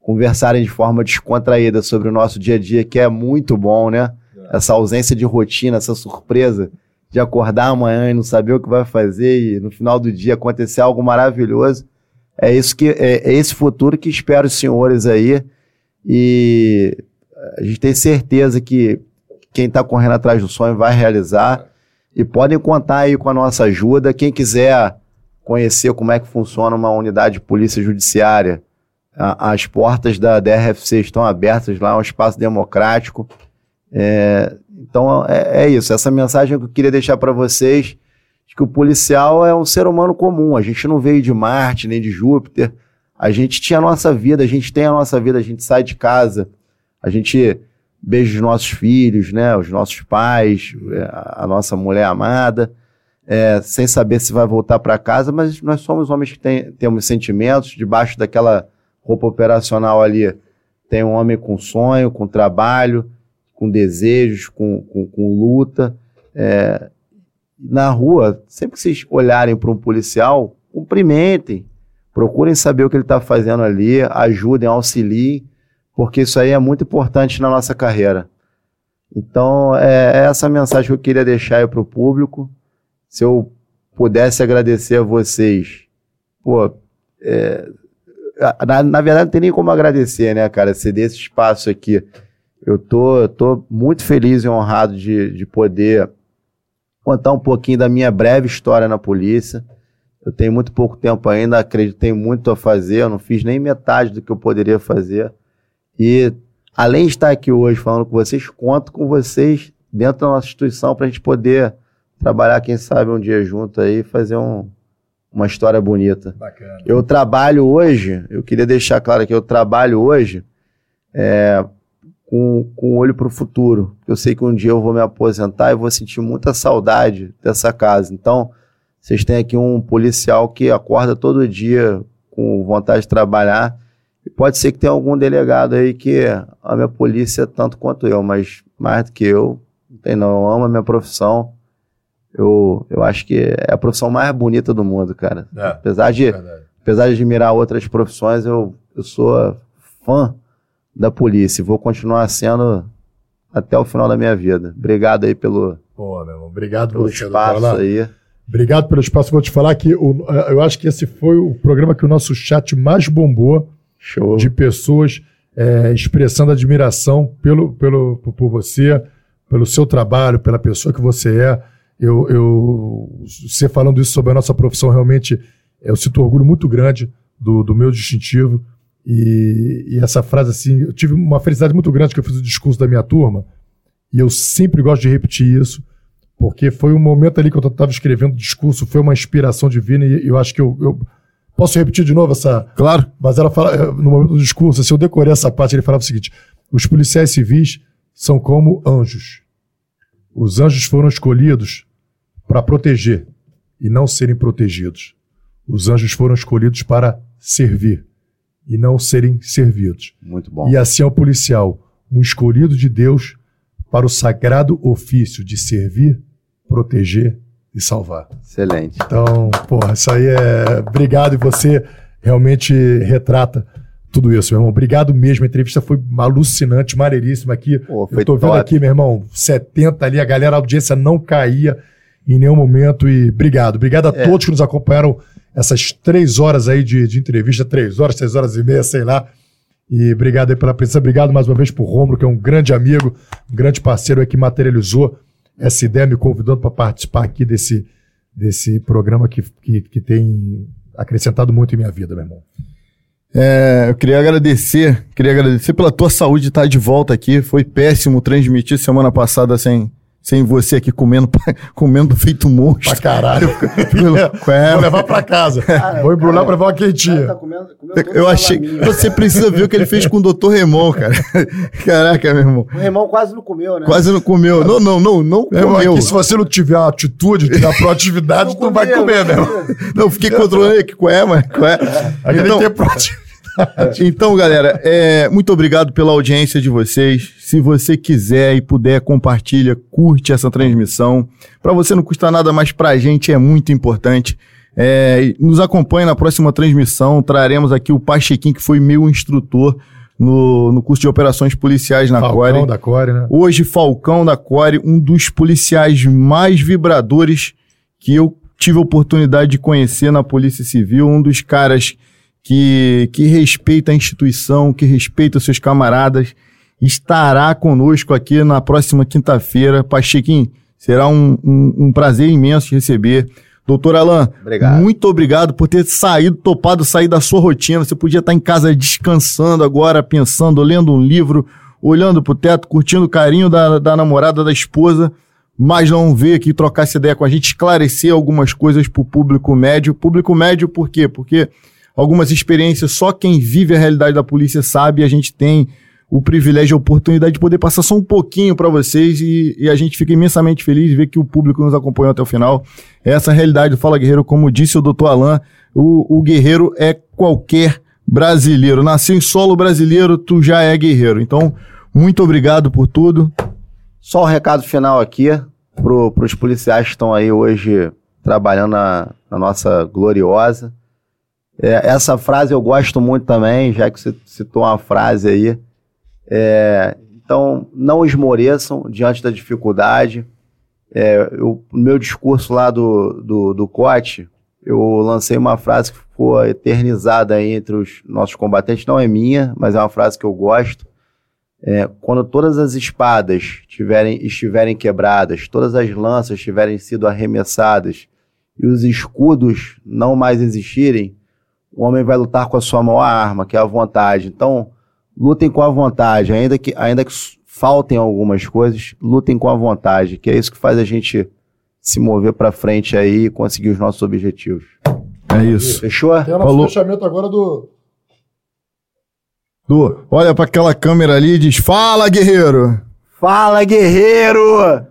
conversarem de forma descontraída sobre o nosso dia a dia, que é muito bom, né? Essa ausência de rotina, essa surpresa de acordar amanhã e não saber o que vai fazer e no final do dia acontecer algo maravilhoso. É isso que é, é esse futuro que espero os senhores aí e a gente tem certeza que quem está correndo atrás do sonho vai realizar e podem contar aí com a nossa ajuda. Quem quiser conhecer como é que funciona uma unidade de polícia judiciária. A, as portas da DRFC estão abertas lá, é um espaço democrático. É, então é, é, isso, essa mensagem que eu queria deixar para vocês, de que o policial é um ser humano comum, a gente não veio de Marte nem de Júpiter, a gente tinha a nossa vida, a gente tem a nossa vida, a gente sai de casa, a gente beija os nossos filhos, né, os nossos pais, é, a nossa mulher amada, é, sem saber se vai voltar para casa, mas nós somos homens que tem, temos sentimentos, debaixo daquela roupa operacional ali tem um homem com sonho, com trabalho, com desejos, com, com, com luta. É, na rua, sempre que vocês olharem para um policial, cumprimentem, procurem saber o que ele está fazendo ali, ajudem, auxiliem, porque isso aí é muito importante na nossa carreira. Então, é, é essa mensagem que eu queria deixar para o público se eu pudesse agradecer a vocês, pô, é, na, na, verdade não tem nem como agradecer, né, cara, ceder esse espaço aqui. Eu tô, tô muito feliz e honrado de, de poder contar um pouquinho da minha breve história na polícia. Eu tenho muito pouco tempo ainda, acredito muito a fazer, eu não fiz nem metade do que eu poderia fazer. E além de estar aqui hoje falando com vocês, conto com vocês dentro da nossa instituição para a gente poder trabalhar, quem sabe, um dia junto aí e fazer um, uma história bonita. Bacana. Eu trabalho hoje, eu queria deixar claro que eu trabalho hoje é, com, com olho para o futuro. Eu sei que um dia eu vou me aposentar e vou sentir muita saudade dessa casa. Então, vocês têm aqui um policial que acorda todo dia com vontade de trabalhar. E pode ser que tenha algum delegado aí que a minha polícia tanto quanto eu, mas mais do que eu, não tem não. Eu amo a minha profissão eu, eu acho que é a profissão mais bonita do mundo, cara. É, apesar, de, é apesar de admirar outras profissões, eu, eu sou fã da polícia e vou continuar sendo até o final da minha vida. Obrigado aí pelo, Pô, meu irmão, obrigado pelo espaço aí. Obrigado pelo espaço. Vou te falar que o, eu acho que esse foi o programa que o nosso chat mais bombou Show. de pessoas é, expressando admiração pelo, pelo, por você, pelo seu trabalho, pela pessoa que você é. Eu, eu, você falando isso sobre a nossa profissão, realmente eu sinto orgulho muito grande do, do meu distintivo. E, e, essa frase, assim, eu tive uma felicidade muito grande que eu fiz o discurso da minha turma, e eu sempre gosto de repetir isso, porque foi um momento ali que eu estava escrevendo o discurso, foi uma inspiração divina, e eu acho que eu, eu Posso repetir de novo essa? Claro. Mas ela fala, eh, no momento do discurso, se eu decorei essa parte, ele falava o seguinte: os policiais civis são como anjos. Os anjos foram escolhidos para proteger e não serem protegidos. Os anjos foram escolhidos para servir e não serem servidos. Muito bom. E assim é o policial, um escolhido de Deus para o sagrado ofício de servir, proteger e salvar. Excelente. Então, porra, isso aí é. Obrigado e você realmente retrata tudo isso, meu irmão. Obrigado mesmo. A entrevista foi alucinante, maneiríssima aqui. Pô, Eu tô vendo top. aqui, meu irmão, 70 ali, a galera, a audiência não caía em nenhum momento. E obrigado. Obrigado a é. todos que nos acompanharam essas três horas aí de, de entrevista, três horas, três horas e meia, sei lá. E obrigado aí pela presença. Obrigado mais uma vez por Romulo, que é um grande amigo, um grande parceiro aí que materializou essa ideia, me convidando para participar aqui desse, desse programa que, que, que tem acrescentado muito em minha vida, meu irmão. É, eu queria agradecer, queria agradecer pela tua saúde de estar de volta aqui. Foi péssimo transmitir semana passada sem, sem você aqui comendo, comendo feito monstro. Pra caralho. é, Vou levar pra casa. Ah, Vou embrulhar pra levar uma quentinha. Tá comendo, comendo eu achei. Você precisa ver o que ele fez com o doutor Remon, cara. Caraca, meu irmão. O Remon quase não comeu, né? Quase não comeu. Não, não, não, não comeu. Aqui, se você não tiver a atitude, tiver a proatividade, tu não vai comer, meu irmão. Não, fiquei controlando aqui, qual é, mano? Qual é? Aqui então, tem proatividade. então, galera, é, muito obrigado pela audiência de vocês. Se você quiser e puder, compartilha, curte essa transmissão. Para você não custa nada, mas para a gente é muito importante. É, nos acompanhe na próxima transmissão. Traremos aqui o Pachequim, que foi meu instrutor no, no curso de operações policiais na Falcão Core. da Core, né? Hoje, Falcão da Core, um dos policiais mais vibradores que eu tive a oportunidade de conhecer na Polícia Civil, um dos caras que, que respeita a instituição, que respeita seus camaradas, estará conosco aqui na próxima quinta-feira. Pachequim, será um, um, um prazer imenso receber. Doutor Alain, obrigado. muito obrigado por ter saído, topado sair da sua rotina. Você podia estar em casa descansando agora, pensando, lendo um livro, olhando pro teto, curtindo o carinho da, da namorada, da esposa, mas não veio aqui trocar essa ideia com a gente, esclarecer algumas coisas pro público médio. Público médio por quê? Porque algumas experiências só quem vive a realidade da polícia sabe e a gente tem o privilégio e a oportunidade de poder passar só um pouquinho para vocês e, e, a gente fica imensamente feliz de ver que o público nos acompanhou até o final. Essa é a realidade do Fala Guerreiro, como disse o doutor Alain, o, o guerreiro é qualquer brasileiro. Nasceu em solo brasileiro, tu já é guerreiro. Então, muito obrigado por tudo. Só um recado final aqui para os policiais que estão aí hoje trabalhando na, na nossa gloriosa. É, essa frase eu gosto muito também, já que você citou uma frase aí é, então, não esmoreçam diante da dificuldade. É, eu, no meu discurso lá do, do, do eu lancei uma frase que ficou eternizada entre os nossos combatentes. Não é minha, mas é uma frase que eu gosto. É, quando todas as espadas tiverem, estiverem quebradas, todas as lanças tiverem sido arremessadas e os escudos não mais existirem, o homem vai lutar com a sua maior arma, que é a vontade. Então, lutem com a vontade, ainda que, ainda que faltem algumas coisas, lutem com a vontade, que é isso que faz a gente se mover para frente aí e conseguir os nossos objetivos. É isso. Fechou? Tem o nosso Falou. fechamento agora do. Do, olha para aquela câmera ali e diz: Fala, guerreiro! Fala, guerreiro!